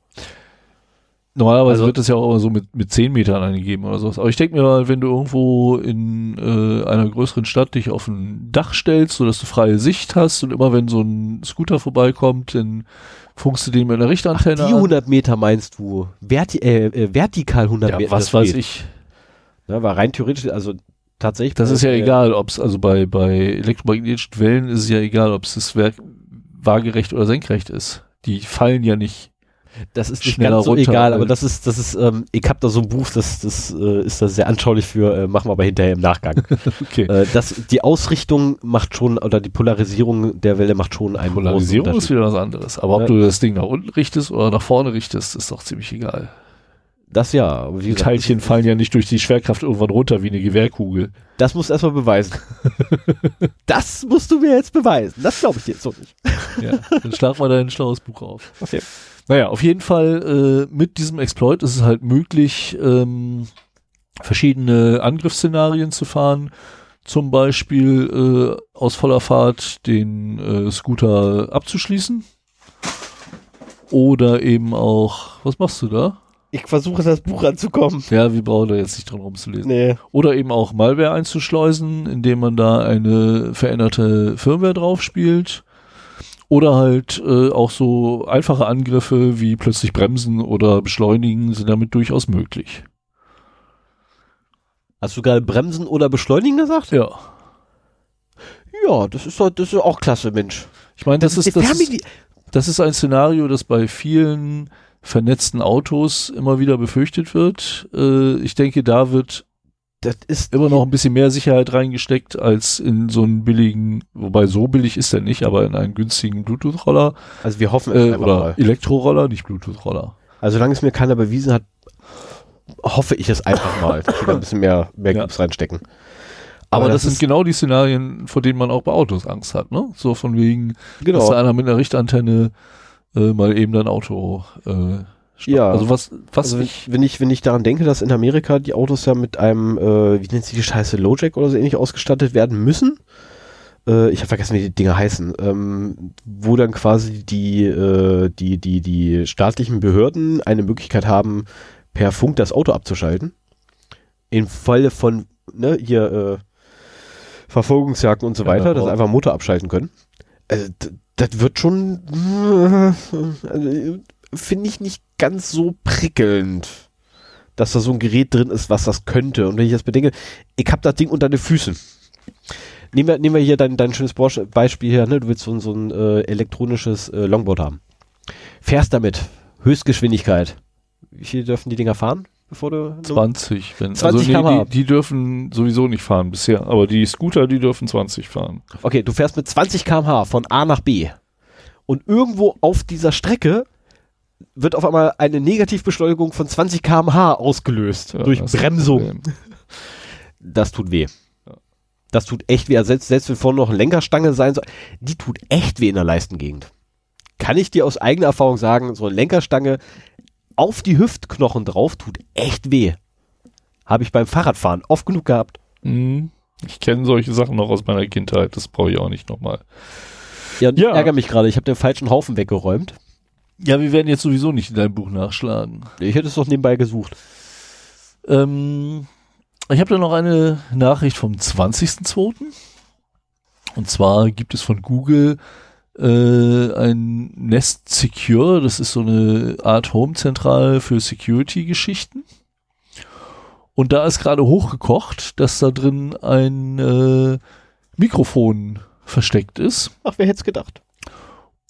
Speaker 2: normalerweise
Speaker 1: also-
Speaker 2: wird das ja auch immer so mit, mit 10 Metern angegeben oder sowas. Aber ich denke mir mal, wenn du irgendwo in äh, einer größeren Stadt dich auf ein Dach stellst, sodass du freie Sicht hast und immer wenn so ein Scooter vorbeikommt, dann funkst du den mit einer
Speaker 1: Ach,
Speaker 2: Richtantenne
Speaker 1: die
Speaker 2: an.
Speaker 1: 100 Meter meinst du? Verti äh, äh, vertikal 100
Speaker 2: Ja,
Speaker 1: Meter.
Speaker 2: was weiß ich.
Speaker 1: Ja, weil rein theoretisch, also tatsächlich.
Speaker 2: Das ist ja egal, ob es, also bei, bei elektromagnetischen Wellen ist es ja egal, ob es das Werk waagerecht oder senkrecht ist. Die fallen ja nicht.
Speaker 1: Das ist nicht ganz so
Speaker 2: runter,
Speaker 1: egal, aber das ist, das ist, ähm, ich habe da so ein Buch, das, das äh, ist da sehr anschaulich für, äh, machen wir aber hinterher im Nachgang.
Speaker 2: Okay.
Speaker 1: äh, das, die Ausrichtung macht schon, oder die Polarisierung der Welle macht schon einen
Speaker 2: Polarisierung ist wieder was anderes. Aber ob
Speaker 1: Ja.
Speaker 2: du das Ding nach unten richtest oder nach vorne richtest, ist doch ziemlich egal.
Speaker 1: Das ja, aber wie
Speaker 2: Die
Speaker 1: gesagt,
Speaker 2: Teilchen fallen ja nicht durch die Schwerkraft irgendwann runter wie eine Gewehrkugel.
Speaker 1: das musst du erstmal beweisen. das musst du mir jetzt beweisen. Das glaube ich dir jetzt so nicht.
Speaker 2: Ja, dann schlag mal dein schlaues Buch auf.
Speaker 1: Okay.
Speaker 2: Naja, auf jeden Fall äh, mit diesem Exploit ist es halt möglich, ähm, verschiedene Angriffsszenarien zu fahren. Zum Beispiel äh, aus voller Fahrt den äh, Scooter abzuschließen. Oder eben auch, was machst du da?
Speaker 1: Ich versuche das Buch anzukommen.
Speaker 2: Ja, wir brauchen da jetzt nicht dran rumzulesen.
Speaker 1: Nee.
Speaker 2: Oder eben auch Malware einzuschleusen, indem man da eine veränderte Firmware drauf spielt. Oder halt äh, auch so einfache Angriffe wie plötzlich bremsen oder beschleunigen sind damit durchaus möglich.
Speaker 1: Hast du gerade bremsen oder beschleunigen gesagt?
Speaker 2: Ja.
Speaker 1: Ja, das ist doch, das ist auch klasse, Mensch.
Speaker 2: Ich meine, das, ist,
Speaker 1: wir
Speaker 2: das, ist, das ist ein Szenario, das bei vielen vernetzten Autos immer wieder befürchtet wird. Äh, ich denke, da wird
Speaker 1: das ist
Speaker 2: immer noch ein bisschen mehr Sicherheit reingesteckt als in so einen billigen, wobei so billig ist er nicht, aber in einen günstigen Bluetooth-Roller
Speaker 1: Also wir hoffen es
Speaker 2: äh, oder
Speaker 1: mal.
Speaker 2: Elektroroller, nicht Bluetooth-Roller.
Speaker 1: Also solange es mir keiner bewiesen hat, hoffe ich es einfach mal, dass wir da ein bisschen mehr, mehr
Speaker 2: Ja.
Speaker 1: Grips reinstecken.
Speaker 2: Aber, das,
Speaker 1: ist
Speaker 2: sind genau die Szenarien, vor denen man auch bei Autos Angst hat, ne? So von wegen, dass
Speaker 1: genau.
Speaker 2: da einer mit einer Richtantenne äh, mal eben dein Auto äh.
Speaker 1: Ja.
Speaker 2: Also was, was
Speaker 1: Also wenn
Speaker 2: ich,
Speaker 1: wenn ich, wenn ich daran denke, dass in Amerika die Autos ja mit einem, äh, wie nennt sich die Scheiße, Lowjack oder so ähnlich ausgestattet werden müssen. Äh, ich habe vergessen, wie die Dinger heißen. Ähm, wo dann quasi die, äh, die, die, die staatlichen Behörden eine Möglichkeit haben, per Funk das Auto abzuschalten. Im Falle von, ne, hier, äh, Verfolgungsjagden und so
Speaker 2: Ja,
Speaker 1: weiter, dass
Speaker 2: auch.
Speaker 1: sie einfach Motor abschalten können. Also, das wird schon, also, finde ich nicht ganz so prickelnd, dass da so ein Gerät drin ist, was das könnte. Und wenn ich das bedenke, ich habe das Ding unter den Füßen. Nehmen wir, nehmen wir hier dein, dein schönes Beispiel her, ne? du willst so, ein- so ein äh, elektronisches äh, Longboard haben. Fährst damit, Höchstgeschwindigkeit. Wie viel dürfen die Dinger fahren, bevor du...
Speaker 2: 20, wenn,
Speaker 1: 20
Speaker 2: also
Speaker 1: km/h.
Speaker 2: die, die dürfen sowieso nicht fahren bisher, aber die Scooter, die dürfen 20 fahren.
Speaker 1: Okay, du fährst mit 20 km/h von A nach B. Und irgendwo auf dieser Strecke wird auf einmal eine Negativbeschleunigung von 20 km/h ausgelöst
Speaker 2: Ja,
Speaker 1: durch
Speaker 2: das
Speaker 1: Bremsung. Das tut weh. Das tut echt weh. Also Selbst, selbst wenn vorne noch eine Lenkerstange sein soll, die tut echt weh in der Leistengegend. Kann ich dir aus eigener Erfahrung sagen, so eine Lenkerstange auf die Hüftknochen drauf tut echt weh. Habe ich beim Fahrradfahren oft genug gehabt.
Speaker 2: Mhm. Ich kenne solche Sachen noch aus meiner Kindheit, das brauche ich auch nicht nochmal.
Speaker 1: Ja,
Speaker 2: Ja.
Speaker 1: ich ärgere mich gerade. Ich habe den falschen Haufen weggeräumt.
Speaker 2: Ja, wir werden jetzt sowieso nicht in deinem Buch nachschlagen.
Speaker 1: Ich hätte es doch nebenbei gesucht.
Speaker 2: Ähm, ich habe da noch eine Nachricht vom 20.02. Und zwar gibt es von Google äh, ein Nest Secure, das ist so eine Art Home-Zentrale für Security-Geschichten. Und da ist gerade hochgekocht, dass da drin ein äh, Mikrofon versteckt ist.
Speaker 1: Ach, wer hätte es gedacht?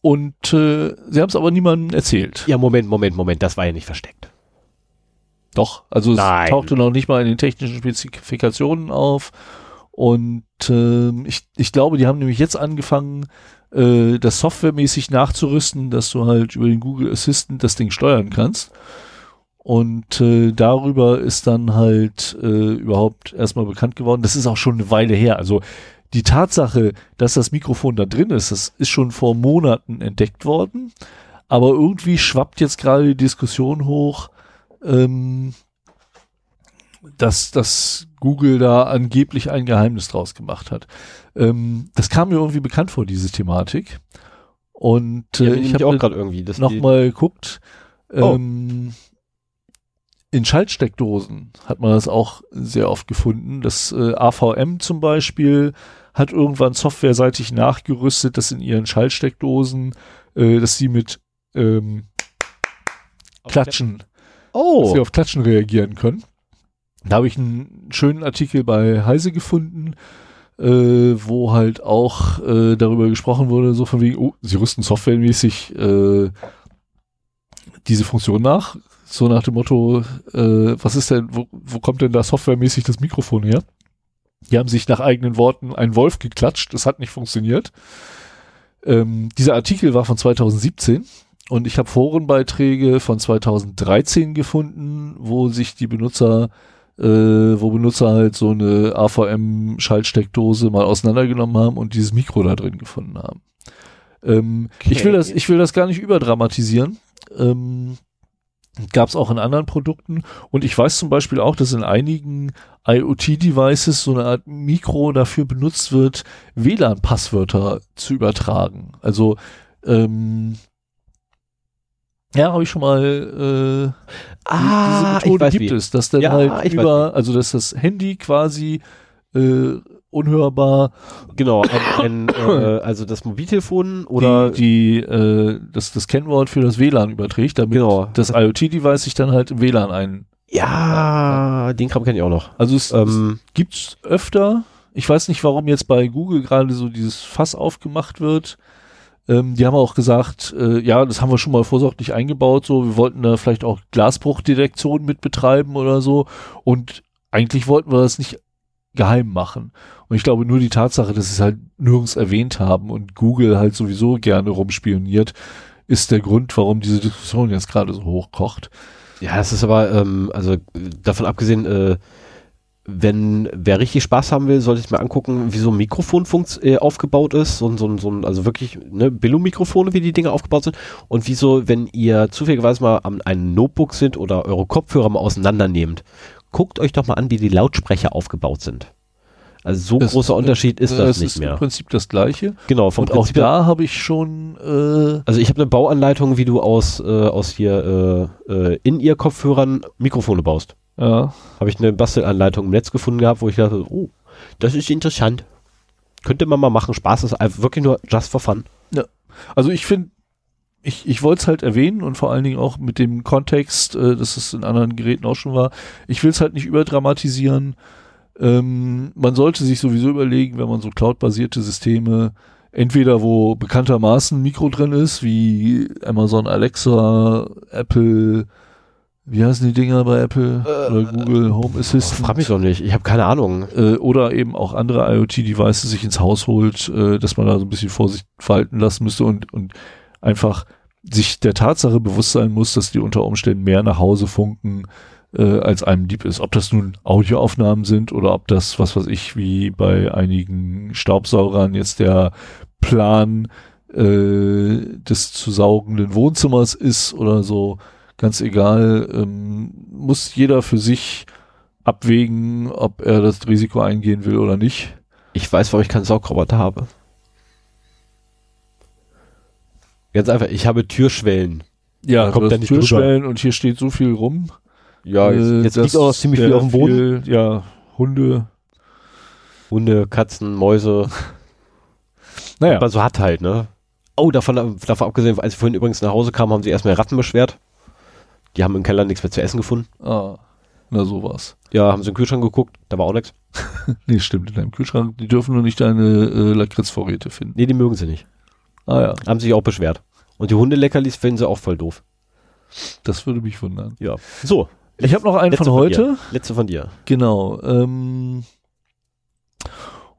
Speaker 2: Und äh, sie haben es aber niemandem erzählt.
Speaker 1: Ja, Moment, Moment, Moment. Das war ja nicht versteckt.
Speaker 2: Doch, also es
Speaker 1: Nein.
Speaker 2: tauchte noch nicht mal in den technischen Spezifikationen auf. Und ähm, ich, ich glaube, die haben nämlich jetzt angefangen, äh, das softwaremäßig nachzurüsten, dass du halt über den Google Assistant das Ding steuern kannst. Und äh, darüber ist dann halt äh, überhaupt erstmal bekannt geworden. Das ist auch schon eine Weile her. Also die Tatsache, dass das Mikrofon da drin ist, das ist schon vor Monaten entdeckt worden. Aber irgendwie schwappt jetzt gerade die Diskussion hoch, ähm, dass, dass Google da angeblich ein Geheimnis draus gemacht hat. Ähm, das kam mir irgendwie bekannt vor, diese Thematik. Und äh,
Speaker 1: Ja,
Speaker 2: ich
Speaker 1: ich auch
Speaker 2: habe
Speaker 1: gerade irgendwie. dass die-
Speaker 2: nochmal geguckt.
Speaker 1: Oh.
Speaker 2: Ähm, in Schaltsteckdosen hat man das auch sehr oft gefunden. Das äh, AVM zum Beispiel hat irgendwann softwareseitig nachgerüstet, dass in ihren Schaltsteckdosen, äh, dass sie mit ähm, Klatschen dass
Speaker 1: Oh,
Speaker 2: sie auf Klatschen reagieren können. Da habe ich einen schönen Artikel bei Heise gefunden, äh, wo halt auch äh, darüber gesprochen wurde, so von wegen, oh, sie rüsten softwaremäßig äh, diese Funktion nach. So nach dem Motto, äh, was ist denn, wo, wo kommt denn da softwaremäßig das Mikrofon her? Die haben sich nach eigenen Worten einen Wolf geklatscht, das hat nicht funktioniert. Ähm, dieser Artikel war von 2017 und ich habe Forenbeiträge von 2013 gefunden, wo sich die Benutzer, äh, wo Benutzer halt so eine AVM-Schaltsteckdose mal auseinandergenommen haben und dieses Mikro da drin gefunden haben. Ähm,
Speaker 1: Okay.
Speaker 2: Ich will das, ich will das gar nicht überdramatisieren. Ähm, Gab es auch in anderen Produkten. Und ich weiß zum Beispiel auch, dass in einigen IoT-Devices so eine Art Mikro dafür benutzt wird, WLAN-Passwörter zu übertragen. Also ähm, ja, habe ich schon mal äh,
Speaker 1: Ah,
Speaker 2: diese Methode
Speaker 1: ich weiß
Speaker 2: gibt
Speaker 1: wie.
Speaker 2: es, dass dann
Speaker 1: Ja,
Speaker 2: halt über, also dass das Handy quasi äh, unhörbar
Speaker 1: Genau, ein, ein, äh, also das Mobiltelefon oder
Speaker 2: die, die äh, das, das Kennwort für das WLAN überträgt, damit
Speaker 1: Genau.
Speaker 2: das IoT-Device sich dann halt im WLAN ein.
Speaker 1: ja, den Kram kenne ich auch noch.
Speaker 2: Also es,
Speaker 1: Ähm,
Speaker 2: es gibt's öfter. Ich weiß nicht, warum jetzt bei Google gerade so dieses Fass aufgemacht wird. Ähm, die haben auch gesagt, äh, ja, das haben wir schon mal vorsorglich eingebaut, so, wir wollten da vielleicht auch Glasbruchdetektion mit betreiben oder so. Und eigentlich wollten wir das nicht geheim machen. Und ich glaube, nur die Tatsache, dass sie es halt nirgends erwähnt haben und Google halt sowieso gerne rumspioniert, ist der Grund, warum diese Diskussion jetzt gerade so hochkocht.
Speaker 1: ja, das ist aber, ähm, also davon abgesehen, äh, wenn wer richtig Spaß haben will, sollte ich mal angucken, wie so ein Mikrofon funkt, äh, aufgebaut ist. So, ein- so, ein- so also wirklich ne, Billo-Mikrofone, wie die Dinge aufgebaut sind. Und wieso, wenn ihr zufälligerweise mal an einem Notebook sind oder eure Kopfhörer mal auseinandernehmt, guckt euch doch mal an, wie die Lautsprecher aufgebaut sind. Also so
Speaker 2: Das-
Speaker 1: großer Unterschied ist
Speaker 2: Äh,
Speaker 1: das
Speaker 2: es
Speaker 1: nicht
Speaker 2: ist
Speaker 1: mehr.
Speaker 2: im Prinzip das Gleiche.
Speaker 1: Genau, vom
Speaker 2: Und auch
Speaker 1: Prinzip her-
Speaker 2: da habe ich schon, äh,
Speaker 1: Also ich habe eine Bauanleitung, wie du aus, äh, aus hier äh, äh, in ihr Kopfhörern Mikrofone baust.
Speaker 2: Ja,
Speaker 1: Habe ich eine Bastelanleitung im Netz gefunden gehabt, wo ich dachte, oh, das ist interessant. Könnte man mal machen. Spaß ist einfach wirklich nur just for fun.
Speaker 2: also ich finde, ich, ich wollte es halt erwähnen und vor allen Dingen auch mit dem Kontext, äh, dass es in anderen Geräten auch schon war. Ich will es halt nicht überdramatisieren. Ähm, man sollte sich sowieso überlegen, wenn man so cloud-basierte Systeme, entweder wo bekanntermaßen ein Mikro drin ist, wie Amazon Alexa, Apple, wie heißen die Dinger bei Apple
Speaker 1: Äh,
Speaker 2: oder Google Home Assistant?
Speaker 1: Frag mich doch nicht. Ich habe keine Ahnung.
Speaker 2: äh, oder eben auch andere IoT-Devices sich ins Haus holt, äh, dass man da so ein bisschen Vorsicht walten lassen müsste und, und einfach sich der Tatsache bewusst sein muss, dass die unter Umständen mehr nach Hause funken, äh, als einem lieb ist. Ob das nun Audioaufnahmen sind oder ob das, was weiß ich, wie bei einigen Staubsaugern jetzt der Plan äh, des zu saugenden Wohnzimmers ist oder so, ganz egal, ähm, muss jeder für sich abwägen, ob er das Risiko eingehen will oder nicht.
Speaker 1: Ich weiß, warum ich keinen Saugroboter habe. Ganz einfach, ich habe Türschwellen.
Speaker 2: Ja,
Speaker 1: Da kommt
Speaker 2: hast
Speaker 1: nicht
Speaker 2: Türschwellen und hier steht so viel rum.
Speaker 1: Ja, jetzt,
Speaker 2: Äh,
Speaker 1: jetzt liegt auch ziemlich viel auf dem Boden.
Speaker 2: Viel, ja, Hunde.
Speaker 1: Hunde, Katzen, Mäuse.
Speaker 2: Naja,
Speaker 1: Aber so hat halt, ne? Oh, davon, davon abgesehen, als ich vorhin übrigens nach Hause kam, haben sie erstmal Ratten beschwert. Die haben im Keller nichts mehr zu essen gefunden.
Speaker 2: ah, na sowas.
Speaker 1: Ja, haben sie im Kühlschrank geguckt, da war auch nichts.
Speaker 2: Nee, stimmt, in deinem Kühlschrank. Die dürfen nur nicht deine äh, Lakritzvorräte finden.
Speaker 1: Nee, die mögen sie nicht.
Speaker 2: Ah ja,
Speaker 1: Haben sich auch beschwert. Und die Hundeleckerlis finden sie auch voll doof.
Speaker 2: das würde mich wundern.
Speaker 1: Ja. So.
Speaker 2: Ich habe noch einen von heute.
Speaker 1: Dir. Letzte von dir.
Speaker 2: Genau. Ähm,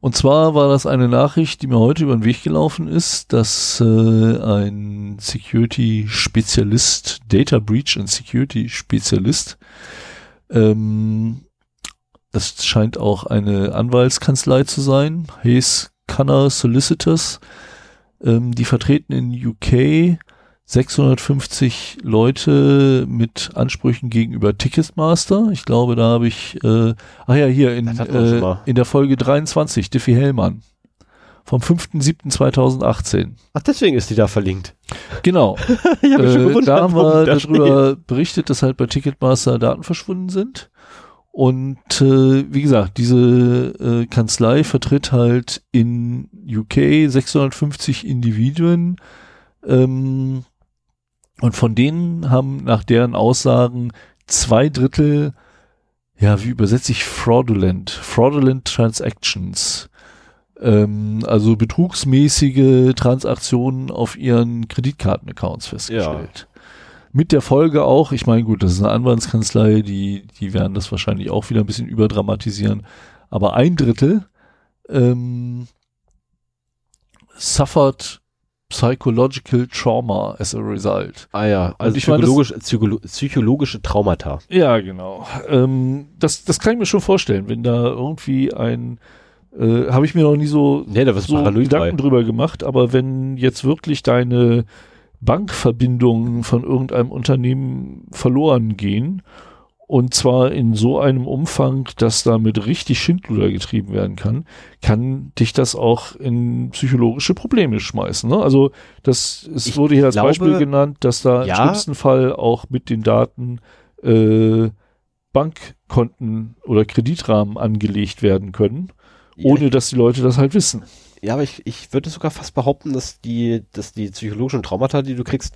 Speaker 2: und zwar war das eine Nachricht, die mir heute über den Weg gelaufen ist, dass äh, ein Security-Spezialist, Data Breach and Security-Spezialist, ähm, das scheint auch eine Anwaltskanzlei zu sein, Hayes Cunner Solicitors, ähm, die vertreten in UK 650 Leute mit Ansprüchen gegenüber Ticketmaster. Ich glaube, da habe ich, äh, ah ja, hier in,
Speaker 1: schon
Speaker 2: äh, in der Folge 23, Diffie Hellmann. Vom 5.7.2018.
Speaker 1: Ach, deswegen ist die da verlinkt.
Speaker 2: Genau.
Speaker 1: ich hab mich schon
Speaker 2: Äh,
Speaker 1: gewundert,
Speaker 2: da haben wir darüber berichtet, dass halt bei Ticketmaster Daten verschwunden sind. Und äh, wie gesagt, diese äh, Kanzlei vertritt halt in UK 650 Individuen. Ähm, und von denen haben nach deren Aussagen zwei Drittel, ja, wie übersetze ich fraudulent, fraudulent Transactions, ähm, also betrugsmäßige Transaktionen auf ihren Kreditkartenaccounts festgestellt. Mit der Folge auch, ich meine, gut, das ist eine Anwaltskanzlei, die, die werden das wahrscheinlich auch wieder ein bisschen überdramatisieren, aber ein Drittel ähm, suffered psychological trauma as a result.
Speaker 1: Ah ja, also
Speaker 2: ich meine, das-
Speaker 1: psychologisch, psycholo psychologische Traumata.
Speaker 2: Ja, genau. Ähm, das, das kann ich mir schon vorstellen, wenn da irgendwie ein, äh, habe ich mir noch nie so,
Speaker 1: Nee,
Speaker 2: so Gedanken
Speaker 1: bei.
Speaker 2: drüber gemacht, aber wenn jetzt wirklich deine Bankverbindungen von irgendeinem Unternehmen verloren gehen. Und zwar in so einem Umfang, dass damit richtig Schindluder getrieben werden kann, kann dich das auch in psychologische Probleme schmeißen. Ne? Also das es
Speaker 1: Ich
Speaker 2: wurde hier als
Speaker 1: glaube,
Speaker 2: Beispiel genannt, dass da im
Speaker 1: ja.
Speaker 2: schlimmsten Fall auch mit den Daten äh, Bankkonten oder Kreditrahmen angelegt werden können, ohne dass die Leute das halt wissen.
Speaker 1: Ja, aber ich, ich würde sogar fast behaupten, dass die, dass die psychologischen Traumata, die du kriegst,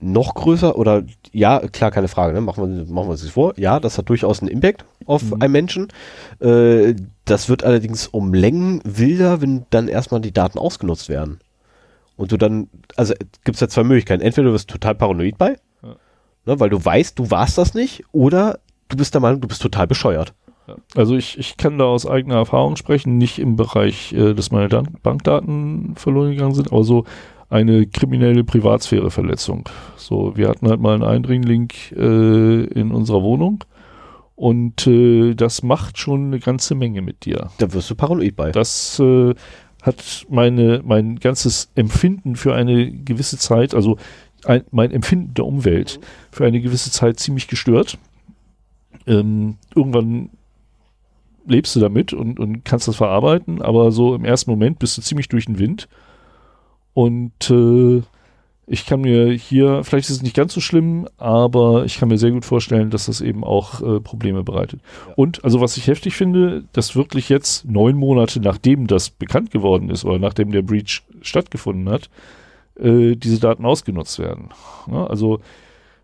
Speaker 1: noch größer oder ja, klar, keine Frage, ne? machen, wir, machen wir uns das vor. Ja, das hat durchaus einen Impact auf
Speaker 2: Mhm.
Speaker 1: einen Menschen. Äh, das wird allerdings um Längen wilder, wenn dann erstmal die Daten ausgenutzt werden. Und du dann, also gibt es ja zwei Möglichkeiten. Entweder du wirst total paranoid bei,
Speaker 2: Ja.
Speaker 1: ne, weil du weißt, du warst das nicht, oder du bist der Meinung, du bist total bescheuert.
Speaker 2: Also ich, ich kann da aus eigener Erfahrung sprechen, nicht im Bereich, äh, dass meine Dan Bankdaten verloren gegangen sind, aber so eine kriminelle Privatsphäreverletzung. So, wir hatten halt mal einen Eindringling äh, in unserer Wohnung und äh, das macht schon eine ganze Menge mit dir.
Speaker 1: Da wirst du paranoid bei.
Speaker 2: Das äh, hat meine, mein ganzes Empfinden für eine gewisse Zeit, also ein, mein Empfinden der Umwelt für eine gewisse Zeit ziemlich gestört. Ähm, irgendwann lebst du damit und, und kannst das verarbeiten, aber so im ersten Moment bist du ziemlich durch den Wind. Und äh, ich kann mir hier, vielleicht ist es nicht ganz so schlimm, aber ich kann mir sehr gut vorstellen, dass das eben auch äh, Probleme bereitet.
Speaker 1: Ja.
Speaker 2: Und also was ich heftig finde, dass wirklich jetzt neun Monate nachdem das bekannt geworden ist oder nachdem der Breach stattgefunden hat, äh, diese Daten ausgenutzt werden. Ja, also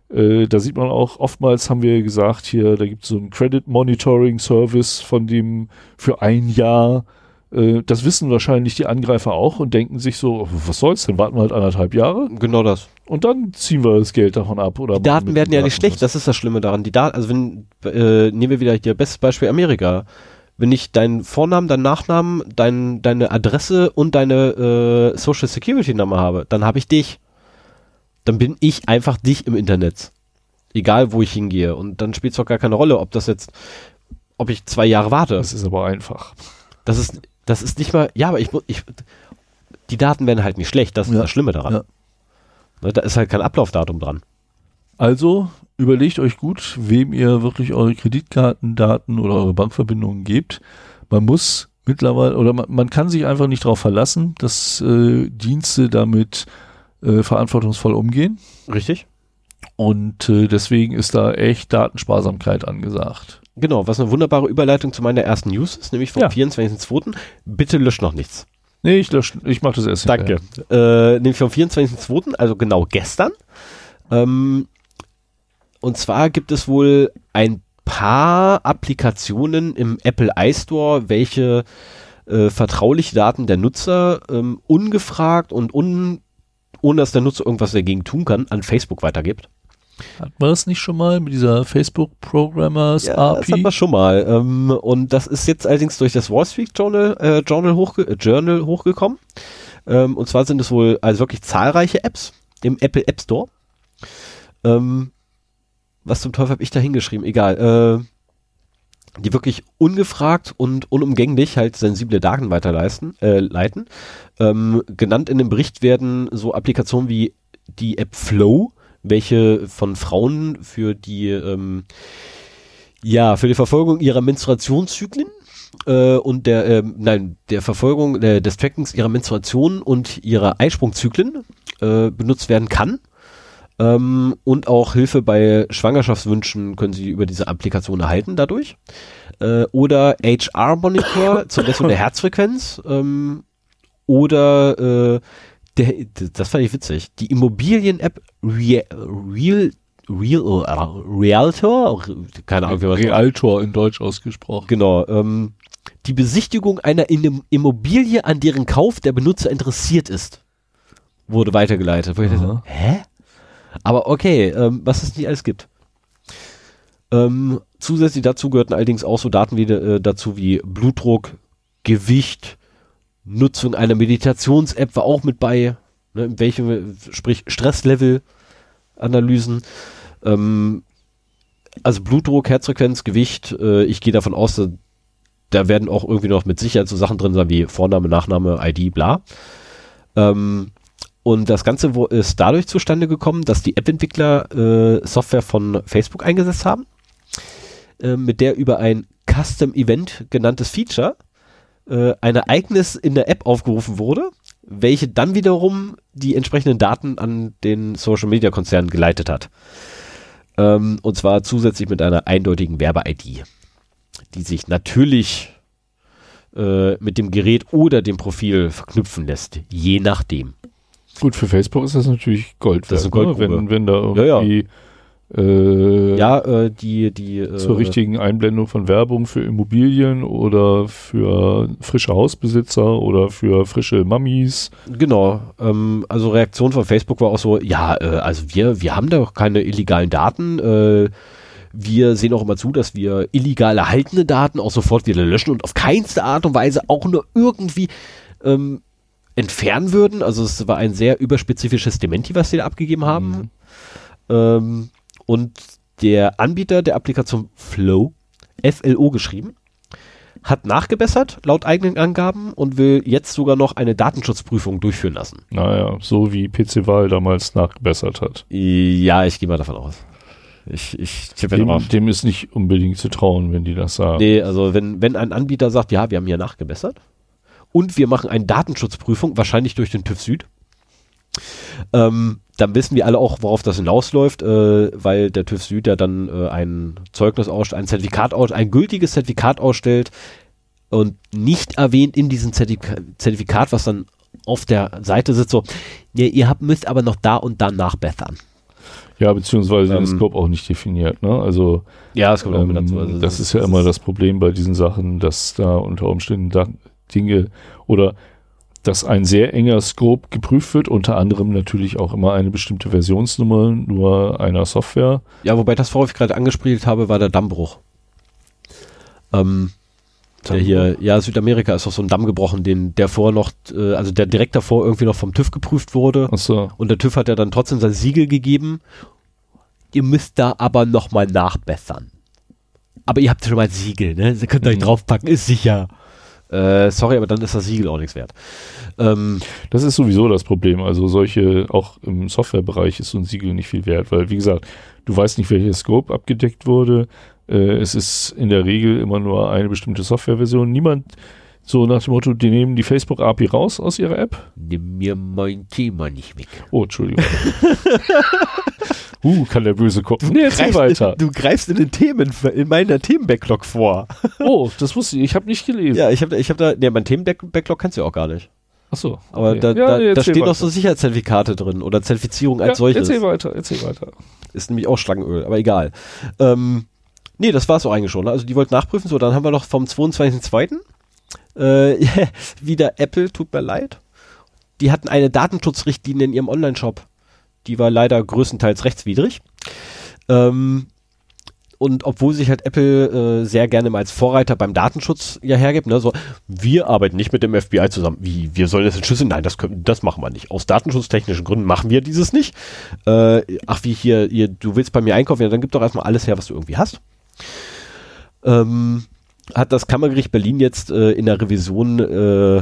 Speaker 2: äh, da sieht man auch, oftmals haben wir gesagt, hier, da gibt es so einen Credit Monitoring Service, von dem für ein Jahr, äh, das wissen wahrscheinlich die Angreifer auch und denken sich so, was soll's denn, warten wir halt anderthalb Jahre
Speaker 1: Genau das.
Speaker 2: und dann ziehen wir das Geld davon ab. Oder
Speaker 1: Die Daten werden
Speaker 2: den
Speaker 1: ja nicht schlecht,
Speaker 2: was.
Speaker 1: das ist das Schlimme daran. Die Daten, also wenn, äh, nehmen wir wieder hier bestes Beispiel Amerika. Wenn ich deinen Vornamen, deinen Nachnamen, dein, deine Adresse und deine äh, Social Security Nummer habe, dann habe ich dich. Dann bin ich einfach dich im Internet. Egal, wo ich hingehe. Und dann spielt es doch gar keine Rolle, ob das jetzt, ob ich zwei Jahre warte.
Speaker 2: Das ist aber einfach.
Speaker 1: Das ist, das ist nicht mal, ja, aber ich, mu- ich, die Daten werden halt nicht schlecht, das ist
Speaker 2: Ja.
Speaker 1: das Schlimme daran.
Speaker 2: Ja.
Speaker 1: Ne, Da ist halt kein Ablaufdatum dran.
Speaker 2: Also überlegt euch gut, wem ihr wirklich eure Kreditkartendaten oder eure Bankverbindungen gebt. Man muss mittlerweile oder man, man kann sich einfach nicht darauf verlassen, dass äh, Dienste damit äh, verantwortungsvoll umgehen.
Speaker 1: Richtig?
Speaker 2: Und äh, deswegen ist da echt Datensparsamkeit angesagt.
Speaker 1: Genau, was eine wunderbare Überleitung zu meiner ersten News ist, nämlich vom
Speaker 2: Ja.
Speaker 1: 24.02. Bitte löscht noch nichts.
Speaker 2: Nee, ich lösche, ich mache das erst
Speaker 1: Danke. Äh, nämlich vom 24.02., also genau gestern. Ähm, und zwar gibt es wohl ein paar Applikationen im Apple iStore, welche äh, vertrauliche Daten der Nutzer ähm, ungefragt und un, ohne dass der Nutzer irgendwas dagegen tun kann, an Facebook weitergibt.
Speaker 2: Hat man das nicht schon mal mit dieser Facebook Programmers
Speaker 1: Ja, das
Speaker 2: API?
Speaker 1: hatten wir schon mal. Ähm, und das ist jetzt allerdings durch das Wall Street Journal, äh, Journal, hochge äh, Journal hochgekommen. Ähm, und zwar sind es wohl also wirklich zahlreiche Apps im Apple App Store. Ähm, was zum Teufel habe ich da hingeschrieben? Egal. Äh, die wirklich ungefragt und unumgänglich halt sensible Daten weiterleiten. Äh, leiten. Ähm, genannt in dem Bericht werden so Applikationen wie die App Flow, welche von Frauen für die ähm, ja, für die Verfolgung ihrer Menstruationszyklen äh, und der, ähm, nein, der Verfolgung äh, des Trackings ihrer Menstruation und ihrer Eisprungzyklen äh, benutzt werden kann. Ähm, und auch Hilfe bei Schwangerschaftswünschen können Sie über diese Applikation erhalten dadurch. Äh, oder HR-Monitor zur Messung der Herzfrequenz. Ähm, oder äh, der, das fand ich witzig. Die Immobilien-App Real, Real, Real, äh, Realtor, keine Ahnung, wie man
Speaker 2: Realtor in Deutsch ausgesprochen.
Speaker 1: Genau. Ähm, die Besichtigung einer In- Immobilie, an deren Kauf der Benutzer interessiert ist, wurde weitergeleitet. Dachte, hä? Aber okay, ähm, was es nicht alles gibt. Ähm, zusätzlich dazu gehörten allerdings auch so Daten wie, äh, dazu wie Blutdruck, Gewicht, Nutzung einer Meditations-App war auch mit bei, ne, in welchem, sprich Stresslevel, Analysen. Ähm, also Blutdruck, Herzfrequenz, Gewicht, äh, ich gehe davon aus, da, da werden auch irgendwie noch mit Sicherheit so Sachen drin sein wie Vorname, Nachname, ID, bla. Ähm, Und das Ganze ist dadurch zustande gekommen, dass die App-Entwickler äh, Software von Facebook eingesetzt haben, äh, mit der über ein Custom Event genanntes Feature äh, ein Ereignis in der App aufgerufen wurde, welche dann wiederum die entsprechenden Daten an den Social Media Konzern geleitet hat. Ähm, und zwar zusätzlich mit einer eindeutigen Werbe-ID, die sich natürlich äh, mit dem Gerät oder dem Profil verknüpfen lässt, je nachdem.
Speaker 2: Gut, für Facebook ist das natürlich Gold.
Speaker 1: Das ist
Speaker 2: ne?
Speaker 1: Goldgrube.
Speaker 2: wenn, wenn da
Speaker 1: Ja,
Speaker 2: irgendwie äh,
Speaker 1: Ja, äh, die, die äh,
Speaker 2: zur richtigen Einblendung von Werbung für Immobilien oder für frische Hausbesitzer oder für frische Mammis.
Speaker 1: Genau. Ähm, also Reaktion von Facebook war auch so, ja, äh, also wir, wir haben da doch keine illegalen Daten. Äh, wir sehen auch immer zu, dass wir illegal erhaltene Daten auch sofort wieder löschen und auf keinste Art und Weise auch nur irgendwie ähm, entfernen würden. Also es war ein sehr überspezifisches Dementi, was sie da abgegeben haben.
Speaker 2: Mhm.
Speaker 1: Ähm, und der Anbieter der Applikation Flow, FLO geschrieben, hat nachgebessert laut eigenen Angaben und will jetzt sogar noch eine Datenschutzprüfung durchführen lassen.
Speaker 2: Naja, so wie PC-Wahl damals nachgebessert hat.
Speaker 1: Ja, ich gehe mal davon aus. Ich, ich tippe
Speaker 2: Dem,
Speaker 1: drauf.
Speaker 2: dem ist nicht unbedingt zu trauen, wenn die das sagen.
Speaker 1: Nee, also wenn, wenn ein Anbieter sagt, ja, wir haben hier nachgebessert und wir machen eine Datenschutzprüfung, wahrscheinlich durch den TÜV Süd, ähm, dann wissen wir alle auch, worauf das hinausläuft, äh, weil der TÜV Süd ja dann äh, ein Zeugnis ausstellt, ein Zertifikat aus, ein gültiges Zertifikat ausstellt und nicht erwähnt in diesem Zertifika Zertifikat, was dann auf der Seite sitzt, so, ja, ihr habt, müsst aber noch da und da nachbessern.
Speaker 2: Ja, beziehungsweise den
Speaker 1: Ähm,
Speaker 2: Scope auch nicht definiert. Ne? Also
Speaker 1: Ja, das kommt auch
Speaker 2: ähm,
Speaker 1: mit dazu. Also
Speaker 2: das ist ja immer das Problem bei diesen Sachen, dass da unter Umständen da Dinge oder dass ein sehr enger Scope geprüft wird, unter anderem natürlich auch immer eine bestimmte Versionsnummer nur einer Software.
Speaker 1: Ja, wobei das, worauf ich gerade angespielt habe, war der Dammbruch. Ähm, der hier, ja, Südamerika ist doch so ein Damm gebrochen, den, der vorher noch, äh, also der direkt davor irgendwie noch vom TÜV geprüft wurde.
Speaker 2: Achso,
Speaker 1: Und der TÜV hat ja dann trotzdem sein Siegel gegeben. Ihr müsst da aber nochmal nachbessern. Aber ihr habt schon mal ein Siegel, ne? Sie könnt euch
Speaker 2: Mhm.
Speaker 1: draufpacken, ist sicher. Äh, sorry, aber dann ist das Siegel auch nichts wert. Ähm,
Speaker 2: das ist sowieso das Problem. Also solche, auch im Softwarebereich ist so ein Siegel nicht viel wert, weil wie gesagt, du weißt nicht, welcher Scope abgedeckt wurde. Äh, es ist in der Regel immer nur eine bestimmte Softwareversion. Niemand so nach dem Motto, die nehmen die Facebook API raus aus ihrer App.
Speaker 1: nimm mir mein Thema nicht weg.
Speaker 2: Oh, Entschuldigung. uh, kann der böse Kopf. Nee, erzähl weiter.
Speaker 1: Du greifst in den Themen, in meiner Themenbacklog vor.
Speaker 2: Oh, das wusste ich. Ich habe nicht gelesen.
Speaker 1: Ja, ich habe ich hab da, ne, mein Themenbacklog kennst du ja auch gar nicht.
Speaker 2: Achso.
Speaker 1: Aber
Speaker 2: okay.
Speaker 1: da,
Speaker 2: Ja,
Speaker 1: da,
Speaker 2: nee,
Speaker 1: da stehen noch
Speaker 2: weiter.
Speaker 1: so Sicherheitszertifikate drin oder Zertifizierung als
Speaker 2: ja,
Speaker 1: solches.
Speaker 2: Erzähl weiter, erzähl weiter.
Speaker 1: Ist nämlich auch Schlangenöl, aber egal. Ähm, nee, das war es auch eigentlich schon. ne? Also die wollten nachprüfen. So, dann haben wir noch vom 22.02. Äh, wieder Apple, tut mir leid. Die hatten eine Datenschutzrichtlinie in ihrem Online-Shop. Die war leider größtenteils rechtswidrig. Ähm, und obwohl sich halt Apple äh, sehr gerne mal als Vorreiter beim Datenschutz ja hergibt, ne, so, wir arbeiten nicht mit dem FBI zusammen. Wie, wir sollen das entschlüsseln? Nein, das können, das machen wir nicht. Aus datenschutztechnischen Gründen machen wir dieses nicht. Äh, ach, wie hier, hier, du willst bei mir einkaufen, ja, dann gib doch erstmal alles her, was du irgendwie hast. Ähm, hat das Kammergericht Berlin jetzt äh, in der Revision äh,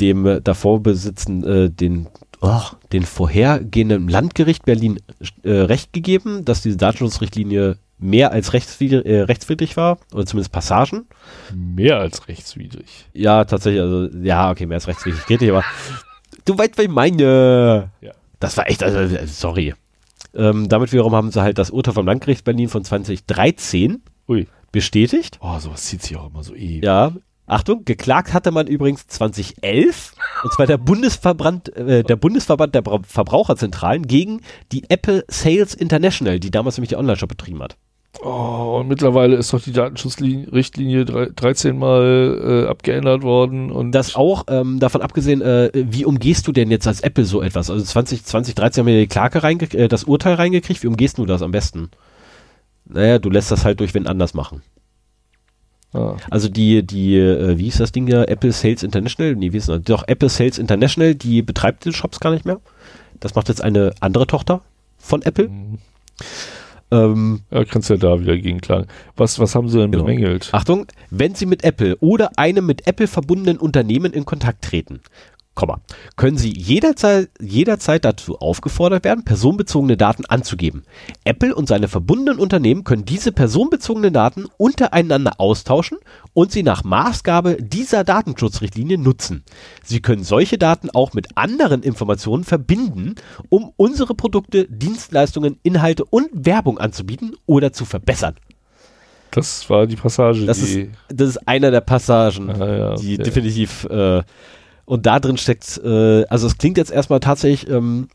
Speaker 1: dem äh, davor besitzen, äh, den, oh, den vorhergehenden Landgericht Berlin äh, Recht gegeben, dass diese Datenschutzrichtlinie mehr als rechtswidrig, äh, rechtswidrig war, oder zumindest Passagen.
Speaker 2: Mehr als rechtswidrig.
Speaker 1: Ja, tatsächlich, also, ja, okay, mehr als rechtswidrig geht nicht, aber du weißt, was ich meine.
Speaker 2: Ja.
Speaker 1: Das war echt, also, sorry. Ähm, damit wiederum haben sie halt das Urteil vom Landgericht Berlin von 2013
Speaker 2: Ui.
Speaker 1: Bestätigt.
Speaker 2: Oh, sowas zieht sich auch immer so ewig.
Speaker 1: Ja, Achtung, geklagt hatte man übrigens 2011, und zwar der Bundesverband, äh, der Bundesverband der Bra Verbraucherzentralen gegen die Apple Sales International, die damals nämlich die Online-Shop betrieben hat.
Speaker 2: Oh, und mittlerweile ist doch die Datenschutzrichtlinie 13 Mal äh, abgeändert worden und
Speaker 1: Das auch, ähm, davon abgesehen, äh, wie umgehst du denn jetzt als Apple so etwas? Also 20, 2013 haben wir die Klage reinge äh, das Urteil reingekriegt, wie umgehst du das am besten? Naja, du lässt das halt durch wen anders machen.
Speaker 2: ah,
Speaker 1: Also die, die, äh, wie ist das Ding da? Apple Sales International? Nee, wie ist das? Doch, Apple Sales International, die betreibt die Shops gar nicht mehr. Das macht jetzt eine andere Tochter von Apple.
Speaker 2: mhm.
Speaker 1: Ähm,
Speaker 2: ja, kannst ja da wieder gegen klagen. Was, was haben sie denn
Speaker 1: Genau.
Speaker 2: bemängelt?
Speaker 1: Achtung, wenn Sie mit Apple oder einem mit Apple verbundenen Unternehmen in Kontakt treten, Komma, können Sie jederzeit, jederzeit dazu aufgefordert werden, personenbezogene Daten anzugeben. Apple und seine verbundenen Unternehmen können diese personenbezogenen Daten untereinander austauschen und sie nach Maßgabe dieser Datenschutzrichtlinie nutzen. Sie können solche Daten auch mit anderen Informationen verbinden, um unsere Produkte, Dienstleistungen, Inhalte und Werbung anzubieten oder zu verbessern.
Speaker 2: Das war die Passage,
Speaker 1: Das,
Speaker 2: die.
Speaker 1: ist, das ist einer der Passagen,
Speaker 2: Ah, ja,
Speaker 1: die
Speaker 2: okay.
Speaker 1: definitiv äh, und da drin steckt, äh, also es klingt jetzt erstmal tatsächlich ähm,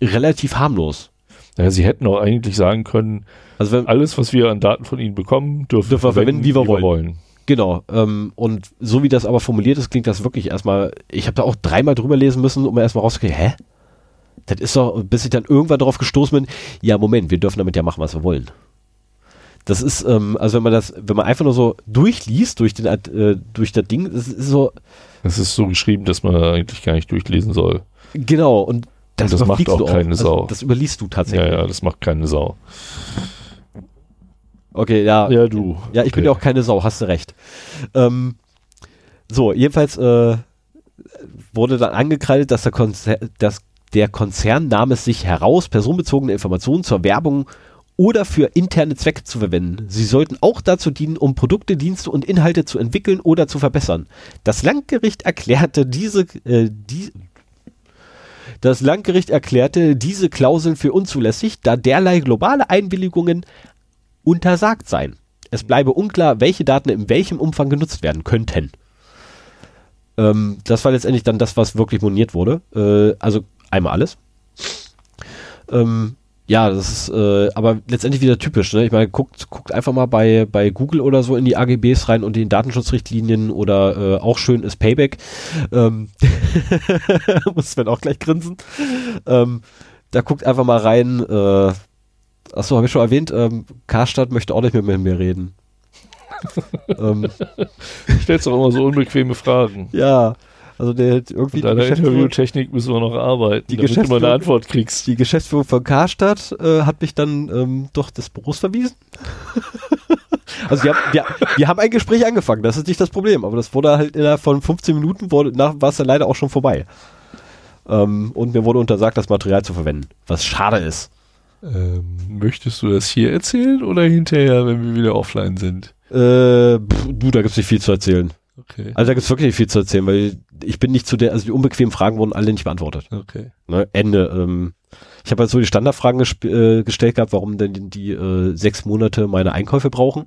Speaker 1: relativ harmlos.
Speaker 2: Naja, sie hätten auch eigentlich sagen können,
Speaker 1: Also wenn,
Speaker 2: alles, was wir an Daten von ihnen bekommen, dürfen,
Speaker 1: Dürfen wir verwenden, wie wir
Speaker 2: wollen.
Speaker 1: genau, ähm, und so wie das aber formuliert ist, klingt das wirklich erstmal, ich habe da auch dreimal drüber lesen müssen, um erstmal rauszukriegen, hä? Das ist doch, bis ich dann irgendwann darauf gestoßen bin, ja Moment, wir dürfen damit ja machen, was wir wollen. Das ist, ähm, also wenn man das, wenn man einfach nur so durchliest durch den, äh, durch das Ding, das ist so,
Speaker 2: Es ist so geschrieben, dass man eigentlich gar nicht durchlesen soll.
Speaker 1: genau, und das,
Speaker 2: Und das macht auch keine
Speaker 1: Also,
Speaker 2: Sau.
Speaker 1: das überliest du tatsächlich.
Speaker 2: Ja, ja, das macht keine Sau.
Speaker 1: Okay, ja.
Speaker 2: Ja, du.
Speaker 1: Ja, ich bin
Speaker 2: Okay.
Speaker 1: ja auch keine Sau, hast du recht. Ähm, so, jedenfalls äh, wurde dann angekreidet, dass der, Konzer dass der Konzern nahm es sich heraus, personenbezogene Informationen zur Werbung oder für interne Zwecke zu verwenden. Sie sollten auch dazu dienen, um Produkte, Dienste und Inhalte zu entwickeln oder zu verbessern. Das Landgericht erklärte diese, äh, die, das Landgericht erklärte diese Klauseln für unzulässig, da derlei globale Einwilligungen untersagt seien. Es bleibe unklar, welche Daten in welchem Umfang genutzt werden könnten. Ähm, das war letztendlich dann das, was wirklich moniert wurde. Äh, also einmal alles. Ähm, ja, das ist äh, aber letztendlich wieder typisch. Ne? Ich meine, guckt, guckt einfach mal bei, bei Google oder so in die AGBs rein und in den Datenschutzrichtlinien oder äh, auch schön ist Payback. Ähm, muss Sven auch gleich grinsen. Ähm, da guckt einfach mal rein. Äh, achso, habe ich schon erwähnt, ähm, Karstadt möchte auch nicht mehr mit mir reden. ähm,
Speaker 2: Stellst doch immer so unbequeme Fragen.
Speaker 1: ja, also der hat irgendwie
Speaker 2: Mit deiner
Speaker 1: Geschäftsführung-
Speaker 2: Interviewtechnik müssen wir noch arbeiten,
Speaker 1: Die
Speaker 2: damit du mal eine
Speaker 1: Geschäftsführung-
Speaker 2: Antwort kriegst.
Speaker 1: die Geschäftsführung von Karstadt äh, hat mich dann ähm, doch des Büros verwiesen. also wir haben, wir, wir haben ein Gespräch angefangen, das ist nicht das Problem, aber das wurde halt innerhalb von 15 Minuten, wurde, nach, war es dann leider auch schon vorbei. Ähm, und mir wurde untersagt, das Material zu verwenden, was schade ist.
Speaker 2: Ähm, möchtest du das hier erzählen oder hinterher, wenn wir wieder offline sind?
Speaker 1: Äh, pff, du, da gibt's nicht viel zu erzählen.
Speaker 2: Okay.
Speaker 1: Also da gibt's wirklich nicht viel zu erzählen, weil ich bin nicht zu der, also die unbequemen Fragen wurden alle nicht beantwortet.
Speaker 2: Okay.
Speaker 1: Ne? Ende. Ähm, ich habe halt so die Standardfragen äh, gestellt gehabt, warum denn die, die äh, sechs Monate meine Einkäufe brauchen.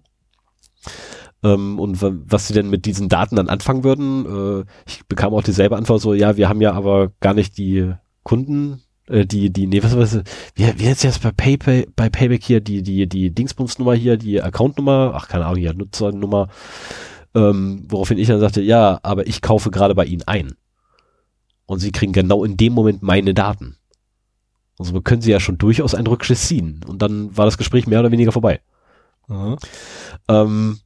Speaker 1: Ähm, und wa- was sie denn mit diesen Daten dann anfangen würden. Äh, ich bekam auch dieselbe Antwort so, ja, wir haben ja aber gar nicht die Kunden, äh, die, die, nee, was, was, wie, wie jetzt jetzt bei PayPay, bei Payback hier, die, die, die Dingsbumsnummer hier, die Accountnummer, ach, keine Ahnung, ja, Nutzernummer, ähm, woraufhin ich dann sagte, ja, aber ich kaufe gerade bei Ihnen ein. Und Sie kriegen genau in dem Moment meine Daten. Also können Sie ja schon durchaus einen Rückschluss ziehen. Und dann war das Gespräch mehr oder weniger vorbei.
Speaker 2: Aha.
Speaker 1: Ähm,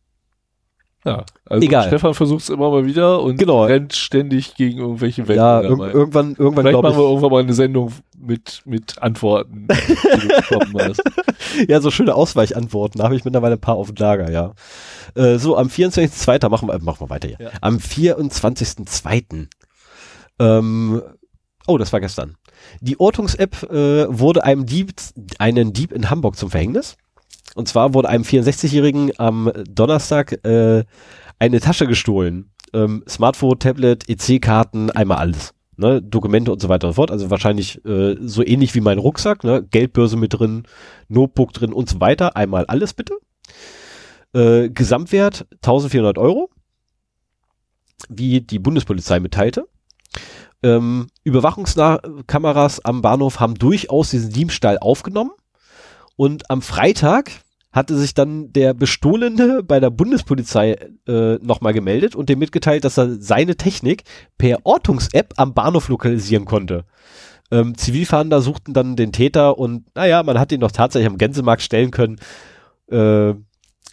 Speaker 2: Ja, also
Speaker 1: Egal.
Speaker 2: Stefan versucht es immer mal wieder und
Speaker 1: Genau.
Speaker 2: rennt ständig gegen irgendwelche Wände.
Speaker 1: ja,
Speaker 2: dabei.
Speaker 1: irg irgendwann, irgendwann
Speaker 2: Vielleicht machen wir
Speaker 1: ich,
Speaker 2: irgendwann mal eine Sendung mit, mit Antworten, die du bekommen hast.
Speaker 1: ja, so schöne Ausweichantworten, da habe ich mittlerweile ein paar auf dem Lager, ja. Äh, so, am 24.02. machen wir, äh, machen wir weiter hier.
Speaker 2: Ja.
Speaker 1: Am 24.02. Ähm, oh, das war gestern. Die Ortungs-App äh, wurde einem Dieb, einen Dieb in Hamburg zum Verhängnis. Und zwar wurde einem 64-Jährigen am Donnerstag äh, eine Tasche gestohlen. Ähm, Smartphone, Tablet, EC-Karten, einmal alles. Ne? Dokumente und so weiter und so fort. Also wahrscheinlich äh, so ähnlich wie mein Rucksack. Ne? Geldbörse mit drin, Notebook drin und so weiter. Einmal alles bitte. Äh, Gesamtwert 1400 Euro. Wie die Bundespolizei mitteilte. Ähm, Überwachungskameras am Bahnhof haben durchaus diesen Diebstahl aufgenommen. Und am Freitag hatte sich dann der Bestohlene bei der Bundespolizei äh, nochmal gemeldet und dem mitgeteilt, dass er seine Technik per Ortungs-App am Bahnhof lokalisieren konnte. Ähm, Zivilfahnder suchten dann den Täter und naja, man hat ihn doch tatsächlich am Gänsemarkt stellen können. Äh,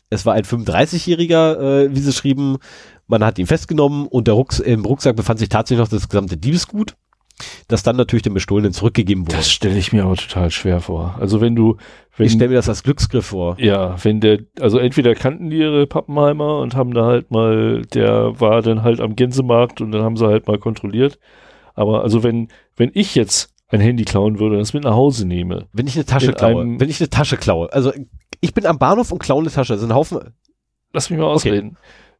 Speaker 1: es war ein 35-Jähriger, äh, wie sie schrieben. Man hat ihn festgenommen und der Rucks im Rucksack befand sich tatsächlich noch das gesamte Diebesgut, das dann natürlich dem Bestohlenen zurückgegeben wurde.
Speaker 2: Das stelle ich mir aber total schwer vor. Also wenn du, wenn,
Speaker 1: ich stelle mir das als Glücksgriff vor.
Speaker 2: ja, wenn der, also entweder kannten die ihre Pappenheimer und haben da halt mal, der war dann halt am Gänsemarkt und dann haben sie halt mal kontrolliert. Aber also wenn, wenn ich jetzt ein Handy klauen würde und das mit nach Hause nehme.
Speaker 1: Wenn ich eine Tasche klaue, wenn ich eine Tasche klaue, also ich bin am Bahnhof und klaue eine Tasche, das sind ein Haufen,
Speaker 2: Lass mich mal ausreden.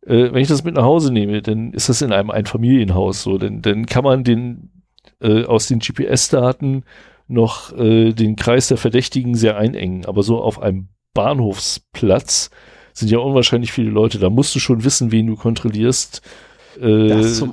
Speaker 2: Äh, wenn ich das mit nach Hause nehme, dann ist das in einem Einfamilienhaus so. Denn dann kann man den äh, aus den GPS-Daten noch äh, den Kreis der Verdächtigen sehr einengen. Aber so auf einem Bahnhofsplatz sind ja unwahrscheinlich viele Leute. Da musst du schon wissen, wen du kontrollierst. Äh,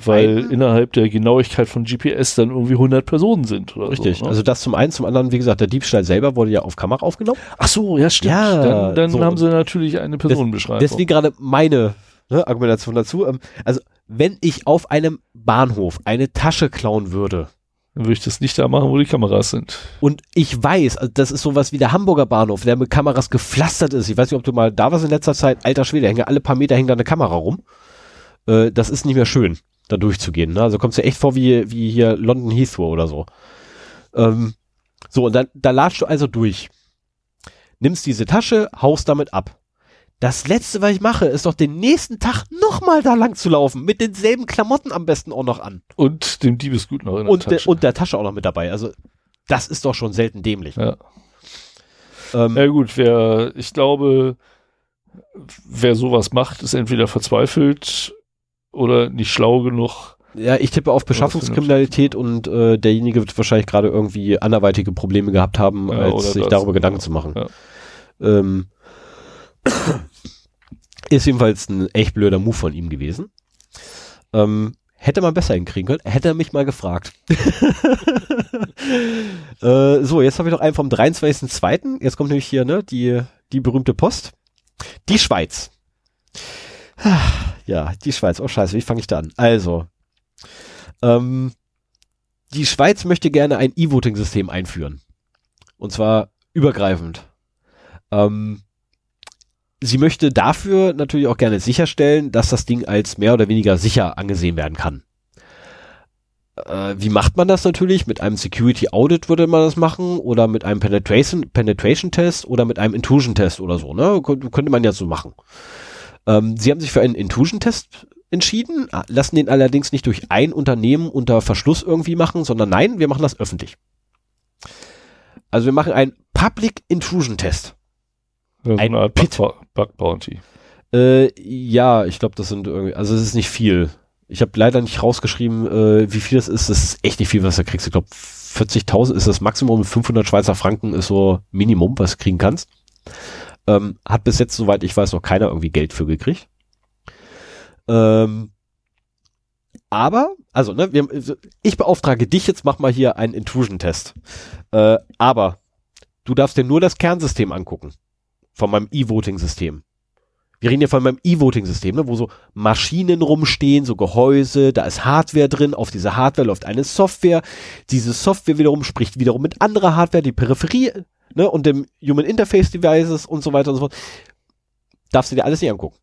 Speaker 2: weil
Speaker 1: einen-
Speaker 2: innerhalb der Genauigkeit von GPS dann irgendwie 100 Personen sind. Oder
Speaker 1: richtig.
Speaker 2: So, ne?
Speaker 1: Also das zum einen, zum anderen, wie gesagt, der Diebstahl selber wurde ja auf Kamera aufgenommen.
Speaker 2: Ach so, ja, stimmt.
Speaker 1: Ja,
Speaker 2: dann dann
Speaker 1: so.
Speaker 2: haben sie natürlich eine Personenbeschreibung.
Speaker 1: Deswegen gerade meine ne, Argumentation dazu. Ähm, also wenn ich auf einem Bahnhof eine Tasche klauen würde
Speaker 2: dann würde ich das nicht da machen, wo die Kameras sind.
Speaker 1: und ich weiß, also das ist sowas wie der Hamburger Bahnhof, der mit Kameras gepflastert ist. Ich weiß nicht, ob du mal da warst in letzter Zeit. Alter Schwede, hängen alle paar Meter hängt da eine Kamera rum. Äh, das ist nicht mehr schön, da durchzugehen. Ne? Also kommst du echt vor wie, wie hier London Heathrow oder so. Ähm, so, und dann, da latschst du also durch. Nimmst diese Tasche, haust damit ab. Das letzte, was ich mache, ist doch den nächsten Tag nochmal da lang zu laufen. Mit denselben Klamotten am besten auch noch an.
Speaker 2: Und dem Diebesgut noch in der
Speaker 1: Und,
Speaker 2: Tasche.
Speaker 1: und der Tasche auch noch mit dabei. Also, das ist doch schon selten dämlich.
Speaker 2: ja.
Speaker 1: Ähm,
Speaker 2: ja gut, wer, ich glaube, wer sowas macht, ist entweder verzweifelt oder nicht schlau genug.
Speaker 1: Ja, ich tippe auf Beschaffungskriminalität und äh, derjenige wird wahrscheinlich gerade irgendwie anderweitige Probleme gehabt haben,
Speaker 2: Ja,
Speaker 1: als sich darüber
Speaker 2: ja.
Speaker 1: Gedanken zu machen.
Speaker 2: Ja.
Speaker 1: Ähm, ist jedenfalls ein echt blöder Move von ihm gewesen. Ähm, hätte man besser hinkriegen können, hätte er mich mal gefragt. äh, so, jetzt habe ich noch einen vom 23.02. Jetzt kommt nämlich hier ne, die, die berühmte Post. Die Schweiz. Ja, die Schweiz. Oh scheiße, wie fange ich da an? Also, ähm, die Schweiz möchte gerne ein E-Voting-System einführen. Und zwar übergreifend. Ähm, sie möchte dafür natürlich auch gerne sicherstellen, dass das Ding als mehr oder weniger sicher angesehen werden kann. Äh, wie macht man das natürlich? Mit einem Security Audit würde man das machen oder mit einem Penetration, Penetration Test oder mit einem Intrusion Test oder so, ne? Kön könnte man ja so machen. Ähm, sie haben sich für einen Intrusion Test entschieden, lassen den allerdings nicht durch ein Unternehmen unter Verschluss irgendwie machen, sondern nein, wir machen das öffentlich. Also wir machen einen Public Intrusion Test.
Speaker 2: Ja, so
Speaker 1: Ein
Speaker 2: eine Art
Speaker 1: Pit.
Speaker 2: Bug, Bug Bounty.
Speaker 1: Äh, ja, ich glaube, das sind irgendwie, also es ist nicht viel. Ich habe leider nicht rausgeschrieben, äh, wie viel das ist. Das ist echt nicht viel, was du kriegst. Ich glaube, 40.000 ist das Maximum, 500 Schweizer Franken ist so Minimum, was du kriegen kannst. Ähm, hat bis jetzt, soweit ich weiß, noch keiner irgendwie Geld für gekriegt. Ähm, aber, also, ne, wir, ich beauftrage dich jetzt, mach mal hier einen Intrusion-Test. Äh, aber du darfst dir nur das Kernsystem angucken. Von meinem E-Voting-System. Wir reden ja von meinem E-Voting-System, ne, wo so Maschinen rumstehen, so Gehäuse, da ist Hardware drin, auf diese Hardware läuft eine Software. Diese Software wiederum spricht wiederum mit anderer Hardware, die Peripherie, ne, und dem Human Interface Devices und so weiter und so fort. Darfst du dir alles nicht angucken.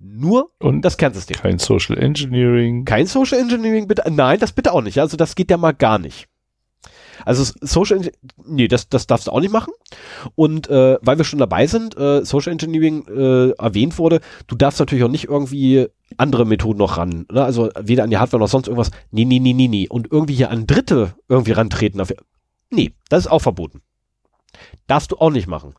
Speaker 1: Nur
Speaker 2: Und
Speaker 1: das Kernsystem.
Speaker 2: kein Social Engineering.
Speaker 1: Kein Social Engineering, bitte. Nein, das bitte auch nicht. Also das geht ja mal gar nicht. Also Social Engineering, nee, das, das darfst du auch nicht machen. Und äh, weil wir schon dabei sind, äh, Social Engineering äh, erwähnt wurde, du darfst natürlich auch nicht irgendwie andere Methoden noch ran. Ne? Also weder an die Hardware noch sonst irgendwas. Nee, nee, nee, nee, nee. Und irgendwie hier an Dritte irgendwie rantreten. Dafür. Nee, das ist auch verboten. Darfst du auch nicht machen.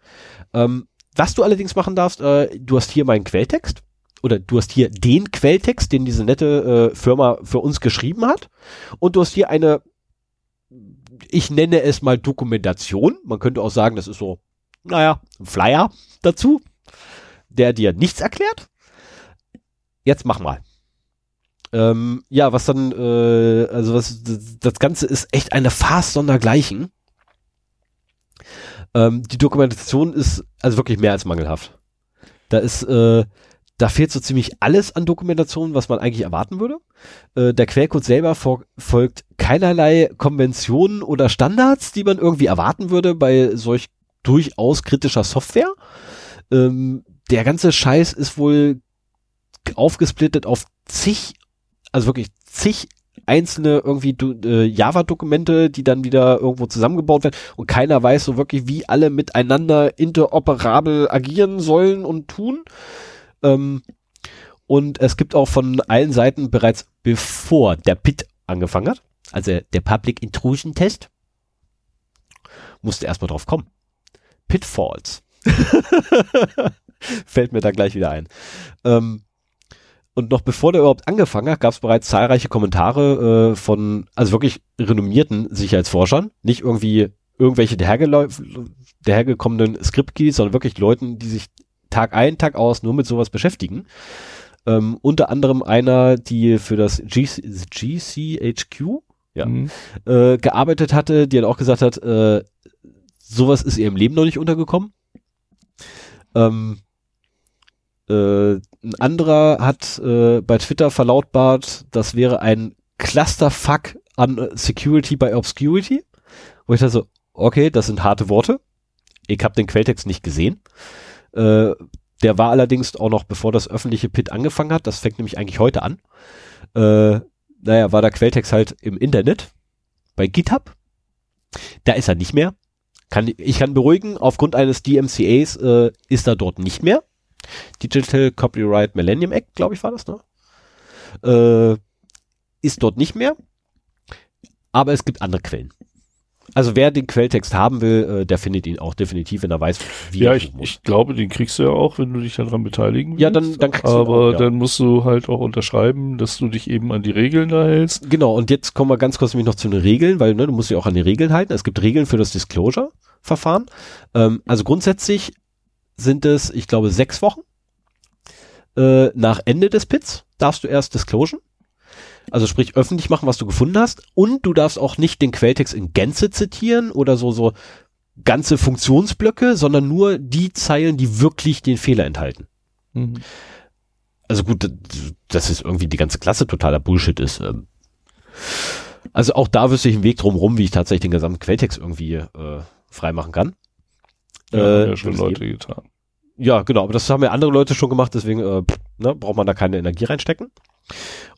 Speaker 1: Ähm, was du allerdings machen darfst, äh, du hast hier meinen Quelltext oder du hast hier den Quelltext, den diese nette äh, Firma für uns geschrieben hat. Und du hast hier eine, ich nenne es mal Dokumentation. Man könnte auch sagen, das ist so, naja, ein Flyer dazu, der dir nichts erklärt. Jetzt mach mal. Ähm, ja, was dann, äh, also was, das, Ganze ist echt eine Farce sondergleichen. Ähm, die Dokumentation ist also wirklich mehr als mangelhaft. Da ist, äh, da fehlt so ziemlich alles an Dokumentation, was man eigentlich erwarten würde. Äh, der Quellcode selber fol- folgt keinerlei Konventionen oder Standards, die man irgendwie erwarten würde bei solch durchaus kritischer Software. Ähm, der ganze Scheiß ist wohl aufgesplittet auf zig, also wirklich zig einzelne irgendwie äh, Java-Dokumente, die dann wieder irgendwo zusammengebaut werden und keiner weiß so wirklich, wie alle miteinander interoperabel agieren sollen und tun. Ähm, und es gibt auch von allen Seiten bereits bevor der PIT angefangen hat, also der Public Intrusion Test, musste erstmal drauf kommen. Pitfalls. Fällt mir da gleich wieder ein. Ähm, und noch bevor der überhaupt angefangen hat, gab es bereits zahlreiche Kommentare äh, von, also wirklich renommierten Sicherheitsforschern, nicht irgendwie irgendwelche dahergekommenen Script-Keys, sondern wirklich Leuten, die sich Tag ein, Tag aus nur mit sowas beschäftigen. Ähm, unter anderem einer, die für das GC, GCHQ ja, mhm. äh, gearbeitet hatte, die dann auch gesagt hat, äh, sowas ist ihr im Leben noch nicht untergekommen. Ähm, äh, ein anderer hat äh, bei Twitter verlautbart, das wäre ein Clusterfuck an Security by Obscurity. Wo ich dachte so, okay, das sind harte Worte. Ich habe den Quelltext nicht gesehen. Äh, der war allerdings auch noch, bevor das öffentliche Pit angefangen hat. Das fängt nämlich eigentlich heute an. Äh, naja, war der Quelltext halt im Internet bei GitHub. Da ist er nicht mehr. Kann, ich kann beruhigen, aufgrund eines DMCAs äh, ist er dort nicht mehr. Digital Copyright Millennium Act, glaube ich, war das, ne? Äh, ist dort nicht mehr. Aber es gibt andere Quellen. Also wer den Quelltext haben will, äh, der findet ihn auch definitiv, wenn er weiß,
Speaker 2: wie ja, er ich, muss. ich glaube, den kriegst du ja auch, wenn du dich daran beteiligen willst.
Speaker 1: Ja, dann, dann kriegst
Speaker 2: Aber
Speaker 1: du
Speaker 2: auch, ja. dann musst du halt auch unterschreiben, dass du dich eben an die Regeln da hältst.
Speaker 1: Genau, und jetzt kommen wir ganz kurz nämlich noch zu den Regeln, weil ne, du musst dich auch an die Regeln halten. Es gibt Regeln für das Disclosure-Verfahren. Ähm, also grundsätzlich sind es, ich glaube, sechs Wochen. Äh, nach Ende des Pits darfst du erst disclosen. Also sprich öffentlich machen, was du gefunden hast. Und du darfst auch nicht den Quelltext in Gänze zitieren oder so, so ganze Funktionsblöcke, sondern nur die Zeilen, die wirklich den Fehler enthalten. Mhm. Also gut, das ist irgendwie die ganze Klasse totaler Bullshit ist. Ähm. Also auch da wüsste ich einen Weg drum rum, wie ich tatsächlich den gesamten Quelltext irgendwie äh, freimachen kann.
Speaker 2: Ja, äh, ja schon Leute getan.
Speaker 1: Ja, genau, aber das haben ja andere Leute schon gemacht, deswegen äh, ne, braucht man da keine Energie reinstecken.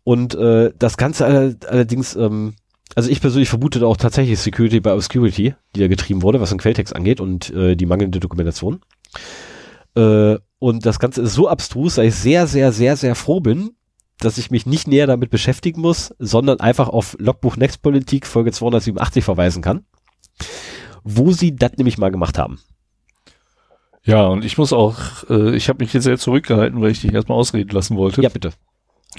Speaker 1: Und äh, das Ganze all allerdings, ähm, also ich persönlich vermute auch tatsächlich Security by Obscurity, die da getrieben wurde, was den Quelltext angeht und äh, die mangelnde Dokumentation. Äh, und das Ganze ist so abstrus, dass ich sehr, sehr, sehr, sehr froh bin, dass ich mich nicht näher damit beschäftigen muss, sondern einfach auf Logbuch Nextpolitik Folge 287 verweisen kann, wo sie das nämlich mal gemacht haben.
Speaker 2: Ja, und ich muss auch, äh, ich habe mich jetzt sehr zurückgehalten, weil ich dich erstmal ausreden lassen wollte.
Speaker 1: Ja, bitte.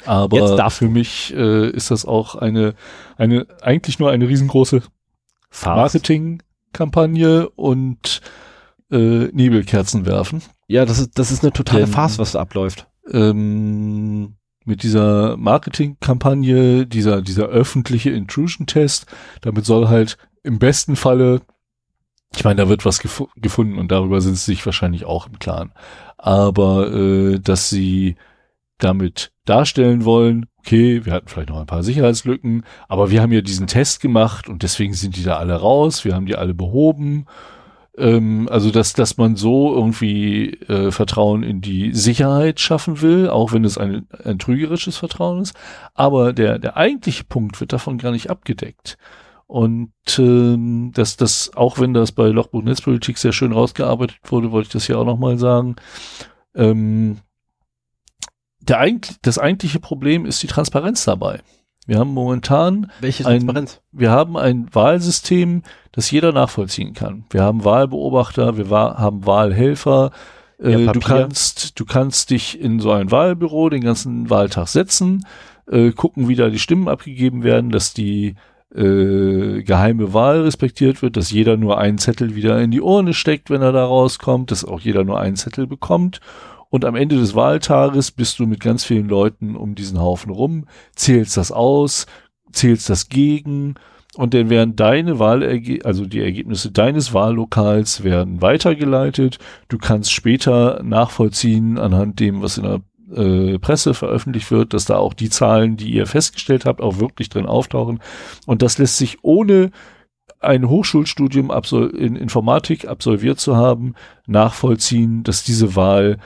Speaker 2: Aber für mich äh, ist das auch eine, eine, eigentlich nur eine riesengroße Marketingkampagne und äh, Nebelkerzen werfen.
Speaker 1: Ja, das ist, das ist eine totale Denn, Farce, was da abläuft.
Speaker 2: Ähm, mit dieser Marketingkampagne, dieser, dieser öffentliche Intrusion-Test, damit soll halt im besten Falle, ich meine, da wird was gef gefunden und darüber sind sie sich wahrscheinlich auch im Klaren, aber äh, dass sie damit darstellen wollen, okay, wir hatten vielleicht noch ein paar Sicherheitslücken, aber wir haben ja diesen Test gemacht und deswegen sind die da alle raus, wir haben die alle behoben. Ähm, also, dass, dass man so irgendwie äh, Vertrauen in die Sicherheit schaffen will, auch wenn es ein, ein trügerisches Vertrauen ist. Aber der, der eigentliche Punkt wird davon gar nicht abgedeckt. Und ähm, dass das, auch wenn das bei Lochbuch Netzpolitik sehr schön rausgearbeitet wurde, wollte ich das hier auch nochmal sagen. Ähm, eigentlich, das eigentliche Problem ist die Transparenz dabei. Wir haben momentan
Speaker 1: Welche Transparenz?
Speaker 2: Ein, wir haben ein Wahlsystem, das jeder nachvollziehen kann. Wir haben Wahlbeobachter, wir wa haben Wahlhelfer. Äh, ja, du kannst, du kannst dich in so ein Wahlbüro den ganzen Wahltag setzen, äh, gucken, wie da die Stimmen abgegeben werden, dass die äh, geheime Wahl respektiert wird, dass jeder nur einen Zettel wieder in die Urne steckt, wenn er da rauskommt, dass auch jeder nur einen Zettel bekommt und am Ende des Wahltages bist du mit ganz vielen Leuten um diesen Haufen rum, zählst das aus, zählst das gegen und dann werden deine Wahlergebnisse, also die Ergebnisse deines Wahllokals werden weitergeleitet. Du kannst später nachvollziehen anhand dem, was in der äh, Presse veröffentlicht wird, dass da auch die Zahlen, die ihr festgestellt habt, auch wirklich drin auftauchen. Und das lässt sich ohne ein Hochschulstudium in Informatik absolviert zu haben, nachvollziehen, dass diese Wahl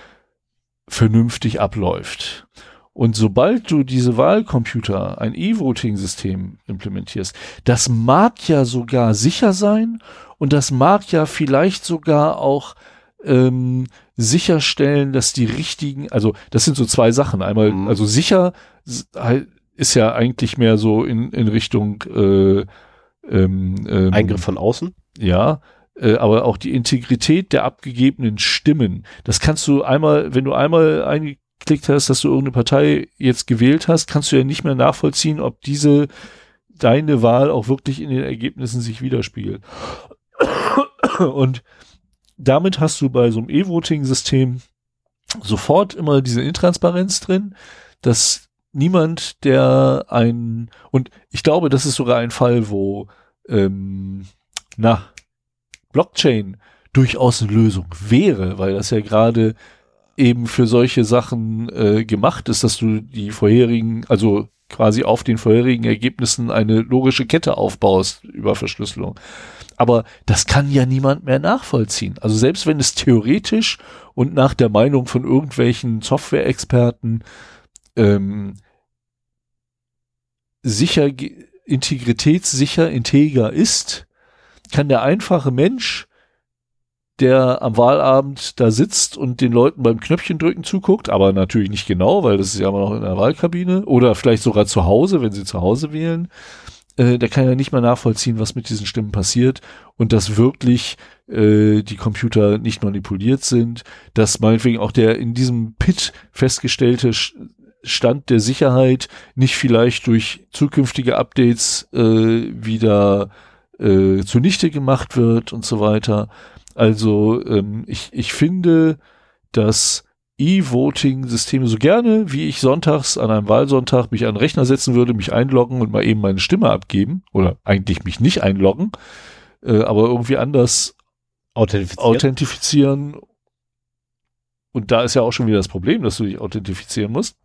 Speaker 2: vernünftig abläuft. Und sobald du diese Wahlcomputer, ein E-Voting-System implementierst, das mag ja sogar sicher sein und das mag ja vielleicht sogar auch ähm, sicherstellen, dass die richtigen, also das sind so zwei Sachen. Einmal, mhm. also sicher ist ja eigentlich mehr so in, in Richtung äh, ähm, ähm,
Speaker 1: Eingriff von außen.
Speaker 2: Ja, äh, aber auch die Integrität der abgegebenen Stimmen. Das kannst du einmal, wenn du einmal eingeklickt hast, dass du irgendeine Partei jetzt gewählt hast, kannst du ja nicht mehr nachvollziehen, ob diese deine Wahl auch wirklich in den Ergebnissen sich widerspiegelt. Und damit hast du bei so einem E-Voting-System sofort immer diese Intransparenz drin, dass niemand, der ein, und ich glaube, das ist sogar ein Fall, wo, ähm, na, Blockchain durchaus eine Lösung wäre, weil das ja gerade eben für solche Sachen äh, gemacht ist, dass du die vorherigen, also quasi auf den vorherigen Ergebnissen eine logische Kette aufbaust über Verschlüsselung. Aber das kann ja niemand mehr nachvollziehen. Also selbst wenn es theoretisch und nach der Meinung von irgendwelchen Software-Experten ähm, sicher, integritätssicher, integer ist, kann der einfache Mensch, der am Wahlabend da sitzt und den Leuten beim Knöpfchen drücken zuguckt, aber natürlich nicht genau, weil das ist ja immer noch in der Wahlkabine oder vielleicht sogar zu Hause, wenn sie zu Hause wählen, äh, der kann ja nicht mehr nachvollziehen, was mit diesen Stimmen passiert und dass wirklich äh, die Computer nicht manipuliert sind, dass meinetwegen auch der in diesem Pit festgestellte Stand der Sicherheit nicht vielleicht durch zukünftige Updates äh, wieder äh, zunichte gemacht wird und so weiter. Also ähm, ich, ich finde, dass E-Voting-Systeme so gerne, wie ich sonntags an einem Wahlsonntag mich an den Rechner setzen würde, mich einloggen und mal eben meine Stimme abgeben oder eigentlich mich nicht einloggen, äh, aber irgendwie anders authentifizieren. authentifizieren. Und da ist ja auch schon wieder das Problem, dass du dich authentifizieren musst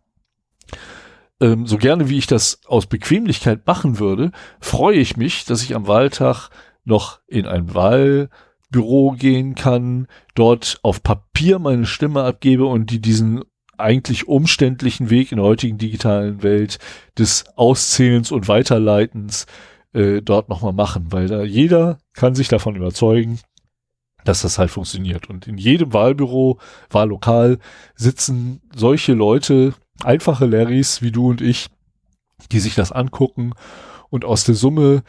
Speaker 2: ähm, so gerne wie ich das aus Bequemlichkeit machen würde, freue ich mich, dass ich am Wahltag noch in ein Wahlbüro gehen kann, dort auf Papier meine Stimme abgebe und die diesen eigentlich umständlichen Weg in der heutigen digitalen Welt des Auszählens und Weiterleitens äh, dort nochmal machen, weil da jeder kann sich davon überzeugen, dass das halt funktioniert. Und in jedem Wahlbüro, Wahllokal sitzen solche Leute, einfache Larrys wie du und ich, die sich das angucken und aus der Summe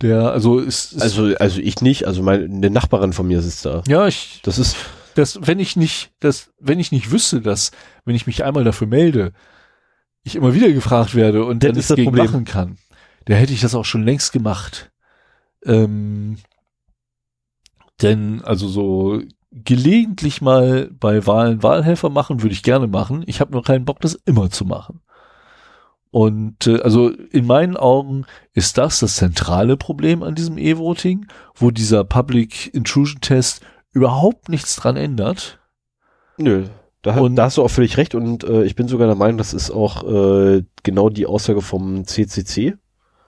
Speaker 2: der, also ist,
Speaker 1: also also ich nicht, also meine Nachbarin von mir sitzt da.
Speaker 2: Ja, ich, das ist, das, wenn ich nicht, das, wenn ich nicht wüsste, dass, wenn ich mich einmal dafür melde, ich immer wieder gefragt werde und dann es gegen Problem. machen kann, da hätte ich das auch schon längst gemacht. Ähm, denn also so gelegentlich mal bei Wahlen Wahlhelfer machen, würde ich gerne machen. Ich habe nur keinen Bock, das immer zu machen. Und äh, also in meinen Augen ist das das zentrale Problem an diesem E-Voting, wo dieser Public Intrusion Test überhaupt nichts dran ändert.
Speaker 1: Nö, da, und, da hast du auch völlig recht und äh, ich bin sogar der Meinung, das ist auch äh, genau die Aussage vom CCC.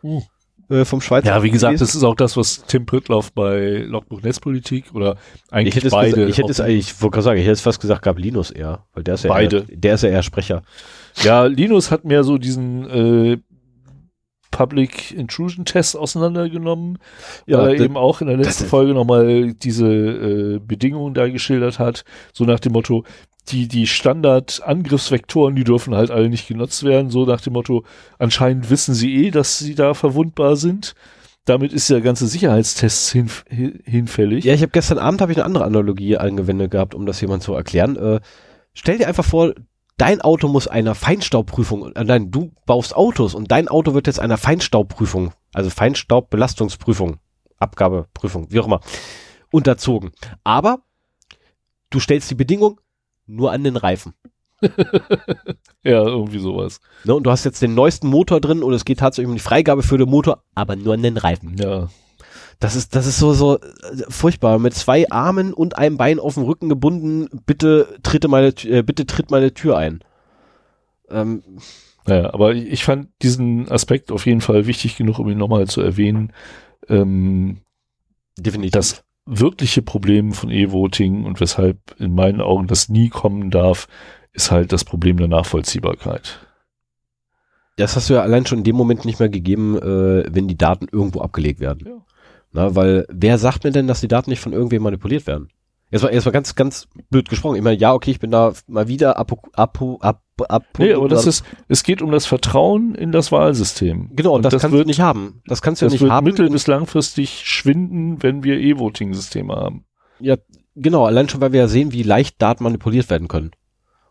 Speaker 1: Hm
Speaker 2: äh, vom Schweizer. Ja, wie gesagt, gewesen. das ist auch das, was Tim Prittloff bei Logbuch Netzpolitik oder eigentlich
Speaker 1: ich hätte
Speaker 2: beide.
Speaker 1: Gesagt, ich hätte es eigentlich, ich wollte gerade sagen, ich hätte es fast gesagt, gab Linus eher, weil der ist ja
Speaker 2: beide.
Speaker 1: Eher, der ist ja eher Sprecher.
Speaker 2: Ja, Linus hat mehr so diesen äh, Public Intrusion Test auseinandergenommen, ja, weil er eben auch in der letzten Folge nochmal diese äh, Bedingungen da geschildert hat, so nach dem Motto, die, die Standard-Angriffsvektoren, die dürfen halt alle nicht genutzt werden, so nach dem Motto, anscheinend wissen sie eh, dass sie da verwundbar sind. Damit ist der ganze Sicherheitstest hin, hinfällig.
Speaker 1: Ja, ich habe gestern Abend habe ich eine andere Analogie angewendet gehabt, um das jemand zu erklären. Äh, stell dir einfach vor, dein Auto muss einer Feinstaubprüfung, äh, nein, du baust Autos und dein Auto wird jetzt einer Feinstaubprüfung, also Feinstaubbelastungsprüfung, Abgabeprüfung, wie auch immer, unterzogen. Aber du stellst die Bedingung, nur an den Reifen.
Speaker 2: ja, irgendwie sowas.
Speaker 1: Ne, und du hast jetzt den neuesten Motor drin und es geht tatsächlich um die Freigabe für den Motor, aber nur an den Reifen.
Speaker 2: Ja.
Speaker 1: Das ist, das ist so, so äh, furchtbar. Mit zwei Armen und einem Bein auf dem Rücken gebunden, bitte tritte meine, äh, bitte tritt meine Tür ein.
Speaker 2: Ähm, naja, aber ich fand diesen Aspekt auf jeden Fall wichtig genug, um ihn nochmal zu erwähnen. Ähm, Definitiv. Dass wirkliche Problem von E-Voting und weshalb in meinen Augen das nie kommen darf, ist halt das Problem der Nachvollziehbarkeit.
Speaker 1: Das hast du ja allein schon in dem Moment nicht mehr gegeben, äh, wenn die Daten irgendwo abgelegt werden. Ja. Na, weil wer sagt mir denn, dass die Daten nicht von irgendwem manipuliert werden? Jetzt mal, jetzt mal ganz, ganz blöd gesprochen. Ich meine, ja, okay, ich bin da mal wieder apo, apo, ap, ab.
Speaker 2: Nee, aber das ist, es geht um das Vertrauen in das Wahlsystem.
Speaker 1: Genau, und das,
Speaker 2: das
Speaker 1: kannst
Speaker 2: wird-
Speaker 1: du nicht haben. Das kannst du
Speaker 2: Das
Speaker 1: nicht
Speaker 2: wird
Speaker 1: haben.
Speaker 2: mittel- bis langfristig schwinden, wenn wir E-Voting-Systeme haben.
Speaker 1: Ja, genau, allein schon, weil wir ja sehen, wie leicht Daten manipuliert werden können.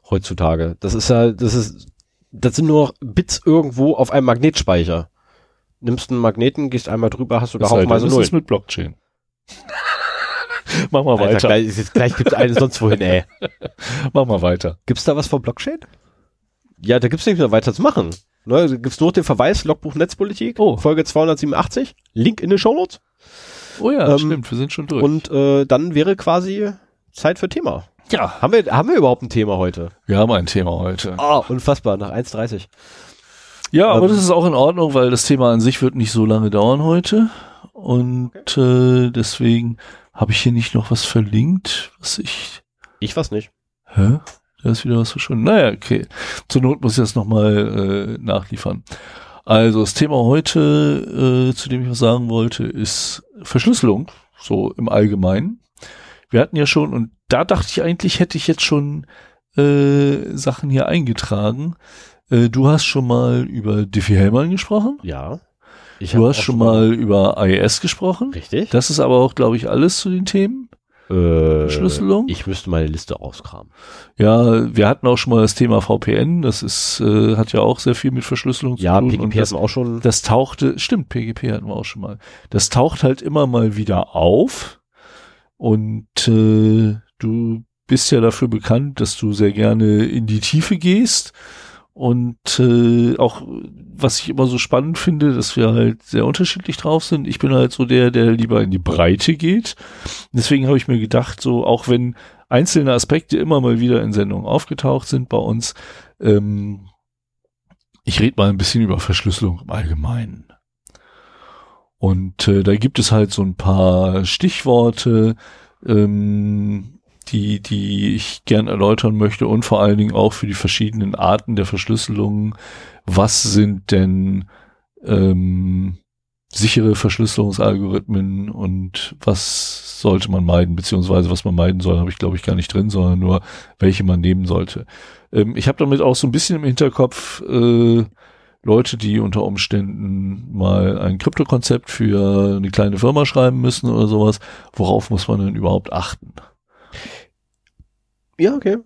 Speaker 1: Heutzutage. Das ist ja, das ist, das sind nur Bits irgendwo auf einem Magnetspeicher. Nimmst einen Magneten, gehst einmal drüber, hast du da
Speaker 2: Es sei denn,
Speaker 1: haufenweise
Speaker 2: es
Speaker 1: Null.
Speaker 2: ist mit Blockchain. Mach mal
Speaker 1: Alter,
Speaker 2: weiter.
Speaker 1: gleich, jetzt- gleich gibt's eine sonst wohin, ey.
Speaker 2: Mach mal weiter.
Speaker 1: Gibt's da was von Blockchain? Ja, da gibt's nicht mehr weiter zu machen. Ne, da gibt's nur den Verweis, Logbuch Netzpolitik,
Speaker 2: Oh.
Speaker 1: Folge 287, Link in den Shownotes.
Speaker 2: Oh ja,
Speaker 1: Ähm,
Speaker 2: stimmt, wir sind schon durch.
Speaker 1: Und äh, dann wäre quasi Zeit für Thema.
Speaker 2: ja,
Speaker 1: Haben wir, haben wir überhaupt ein Thema heute?
Speaker 2: wir haben ein Thema heute.
Speaker 1: Ah, unfassbar, nach 1,30.
Speaker 2: Ja, aber
Speaker 1: Ähm,
Speaker 2: das ist auch in Ordnung, weil das Thema an sich wird nicht so lange dauern heute. Und äh, deswegen habe ich hier nicht noch was verlinkt, was ich.
Speaker 1: Ich weiß nicht.
Speaker 2: Hä? Da ist wieder was verschwunden. Naja, okay. Zur Not muss ich das nochmal äh, nachliefern. Also das Thema heute, äh, zu dem ich was sagen wollte, ist Verschlüsselung, so im Allgemeinen. Wir hatten ja schon, und da dachte ich eigentlich, hätte ich jetzt schon äh, Sachen hier eingetragen. Äh, du hast schon mal über Diffie-Hellman gesprochen.
Speaker 1: Ja. Ich
Speaker 2: Du hast schon mal über IIS gesprochen.
Speaker 1: Richtig.
Speaker 2: Das ist aber auch, glaube ich, alles zu den Themen.
Speaker 1: Äh,
Speaker 2: Verschlüsselung?
Speaker 1: Ich müsste meine Liste auskramen.
Speaker 2: Ja, wir hatten auch schon mal das Thema VPN. Das ist, äh, hat ja auch sehr viel mit Verschlüsselung
Speaker 1: Ja,
Speaker 2: zu tun.
Speaker 1: PGP
Speaker 2: und
Speaker 1: hatten wir auch schon.
Speaker 2: das tauchte, stimmt, PGP hatten wir auch schon mal. Das taucht halt immer mal wieder auf. Und äh, du bist ja dafür bekannt, dass du sehr gerne in die Tiefe gehst. Und äh, auch, was ich immer so spannend finde, dass wir halt sehr unterschiedlich drauf sind. Ich bin halt so der, der lieber in die Breite geht. Deswegen habe ich mir gedacht, so auch wenn einzelne Aspekte immer mal wieder in Sendungen aufgetaucht sind bei uns, ähm, ich rede mal ein bisschen über Verschlüsselung im Allgemeinen. Und äh, da gibt es halt so ein paar Stichworte, ähm, die, die ich gern erläutern möchte und vor allen Dingen auch für die verschiedenen Arten der Verschlüsselung. Was sind denn ähm, sichere Verschlüsselungsalgorithmen und was sollte man meiden, beziehungsweise was man meiden soll, habe ich glaube ich gar nicht drin, sondern nur welche man nehmen sollte. Ähm, ich habe damit auch so ein bisschen im Hinterkopf äh, Leute, die unter Umständen mal ein Kryptokonzept für eine kleine Firma schreiben müssen oder sowas. Worauf muss man denn überhaupt achten?
Speaker 1: Ja, okay.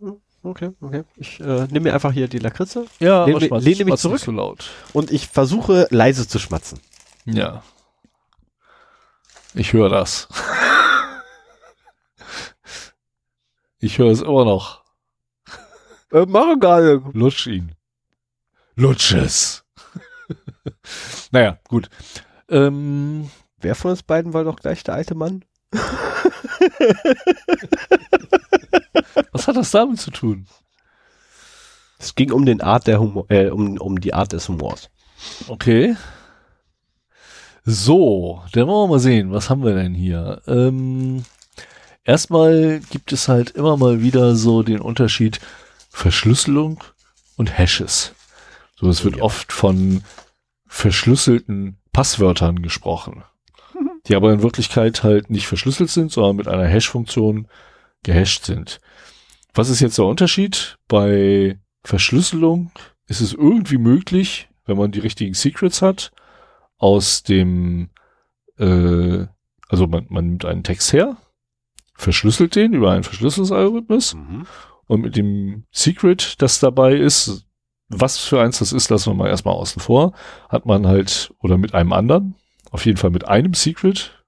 Speaker 1: Okay, okay. Ich äh, nehme mir einfach hier die Lakritze
Speaker 2: Ja,
Speaker 1: Lehn
Speaker 2: aber
Speaker 1: mich-
Speaker 2: schmatz-
Speaker 1: lehne mich zurück.
Speaker 2: nicht so laut.
Speaker 1: und ich versuche leise zu schmatzen.
Speaker 2: Ja. Ich höre das. Ich höre es immer noch.
Speaker 1: Äh, mache gerade.
Speaker 2: Lutsch ihn. Lutsch es. naja, gut. Ähm,
Speaker 1: Wer von uns beiden war doch gleich der alte Mann?
Speaker 2: was hat das damit zu tun?
Speaker 1: Es ging um den Art der Humor, äh, um, um die Art des Humors.
Speaker 2: Okay. So, dann wollen wir mal sehen, was haben wir denn hier? Ähm, erstmal gibt es halt immer mal wieder so den Unterschied Verschlüsselung und Hashes. So, es wird
Speaker 1: Ja.
Speaker 2: oft von verschlüsselten Passwörtern gesprochen, die aber in Wirklichkeit halt nicht verschlüsselt sind, sondern mit einer Hash-Funktion gehasht sind. Was ist jetzt der Unterschied? Bei Verschlüsselung ist es irgendwie möglich, wenn man die richtigen Secrets hat, aus dem, äh, also man, man nimmt einen Text her, verschlüsselt den über einen Verschlüsselungsalgorithmus
Speaker 1: Mhm.
Speaker 2: und mit dem Secret, das dabei ist, was für eins das ist, lassen wir mal erstmal außen vor, hat man halt, oder mit einem anderen, auf jeden Fall mit einem Secret,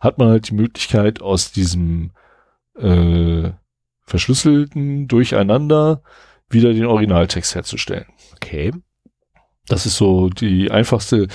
Speaker 2: hat man halt die Möglichkeit, aus diesem äh, verschlüsselten Durcheinander wieder den Originaltext herzustellen.
Speaker 1: Okay.
Speaker 2: Das ist so die einfachste.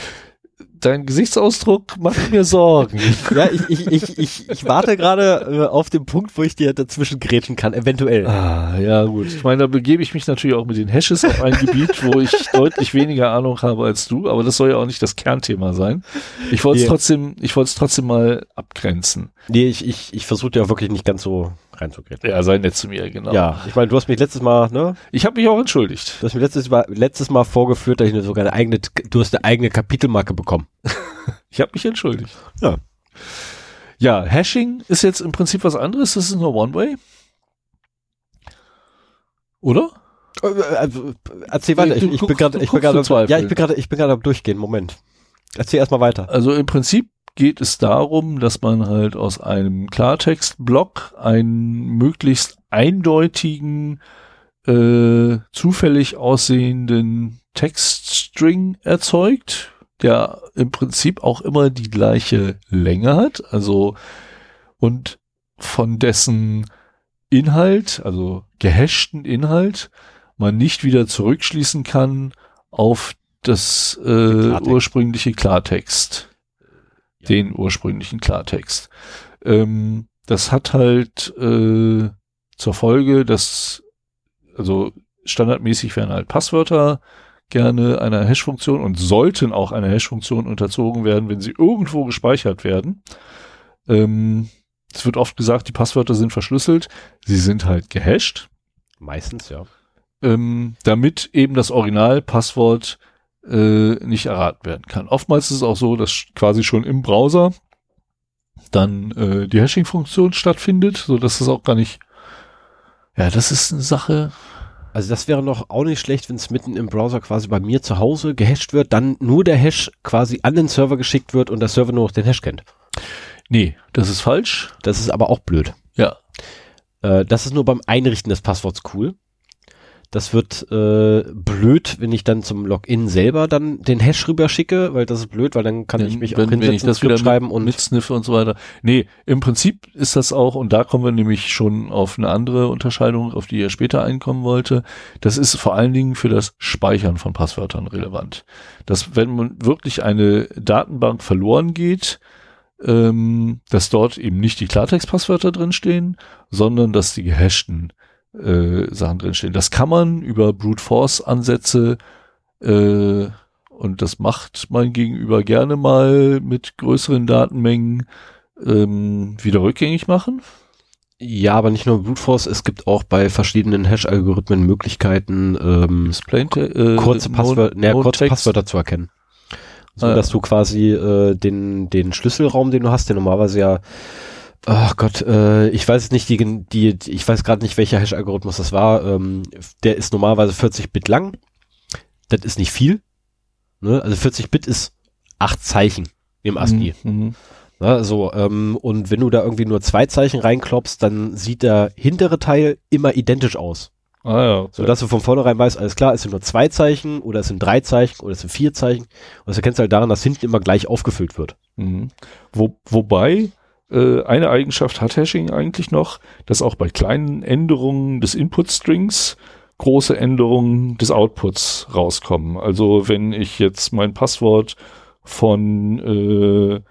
Speaker 2: Dein Gesichtsausdruck macht mir Sorgen.
Speaker 1: Ja, ich, ich, ich, ich, ich warte gerade äh, auf den Punkt, wo ich dir dazwischen grätschen kann, eventuell.
Speaker 2: ah, ja, gut. Ich meine, da begebe ich mich natürlich auch mit den Hashes auf ein Gebiet, wo ich deutlich weniger Ahnung habe als du, aber das soll ja auch nicht das Kernthema sein. Ich wollte es
Speaker 1: Nee.
Speaker 2: trotzdem, ich wollte es trotzdem mal abgrenzen.
Speaker 1: Nee, ich, ich, ich versuche ja wirklich nicht ganz so reinzugehen.
Speaker 2: Ja, sei nett zu mir, genau.
Speaker 1: Ja, ich meine, du hast mich letztes Mal, ne?
Speaker 2: Ich habe mich auch entschuldigt.
Speaker 1: Du hast mir letztes Mal, letztes Mal vorgeführt, dass ich eine, sogar eine eigene, du hast eine eigene Kapitelmarke bekommen.
Speaker 2: Ich habe mich entschuldigt.
Speaker 1: Ja.
Speaker 2: Ja, Hashing ist jetzt im Prinzip was anderes. Das ist nur One-Way. Oder?
Speaker 1: also, erzähl weiter. Ich, ich
Speaker 2: guck-
Speaker 1: bin gerade, ich bin gerade, ja, ich bin gerade, ich bin gerade am Durchgehen. Moment. Erzähl erstmal weiter.
Speaker 2: Also im Prinzip geht es darum, dass man halt aus einem Klartextblock einen möglichst eindeutigen, äh, zufällig aussehenden Textstring erzeugt, der im Prinzip auch immer die gleiche Länge hat, also und von dessen Inhalt, also gehashten Inhalt, man nicht wieder zurückschließen kann auf das äh,
Speaker 1: Klartext.
Speaker 2: ursprüngliche Klartext. Den ursprünglichen Klartext. Ähm, das hat halt äh, zur Folge, dass also standardmäßig werden halt Passwörter gerne einer Hash-Funktion und sollten auch einer Hash-Funktion unterzogen werden, wenn sie irgendwo gespeichert werden. Ähm, es wird oft gesagt, die Passwörter sind verschlüsselt. Sie sind halt gehasht,
Speaker 1: Meistens, ja.
Speaker 2: ähm, damit eben das Originalpasswort äh, nicht erraten werden kann. Oftmals ist es auch so, dass quasi schon im Browser dann äh, die Hashing-Funktion stattfindet, so dass es auch gar nicht. Ja, das ist eine Sache.
Speaker 1: Also das wäre noch auch nicht schlecht, wenn es mitten im Browser quasi bei mir zu Hause gehasht wird, dann nur der Hash quasi an den Server geschickt wird und der Server nur noch den Hash kennt.
Speaker 2: Nee, das ist falsch.
Speaker 1: Das ist aber auch blöd.
Speaker 2: Ja.
Speaker 1: Äh, das ist nur beim Einrichten des Passworts cool. Das wird äh, blöd, wenn ich dann zum Login selber dann den Hash rüber schicke, weil das ist blöd, weil dann kann ich mich auch
Speaker 2: wenn, wenn ich
Speaker 1: hinsetzen,
Speaker 2: das wieder
Speaker 1: schreiben und
Speaker 2: mit Sniff und so weiter. Nee, im Prinzip ist das auch, und da kommen wir nämlich schon auf eine andere Unterscheidung, auf die ihr später einkommen wollte. Das ist vor allen Dingen für das Speichern von Passwörtern relevant. Dass wenn man wirklich eine Datenbank verloren geht, ähm, dass dort eben nicht die Klartext-Passwörter drinstehen, sondern dass die gehashten äh, Sachen drinstehen. Das kann man über Brute Force-Ansätze äh, und das macht mein Gegenüber gerne mal mit größeren Datenmengen ähm, wieder rückgängig machen.
Speaker 1: ja, aber nicht nur Brute Force, es gibt auch bei verschiedenen Hash-Algorithmen Möglichkeiten, ähm,
Speaker 2: äh,
Speaker 1: kurze,
Speaker 2: No-
Speaker 1: Passwörter, nee,
Speaker 2: No
Speaker 1: kurze. Passwörter zu erkennen. So
Speaker 2: Ah, ja.
Speaker 1: dass du quasi äh, den, den Schlüsselraum, den du hast, der normalerweise ja, ach Gott, äh, ich weiß nicht, die, die, ich weiß gerade nicht, welcher Hash-Algorithmus das war, ähm, der ist normalerweise 40 Bit lang. Das ist nicht viel. Ne? Also 40 Bit ist acht Zeichen im ASCII.
Speaker 2: Mhm, mhm.
Speaker 1: Ne? So, ähm, und wenn du da irgendwie nur zwei Zeichen reinklopfst, dann sieht der hintere Teil immer identisch aus.
Speaker 2: Ah ja.
Speaker 1: So dass du von vornherein weißt, alles klar, es sind nur zwei Zeichen oder es sind drei Zeichen oder es sind vier Zeichen. Und das erkennst du halt daran, dass hinten immer gleich aufgefüllt wird.
Speaker 2: Mhm. Wo, wobei äh, eine Eigenschaft hat Hashing eigentlich noch, dass auch bei kleinen Änderungen des Input-Strings große Änderungen des Outputs rauskommen. Also wenn ich jetzt mein Passwort von äh,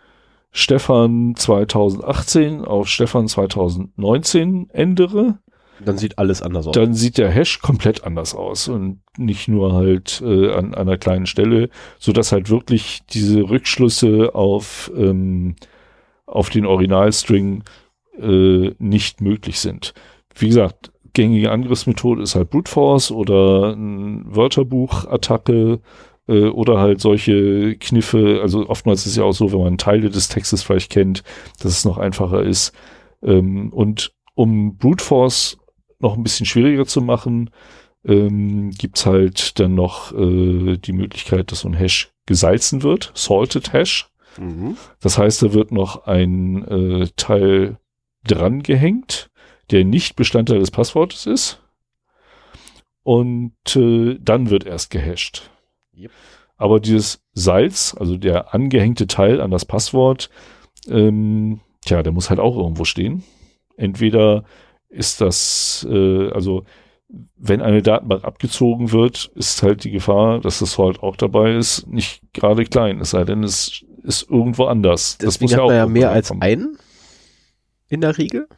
Speaker 2: Stefan 2018 auf Stefan 2019 ändere,
Speaker 1: Dann sieht alles anders aus.
Speaker 2: dann sieht der Hash komplett anders aus und nicht nur halt äh, an einer kleinen Stelle, so dass halt wirklich diese Rückschlüsse auf ähm, auf den Originalstring äh, nicht möglich sind. Wie gesagt, gängige Angriffsmethode ist halt Brute Force oder ein Wörterbuch-Attacke äh, oder halt solche Kniffe. Also oftmals ist es ja auch so, wenn man Teile des Textes vielleicht kennt, dass es noch einfacher ist. Ähm, und um Brute Force noch ein bisschen schwieriger zu machen, ähm, gibt's halt dann noch äh, die Möglichkeit, dass so ein Hash gesalzen wird, salted Hash.
Speaker 1: Mhm.
Speaker 2: Das heißt, da wird noch ein äh, Teil dran gehängt, der nicht Bestandteil des Passwortes ist. Und äh, dann wird erst gehasht.
Speaker 1: Yep.
Speaker 2: Aber dieses Salz, also der angehängte Teil an das Passwort, ähm, tja, der muss halt auch irgendwo stehen. Entweder ist das, äh, also wenn eine Datenbank abgezogen wird, ist halt die Gefahr, dass das halt auch dabei ist, nicht gerade klein. Es sei denn, es ist irgendwo anders.
Speaker 1: Deswegen hat man ja
Speaker 2: irgendwo
Speaker 1: mehr als
Speaker 2: herkommen.
Speaker 1: einen in der Regel.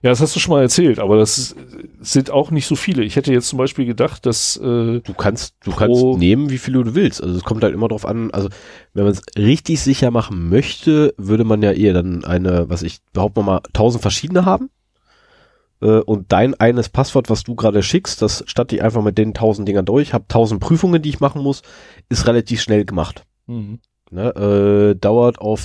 Speaker 2: Ja, das hast du schon mal erzählt, aber das ist, sind auch nicht so viele. Ich hätte jetzt zum Beispiel gedacht, dass äh,
Speaker 1: Du kannst, du kannst nehmen, wie viele du willst. Also es kommt halt immer drauf an. Also wenn man es richtig sicher machen möchte, würde man ja eher dann eine, was ich behaupte mal, tausend verschiedene haben. Äh, und dein eines Passwort, was du gerade schickst, das statt ich einfach mit den tausend Dingern durch, habe tausend Prüfungen, die ich machen muss, ist relativ schnell gemacht.
Speaker 2: mhm.
Speaker 1: Ne? Äh, dauert auf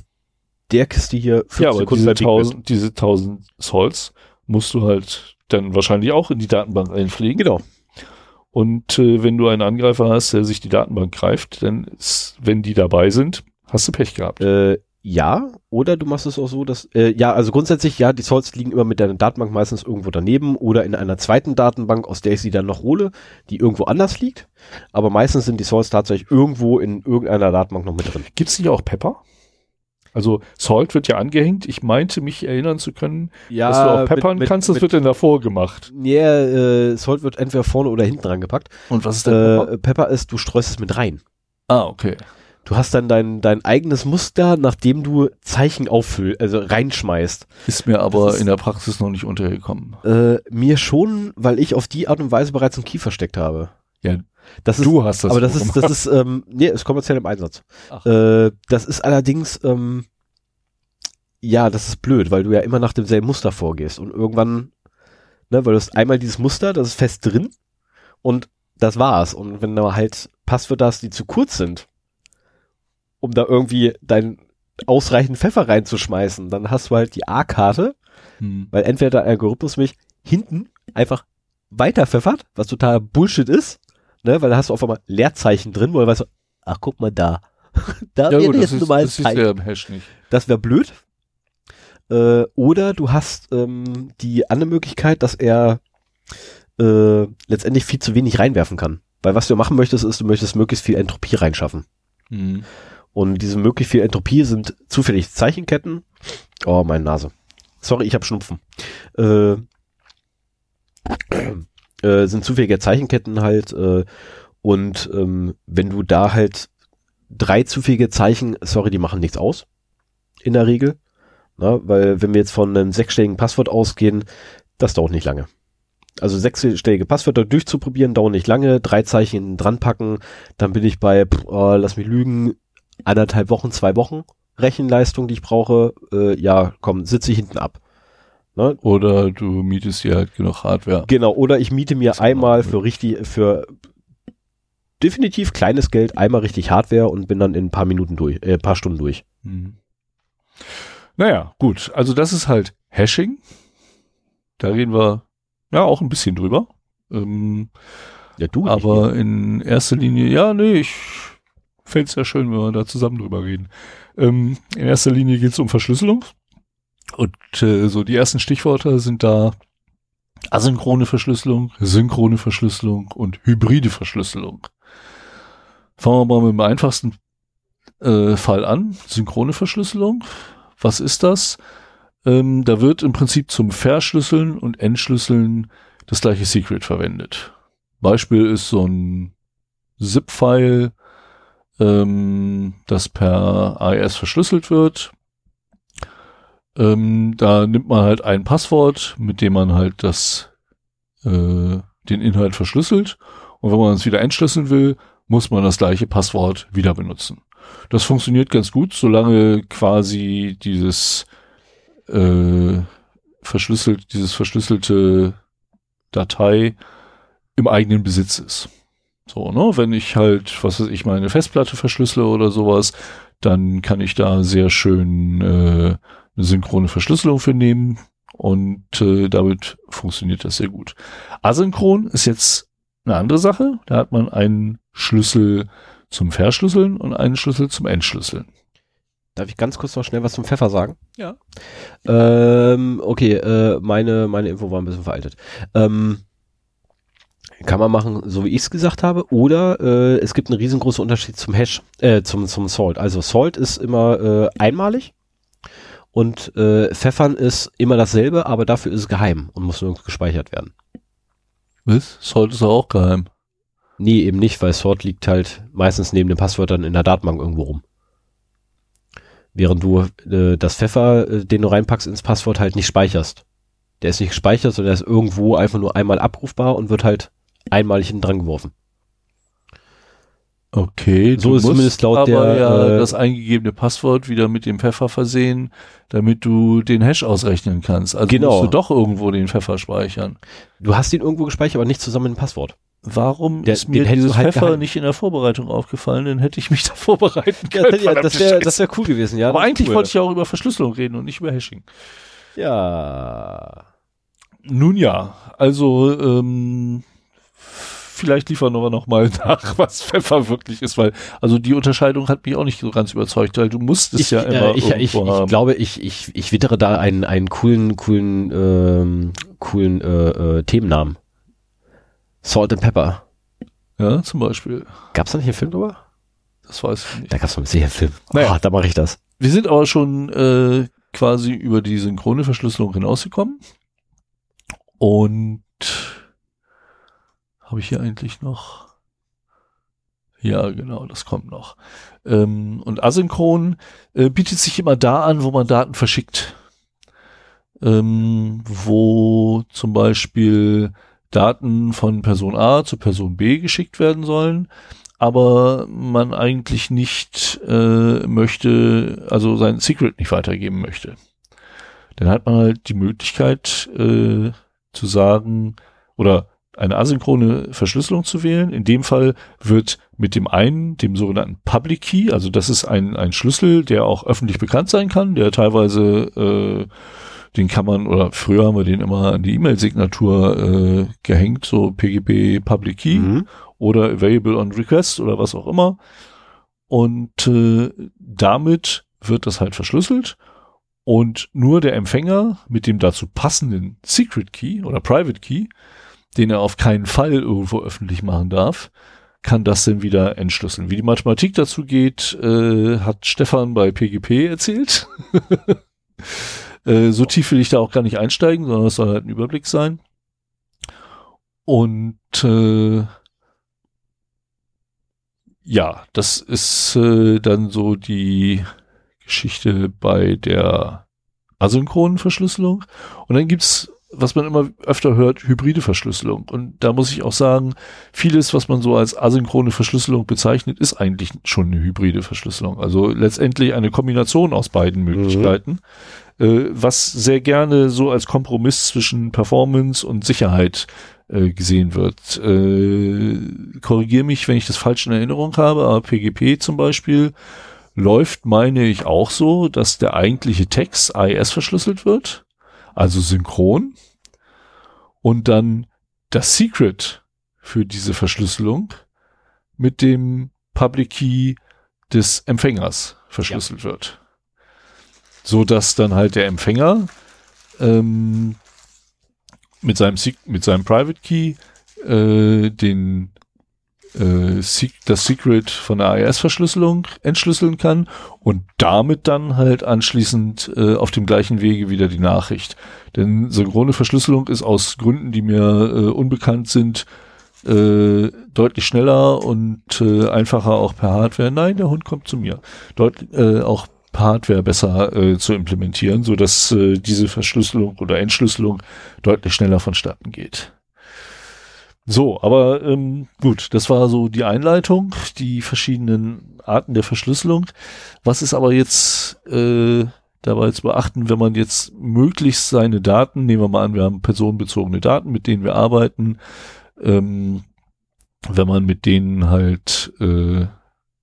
Speaker 1: der Kiste hier fünf
Speaker 2: ja, aber
Speaker 1: Sekunden
Speaker 2: diese
Speaker 1: bei Big Bang.
Speaker 2: tausend, diese tausend Salts musst du halt dann wahrscheinlich auch in die Datenbank einpflegen.
Speaker 1: Genau.
Speaker 2: Und äh, wenn du einen Angreifer hast, der sich die Datenbank greift, dann ist, wenn die dabei sind, hast du Pech gehabt.
Speaker 1: Äh, ja, oder du machst es auch so, dass, äh, ja, also grundsätzlich, ja, die Salts liegen immer mit deiner Datenbank meistens irgendwo daneben oder in einer zweiten Datenbank, aus der ich sie dann noch hole, die irgendwo anders liegt. Aber meistens sind die Salts tatsächlich irgendwo in irgendeiner Datenbank noch mit drin.
Speaker 2: Gibt es nicht auch Pepper? Also Salt wird ja angehängt. Ich meinte mich erinnern zu können,
Speaker 1: Ja,
Speaker 2: dass du auch peppern
Speaker 1: mit, mit,
Speaker 2: kannst. Das
Speaker 1: mit,
Speaker 2: wird dann davor gemacht.
Speaker 1: Ja, äh, Salt wird entweder vorne oder hinten dran gepackt.
Speaker 2: Und was ist
Speaker 1: Äh, Pepper ist, du streust es mit rein.
Speaker 2: Ah, okay.
Speaker 1: Du hast dann dein, dein eigenes Muster, nachdem du Zeichen auffüllst, also reinschmeißt.
Speaker 2: Ist mir aber
Speaker 1: ist-
Speaker 2: in der Praxis noch nicht untergekommen.
Speaker 1: Äh, mir schon, weil ich auf die Art und Weise bereits einen Key versteckt habe.
Speaker 2: Ja,
Speaker 1: Das ist,
Speaker 2: du hast das
Speaker 1: aber das ist, das ist, ähm, nee, ist kommerziell im Einsatz. Äh, das ist allerdings, ähm, ja, das ist blöd, weil du ja immer nach demselben Muster vorgehst und irgendwann, ne, weil du hast einmal dieses Muster, das ist fest drin und das war's. Und wenn du halt Passwörter hast, die zu kurz sind, um da irgendwie dein ausreichend Pfeffer reinzuschmeißen, dann hast du halt die A-Karte,
Speaker 2: Hm.
Speaker 1: weil entweder der Algorithmus mich hinten einfach weiter pfeffert, was total Bullshit ist, ne, weil da hast du auf einmal Leerzeichen drin, wo du weißt, so, ach guck mal da. da
Speaker 2: Ja gut, das
Speaker 1: jetzt
Speaker 2: ist,
Speaker 1: normales
Speaker 2: das ist
Speaker 1: Zeichen.
Speaker 2: ja im Hash nicht.
Speaker 1: Das wäre blöd. Äh, oder du hast ähm, die andere Möglichkeit, dass er äh, letztendlich viel zu wenig reinwerfen kann. Weil was du machen möchtest, ist, du möchtest möglichst viel Entropie reinschaffen.
Speaker 2: Hm.
Speaker 1: Und diese möglichst viel Entropie sind zufällig Zeichenketten. Oh, meine Nase. Sorry, ich habe Schnupfen. Äh, äh, sind zufällige Zeichenketten halt. Äh, und ähm, wenn du da halt drei zufällige Zeichen, sorry, die machen nichts aus. In der Regel. Na, weil wenn wir jetzt von einem sechsstelligen Passwort ausgehen, das dauert nicht lange. Also sechsstellige Passwörter durchzuprobieren, dauert nicht lange. Drei Zeichen dran packen, dann bin ich bei, pff, äh, lass mich lügen, anderthalb Wochen, zwei Wochen Rechenleistung, die ich brauche. Äh, ja, komm, sitze ich hinten ab. Ne?
Speaker 2: Oder du mietest dir halt genug Hardware.
Speaker 1: Genau, oder ich miete mir einmal für richtig, für definitiv kleines Geld einmal richtig Hardware und bin dann in ein paar Minuten durch, äh, paar Stunden durch.
Speaker 2: Hm. Naja, gut. Also das ist halt Hashing. Da reden wir ja auch ein bisschen drüber. Ähm,
Speaker 1: Ja, du.
Speaker 2: aber in erster Linie, ja, nee, ich fände es ja schön, wenn wir da zusammen drüber reden. Ähm, in erster Linie geht es um Verschlüsselung. Und äh, so die ersten Stichworte sind da asynchrone Verschlüsselung, synchrone Verschlüsselung und hybride Verschlüsselung. Fangen wir mal mit dem einfachsten äh, Fall an. Synchrone Verschlüsselung. Was ist das? Ähm, da wird im Prinzip zum Verschlüsseln und Entschlüsseln das gleiche Secret verwendet. Beispiel ist so ein ZIP-File, ähm, das per AES verschlüsselt wird. Ähm, da nimmt man halt ein Passwort, mit dem man halt das, äh, den Inhalt verschlüsselt. Und wenn man es wieder entschlüsseln will, muss man das gleiche Passwort wieder benutzen. Das funktioniert ganz gut, solange quasi dieses äh, verschlüsselt, dieses verschlüsselte Datei im eigenen Besitz ist. So, ne, wenn ich halt, was weiß ich, meine Festplatte verschlüssele oder sowas, dann kann ich da sehr schön äh, eine synchrone Verschlüsselung für nehmen und äh, damit funktioniert das sehr gut. Asynchron ist jetzt eine andere Sache. Da hat man einen Schlüssel zum Verschlüsseln und einen Schlüssel zum Entschlüsseln.
Speaker 1: Darf ich ganz kurz noch schnell was zum Pfeffer sagen?
Speaker 2: Ja.
Speaker 1: Ähm, okay, äh, meine, meine Info war ein bisschen veraltet. Ähm, kann man machen, so wie ich es gesagt habe, oder äh, es gibt einen riesengroßen Unterschied zum Hash, äh, zum, zum Salt. Also Salt ist immer äh, einmalig und äh, Pfeffern ist immer dasselbe, aber dafür ist es geheim und muss nirgends gespeichert werden.
Speaker 2: Was? Salt ist auch geheim.
Speaker 1: Nee, eben nicht, weil Salt liegt halt meistens neben den Passwörtern in der Datenbank irgendwo rum. Während du äh, das Pfeffer, äh, den du reinpackst ins Passwort, halt nicht speicherst. Der ist nicht gespeichert, sondern der ist irgendwo einfach nur einmal abrufbar und wird halt einmalig hinten dran geworfen.
Speaker 2: Okay,
Speaker 1: So
Speaker 2: du
Speaker 1: ist zumindest laut
Speaker 2: aber
Speaker 1: der,
Speaker 2: ja
Speaker 1: äh,
Speaker 2: das eingegebene Passwort wieder mit dem Pfeffer versehen, damit du den Hash ausrechnen kannst. Also
Speaker 1: Genau.
Speaker 2: musst du doch irgendwo den Pfeffer speichern.
Speaker 1: Du hast ihn irgendwo gespeichert, aber nicht zusammen mit dem Passwort.
Speaker 2: Warum
Speaker 1: Der-
Speaker 2: ist mir dieses
Speaker 1: halt
Speaker 2: Pfeffer
Speaker 1: geheim.
Speaker 2: nicht in der Vorbereitung aufgefallen? Dann hätte ich mich da vorbereiten können.
Speaker 1: ja, das wäre das wär cool gewesen, ja.
Speaker 2: Aber eigentlich
Speaker 1: cool.
Speaker 2: wollte ich ja auch über Verschlüsselung reden und nicht über Hashing.
Speaker 1: Ja.
Speaker 2: Nun ja, also ähm, vielleicht liefern wir noch mal nach, was Pfeffer wirklich ist, weil also die Unterscheidung hat mich auch nicht so ganz überzeugt, weil du musst es
Speaker 1: ich,
Speaker 2: ja immer
Speaker 1: äh, ich, ich, ich, glaube, ich, ich, ich wittere da einen, einen coolen, coolen, ähm, coolen äh, äh, Themennamen. Salt and Pepper.
Speaker 2: Ja, zum Beispiel.
Speaker 1: Gab's da nicht einen Film drüber?
Speaker 2: Das weiß ich nicht.
Speaker 1: Da gab's noch einen Film.
Speaker 2: Naja.
Speaker 1: Oh, da mache ich das.
Speaker 2: Wir sind aber schon äh, quasi über die synchrone Verschlüsselung hinausgekommen. Und habe ich hier eigentlich noch? Ja, genau, das kommt noch. Ähm, und asynchron äh, bietet sich immer da an, wo man Daten verschickt. Ähm, wo zum Beispiel Daten von Person A zu Person B geschickt werden sollen, aber man eigentlich nicht äh, möchte, also sein Secret nicht weitergeben möchte. Dann hat man halt die Möglichkeit äh, zu sagen oder eine asynchrone Verschlüsselung zu wählen. In dem Fall wird mit dem einen, dem sogenannten Public Key, also das ist ein, ein Schlüssel, der auch öffentlich bekannt sein kann, der teilweise, äh, den kann man, oder früher haben wir den immer an die E-Mail-Signatur äh, gehängt, so PGP Public Key
Speaker 1: Mhm.
Speaker 2: oder Available on Request oder was auch immer. Und äh, damit wird das halt verschlüsselt und nur der Empfänger mit dem dazu passenden Secret Key oder Private Key, den er auf keinen Fall irgendwo öffentlich machen darf, kann das dann wieder entschlüsseln. Wie die Mathematik dazu geht, äh, hat Stefan bei PGP erzählt. äh, so tief will ich da auch gar nicht einsteigen, sondern es soll halt ein Überblick sein. Und äh, ja, das ist äh, dann so die Geschichte bei der asynchronen Verschlüsselung. Und dann gibt's, was man immer öfter hört, hybride Verschlüsselung. Und da muss ich auch sagen, vieles, was man so als asynchrone Verschlüsselung bezeichnet, ist eigentlich schon eine hybride Verschlüsselung. Also letztendlich eine Kombination aus beiden Möglichkeiten, äh, was sehr gerne so als Kompromiss zwischen Performance und Sicherheit äh, gesehen wird. Äh, Korrigiere mich, wenn ich das falsch in Erinnerung habe, aber PGP zum Beispiel läuft, meine ich, auch so, dass der eigentliche Text AES verschlüsselt wird, also synchron, und dann das Secret für diese Verschlüsselung mit dem Public Key des Empfängers verschlüsselt wird. So dass dann halt der Empfänger ähm, mit seinem, mit seinem Private Key äh, den äh, das Secret von der AES-Verschlüsselung entschlüsseln kann und damit dann halt anschließend äh, auf dem gleichen Wege wieder die Nachricht. Denn synchrone Verschlüsselung ist aus Gründen, die mir äh, unbekannt sind, äh, deutlich schneller und äh, einfacher auch per Hardware. Nein, der Hund kommt zu mir. Deut äh, auch per Hardware besser äh, zu implementieren, so dass äh, diese Verschlüsselung oder Entschlüsselung deutlich schneller vonstatten geht. So, aber ähm, gut, das war so die Einleitung, die verschiedenen Arten der Verschlüsselung. Was ist aber jetzt äh, dabei zu beachten, wenn man jetzt möglichst seine Daten, nehmen wir mal an, wir haben personenbezogene Daten, mit denen wir arbeiten, ähm, wenn man mit denen halt, äh, wenn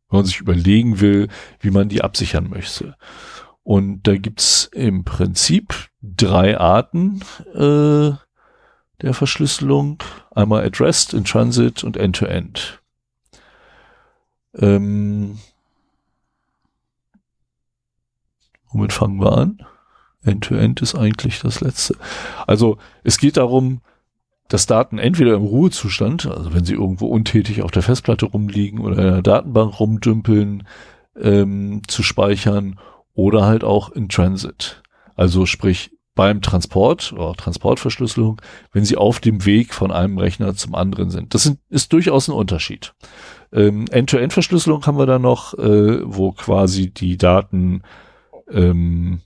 Speaker 2: man sich überlegen will, wie man die absichern möchte. Und da gibt's im Prinzip drei Arten äh, der Verschlüsselung. Einmal Addressed, in Transit und End-to-End. Ähm, womit fangen wir an? End-to-End ist eigentlich das letzte. Also es geht darum, dass Daten entweder im Ruhezustand, also wenn sie irgendwo untätig auf der Festplatte rumliegen oder in der Datenbank rumdümpeln, ähm, zu speichern oder halt auch in Transit. Also sprich beim Transport oder Transportverschlüsselung, wenn sie auf dem Weg von einem Rechner zum anderen sind. Das sind, ist durchaus ein Unterschied. Ähm, End-to-End-Verschlüsselung haben wir da noch, äh, wo quasi die Daten ähm,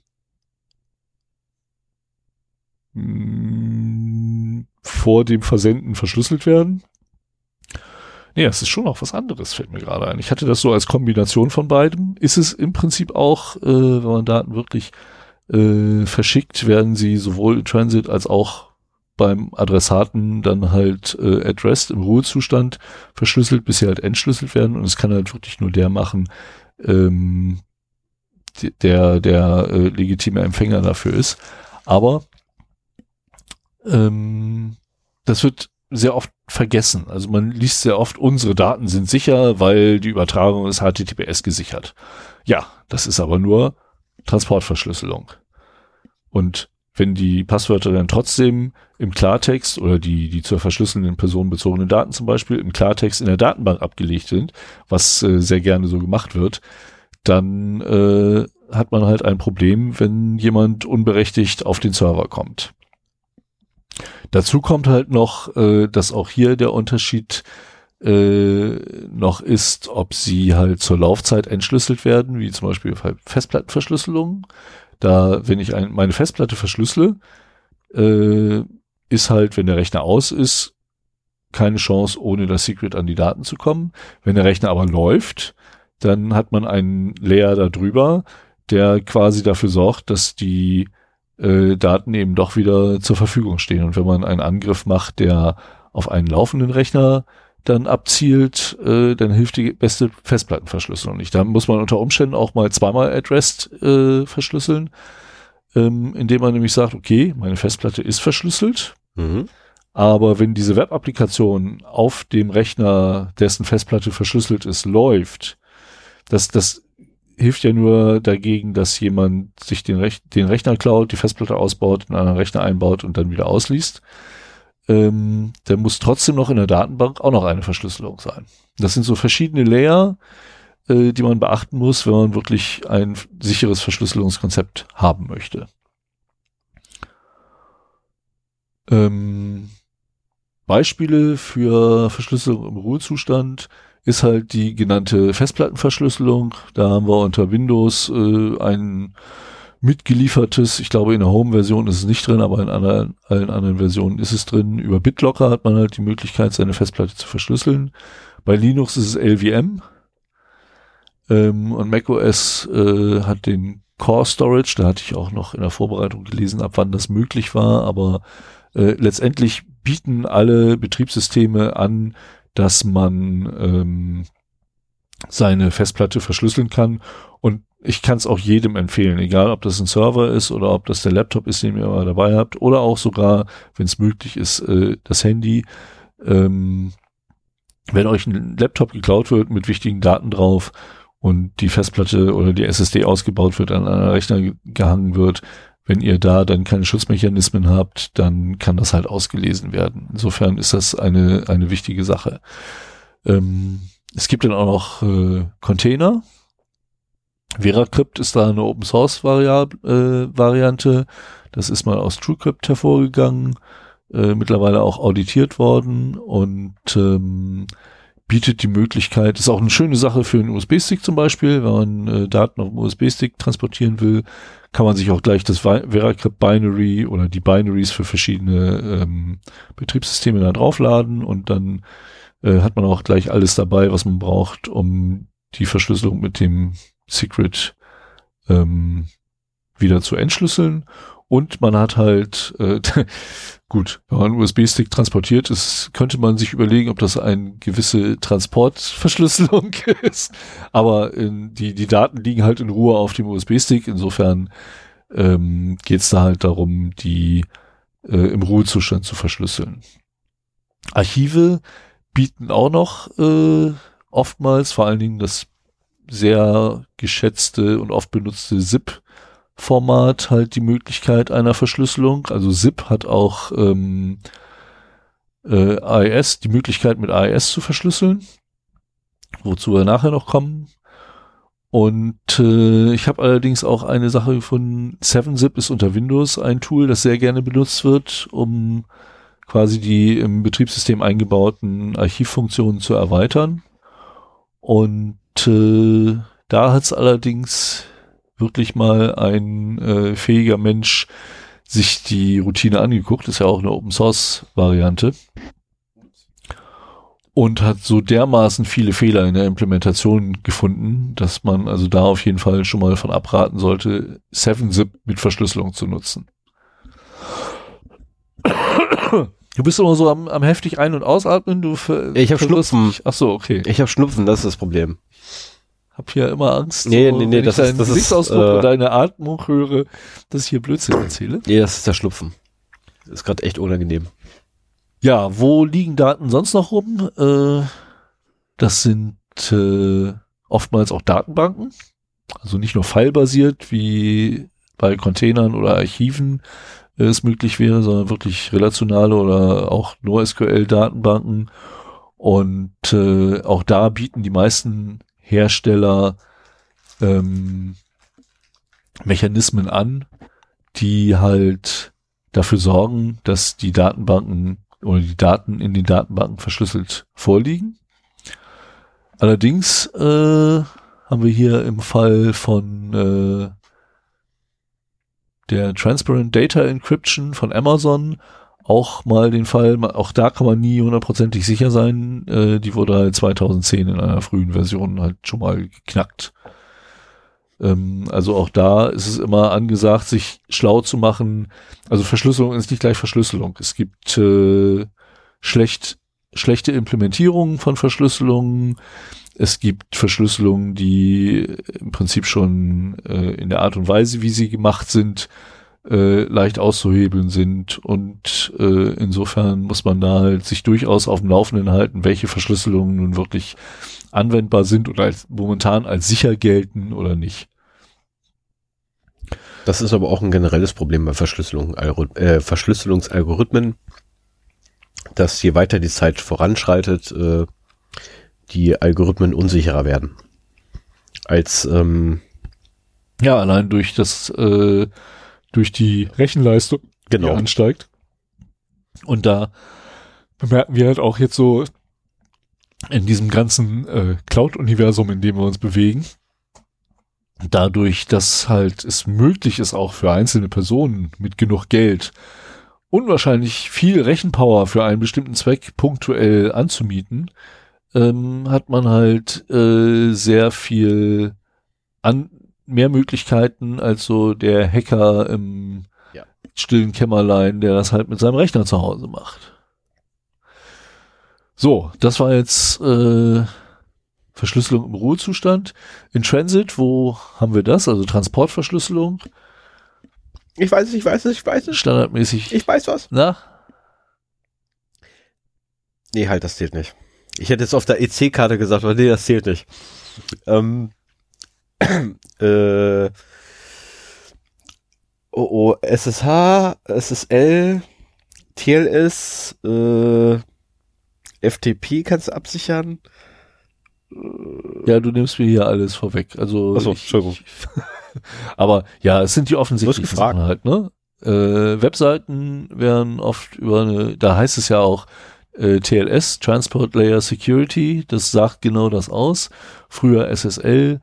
Speaker 2: mh, vor dem Versenden verschlüsselt werden. Nee, es ist schon auch was anderes, fällt mir gerade ein. Ich hatte das so als Kombination von beidem. Ist es im Prinzip auch, äh, wenn man Daten wirklich äh, verschickt, werden sie sowohl in Transit als auch beim Adressaten dann halt äh, addressed im Ruhezustand verschlüsselt, bis sie halt entschlüsselt werden. Und es kann halt wirklich nur der machen, ähm, der der äh, legitime Empfänger dafür ist. Aber ähm, das wird sehr oft vergessen. Also man liest sehr oft, unsere Daten sind sicher, weil die Übertragung ist HTTPS gesichert. Ja, das ist aber nur Transportverschlüsselung. Und wenn die Passwörter dann trotzdem im Klartext oder die, die zur verschlüsselnden personenbezogenen Daten zum Beispiel im Klartext in der Datenbank abgelegt sind, was äh, sehr gerne so gemacht wird, dann äh, hat man halt ein Problem, wenn jemand unberechtigt auf den Server kommt. Dazu kommt halt noch, äh, dass auch hier der Unterschied äh, noch ist, ob sie halt zur Laufzeit entschlüsselt werden, wie zum Beispiel Festplattenverschlüsselung. Da, wenn ich ein, meine Festplatte verschlüssele, äh, ist halt, wenn der Rechner aus ist, keine Chance, ohne das Secret an die Daten zu kommen. Wenn der Rechner aber läuft, dann hat man einen Layer darüber, der quasi dafür sorgt, dass die äh, Daten eben doch wieder zur Verfügung stehen. Und wenn man einen Angriff macht, der auf einen laufenden Rechner dann abzielt, äh, dann hilft die beste Festplattenverschlüsselung nicht. Da muss man unter Umständen auch mal zweimal Addressed äh, verschlüsseln, ähm, indem man nämlich sagt, okay, meine Festplatte ist verschlüsselt, mhm. aber wenn diese Web-Applikation auf dem Rechner, dessen Festplatte verschlüsselt ist, läuft, das, das hilft ja nur dagegen, dass jemand sich den, Rech den Rechner klaut, die Festplatte ausbaut, in einen Rechner einbaut und dann wieder ausliest. Ähm, der muss trotzdem noch in der Datenbank auch noch eine Verschlüsselung sein. Das sind so verschiedene Layer, äh, die man beachten muss, wenn man wirklich ein sicheres Verschlüsselungskonzept haben möchte. Ähm, Beispiele für Verschlüsselung im Ruhezustand ist halt die genannte Festplattenverschlüsselung. Da haben wir unter Windows äh, ein mitgeliefertes, ich glaube in der Home-Version ist es nicht drin, aber in anderen, allen anderen Versionen ist es drin. Über BitLocker hat man halt die Möglichkeit, seine Festplatte zu verschlüsseln. Bei Linux ist es LVM. Ähm, und macOS äh, hat den Core Storage, da hatte ich auch noch in der Vorbereitung gelesen, ab wann das möglich war, aber äh, letztendlich bieten alle Betriebssysteme an, dass man ähm, seine Festplatte verschlüsseln kann. Und ich kann es auch jedem empfehlen, egal ob das ein Server ist oder ob das der Laptop ist, den ihr immer dabei habt, oder auch sogar, wenn es möglich ist, äh, das Handy. Ähm, wenn euch ein Laptop geklaut wird mit wichtigen Daten drauf und die Festplatte oder die SSD ausgebaut wird, an einer Rechner gehangen wird, wenn ihr da dann keine Schutzmechanismen habt, dann kann das halt ausgelesen werden. Insofern ist das eine, eine wichtige Sache. Ähm, es gibt dann auch noch äh, Container. VeraCrypt ist da eine Open Source Variab äh, Variante. Das ist mal aus TrueCrypt hervorgegangen, äh, mittlerweile auch auditiert worden und ähm, bietet die Möglichkeit, ist auch eine schöne Sache für einen USB-Stick zum Beispiel, wenn man äh, Daten auf dem USB-Stick transportieren will, kann man sich auch gleich das VeraCrypt Binary oder die Binaries für verschiedene ähm, Betriebssysteme da draufladen und dann äh, hat man auch gleich alles dabei, was man braucht, um die Verschlüsselung mit dem Secret ähm, wieder zu entschlüsseln. Und man hat halt, äh, gut, wenn man einen USB-Stick transportiert ist, könnte man sich überlegen, ob das eine gewisse Transportverschlüsselung ist. Aber in, die, die Daten liegen halt in Ruhe auf dem USB-Stick. Insofern ähm, geht es da halt darum, die äh, im Ruhezustand zu verschlüsseln. Archive bieten auch noch äh, oftmals, vor allen Dingen das sehr geschätzte und oft benutzte ZIP Format halt die Möglichkeit einer Verschlüsselung. Also ZIP hat auch ähm, äh, AES, die Möglichkeit mit AES zu verschlüsseln, wozu wir nachher noch kommen. Und äh, ich habe allerdings auch eine Sache gefunden, 7-Zip ist unter Windows ein Tool, das sehr gerne benutzt wird, um quasi die im Betriebssystem eingebauten Archivfunktionen zu erweitern. Und äh, da hat es allerdings wirklich mal ein äh, fähiger Mensch sich die Routine angeguckt, ist ja auch eine Open Source Variante und hat so dermaßen viele Fehler in der Implementation gefunden, dass man also da auf jeden Fall schon mal von abraten sollte, 7-Zip mit Verschlüsselung zu nutzen. Du bist immer so am, am heftig ein- und ausatmen. Du
Speaker 1: ich habe Schnupfen.
Speaker 2: Ach so, okay.
Speaker 1: Ich habe Schnupfen, das ist das Problem
Speaker 2: hab hier immer Angst,
Speaker 1: nee, so, nee, nee, das ist, das
Speaker 2: Gesichtsausdruck ist, äh, und deine Atmung höre, dass ich hier Blödsinn erzähle.
Speaker 1: Nee, das ist der Schlupfen. Ist gerade echt unangenehm.
Speaker 2: Ja, wo liegen Daten sonst noch rum? Äh, das sind äh, oftmals auch Datenbanken. Also nicht nur fallbasiert, wie bei Containern oder Archiven es möglich wäre, sondern wirklich relationale oder auch NoSQL-Datenbanken. Und äh, auch da bieten die meisten Hersteller ähm, Mechanismen an, die halt dafür sorgen, dass die Datenbanken oder die Daten in den Datenbanken verschlüsselt vorliegen. Allerdings äh, haben wir hier im Fall von äh, der Transparent Data Encryption von Amazon auch mal den Fall, auch da kann man nie hundertprozentig sicher sein, äh, die wurde halt 2010 in einer frühen Version halt schon mal geknackt. Ähm, also auch da ist es immer angesagt, sich schlau zu machen. Also Verschlüsselung ist nicht gleich Verschlüsselung. Es gibt äh, schlecht, schlechte Implementierungen von Verschlüsselungen. Es gibt Verschlüsselungen, die im Prinzip schon äh, in der Art und Weise, wie sie gemacht sind, äh, leicht auszuhebeln sind. Und äh, insofern muss man da halt sich durchaus auf dem Laufenden halten, welche Verschlüsselungen nun wirklich anwendbar sind oder als, momentan als sicher gelten oder nicht.
Speaker 1: Das ist aber auch ein generelles Problem bei Verschlüsselung, äh, Verschlüsselungsalgorithmen, dass je weiter die Zeit voranschreitet, äh, die Algorithmen unsicherer werden. Als ähm,
Speaker 2: ja, allein durch das äh, durch die Rechenleistung,
Speaker 1: genau.
Speaker 2: die ansteigt. Und da bemerken wir halt auch jetzt so in diesem ganzen äh, Cloud-Universum, in dem wir uns bewegen, dadurch, dass halt es möglich ist, auch für einzelne Personen mit genug Geld unwahrscheinlich viel Rechenpower für einen bestimmten Zweck punktuell anzumieten, ähm, hat man halt äh, sehr viel an mehr Möglichkeiten als so der Hacker im ja. stillen Kämmerlein, der das halt mit seinem Rechner zu Hause macht. So, das war jetzt äh, Verschlüsselung im Ruhezustand. In Transit, wo haben wir das? Also Transportverschlüsselung.
Speaker 1: Ich weiß es, ich weiß es, ich weiß es.
Speaker 2: Standardmäßig.
Speaker 1: Ich weiß was.
Speaker 2: Na?
Speaker 1: Nee, halt, das zählt nicht. Ich hätte jetzt auf der EC-Karte gesagt, aber nee, das zählt nicht. Ähm, äh, oh, oh, SSH, SSL, TLS, äh, FTP kannst du absichern.
Speaker 2: Ja, du nimmst mir hier alles vorweg. Also
Speaker 1: Achso, Entschuldigung.
Speaker 2: aber ja, es sind die offensichtlichen Sachen halt, ne? Äh, Webseiten werden oft über eine, da heißt es ja auch, äh, TLS, Transport Layer Security, das sagt genau das aus. Früher SSL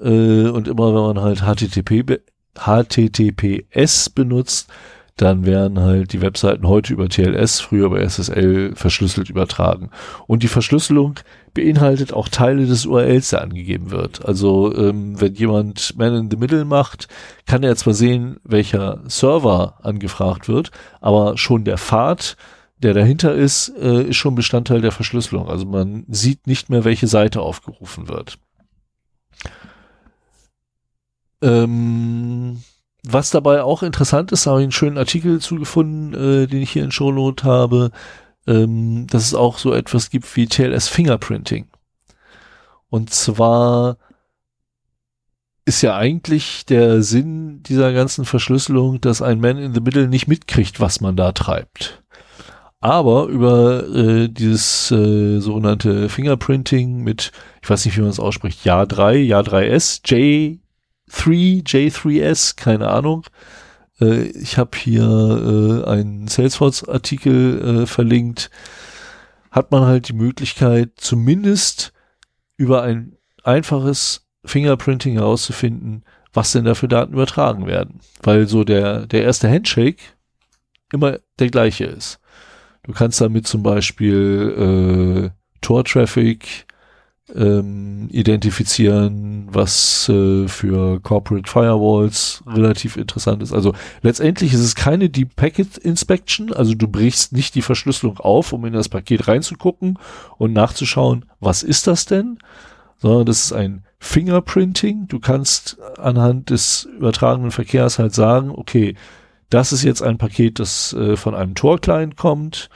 Speaker 2: äh, und immer wenn man halt HTTP, HTTPS benutzt, dann werden halt die Webseiten heute über TLS, früher über SSL verschlüsselt übertragen. Und die Verschlüsselung beinhaltet auch Teile des URLs, der angegeben wird. Also ähm, wenn jemand Man in the Middle macht, kann er zwar sehen, welcher Server angefragt wird, aber schon der Pfad der dahinter ist, äh, ist schon Bestandteil der Verschlüsselung. Also man sieht nicht mehr, welche Seite aufgerufen wird. Ähm, was dabei auch interessant ist, habe ich einen schönen Artikel zugefunden, äh, den ich hier in Shownote habe, ähm, dass es auch so etwas gibt wie TLS Fingerprinting. Und zwar ist ja eigentlich der Sinn dieser ganzen Verschlüsselung, dass ein Man in the Middle nicht mitkriegt, was man da treibt. Aber über äh, dieses äh, sogenannte Fingerprinting mit, ich weiß nicht, wie man es ausspricht, Ja 3, Ja 3S, J3, J3S, keine Ahnung. Äh, ich habe hier äh, einen Salesforce-Artikel äh, verlinkt. Hat man halt die Möglichkeit, zumindest über ein einfaches Fingerprinting herauszufinden, was denn da für Daten übertragen werden. Weil so der, der erste Handshake immer der gleiche ist. Du kannst damit zum Beispiel äh, Tor-Traffic ähm, identifizieren, was äh, für Corporate Firewalls relativ interessant ist. Also letztendlich ist es keine Deep Packet Inspection, also du brichst nicht die Verschlüsselung auf, um in das Paket reinzugucken und nachzuschauen, was ist das denn, sondern das ist ein Fingerprinting. Du kannst anhand des übertragenen Verkehrs halt sagen, okay, das ist jetzt ein Paket, das äh, von einem Tor-Client kommt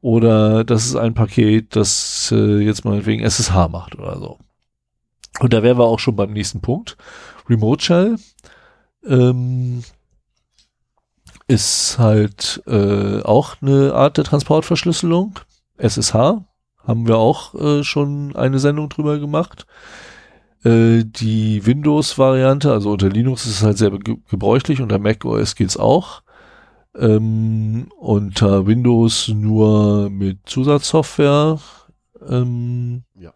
Speaker 2: Oder das ist ein Paket, das äh, jetzt mal wegen SSH macht oder so. Und da wären wir auch schon beim nächsten Punkt. Remote Shell ähm, ist halt äh, auch eine Art der Transportverschlüsselung. SSH haben wir auch äh, schon eine Sendung drüber gemacht. Äh, die Windows-Variante, also unter Linux ist es halt sehr ge gebräuchlich, unter Mac OS geht's auch. Ähm, unter Windows nur mit Zusatzsoftware. Ähm, ja.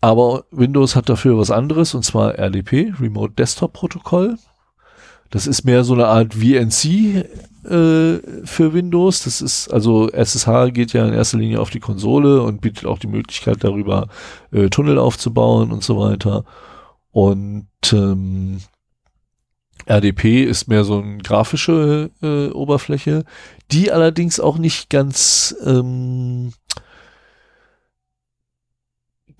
Speaker 2: Aber Windows hat dafür was anderes, und zwar RDP, Remote Desktop Protokoll. Das ist mehr so eine Art VNC äh, für Windows. Das ist, also SSH geht ja in erster Linie auf die Konsole und bietet auch die Möglichkeit darüber, äh, Tunnel aufzubauen und so weiter. Und ähm, RDP ist mehr so eine grafische äh, Oberfläche, die allerdings auch nicht ganz ähm,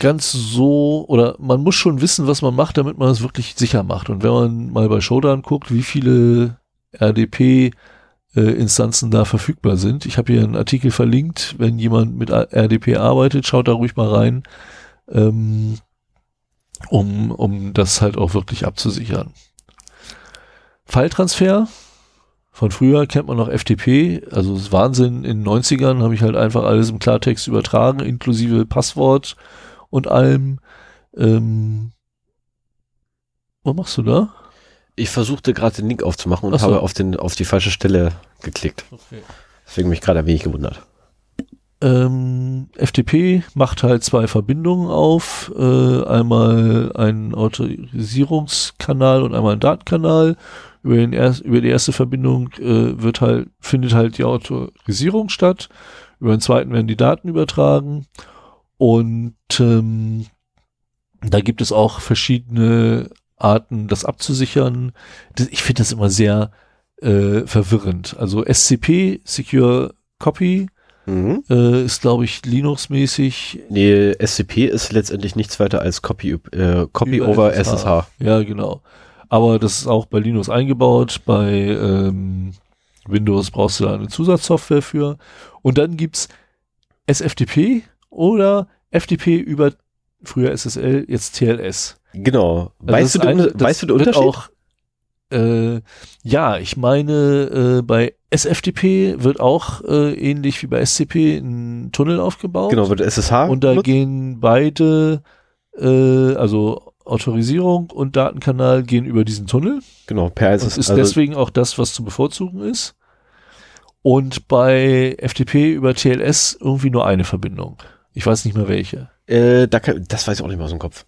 Speaker 2: ganz so, oder man muss schon wissen, was man macht, damit man es wirklich sicher macht. Und wenn man mal bei Showdown guckt, wie viele RDP Instanzen da verfügbar sind. Ich habe hier einen Artikel verlinkt, wenn jemand mit RDP arbeitet, schaut da ruhig mal rein, ähm, um, um das halt auch wirklich abzusichern. Falltransfer. Von früher kennt man noch FTP, also das Wahnsinn. In den 90ern habe ich halt einfach alles im Klartext übertragen, inklusive Passwort und allem. Ähm, was machst du da?
Speaker 1: Ich versuchte gerade den Link aufzumachen und so. habe auf, den, auf die falsche Stelle geklickt. Okay. Deswegen mich gerade ein wenig gewundert.
Speaker 2: Ähm, FTP macht halt zwei Verbindungen auf. Äh, einmal einen Autorisierungskanal und einmal einen Datenkanal. Über, den erst, über die erste Verbindung äh, wird halt, findet halt die Autorisierung statt. Über den zweiten werden die Daten übertragen. Und ähm, da gibt es auch verschiedene Arten, das abzusichern. Das, ich finde das immer sehr äh, verwirrend. Also SCP, Secure Copy, mhm. äh, ist, glaube ich, Linux-mäßig.
Speaker 1: Nee, SCP ist letztendlich nichts weiter als Copy, äh, Copy over SSH. SSH.
Speaker 2: Ja, genau. Aber das ist auch bei Linux eingebaut. Bei ähm, Windows brauchst du da eine Zusatzsoftware für. Und dann gibt's SFTP oder FTP über früher SSL, jetzt TLS.
Speaker 1: Genau.
Speaker 2: Also weißt, du, ein, weißt du den Unterschied? Auch, äh, ja, ich meine, äh, bei SFTP wird auch äh, ähnlich wie bei SCP ein Tunnel aufgebaut.
Speaker 1: Genau, wird SSH.
Speaker 2: Und da nutzt? gehen beide, äh, also Autorisierung und Datenkanal gehen über diesen Tunnel.
Speaker 1: Genau, per
Speaker 2: SSH. Das ist also deswegen auch das, was zu bevorzugen ist. Und bei FTP über TLS irgendwie nur eine Verbindung. Ich weiß nicht mehr welche.
Speaker 1: Äh, da kann, das weiß ich auch nicht mehr aus dem Kopf.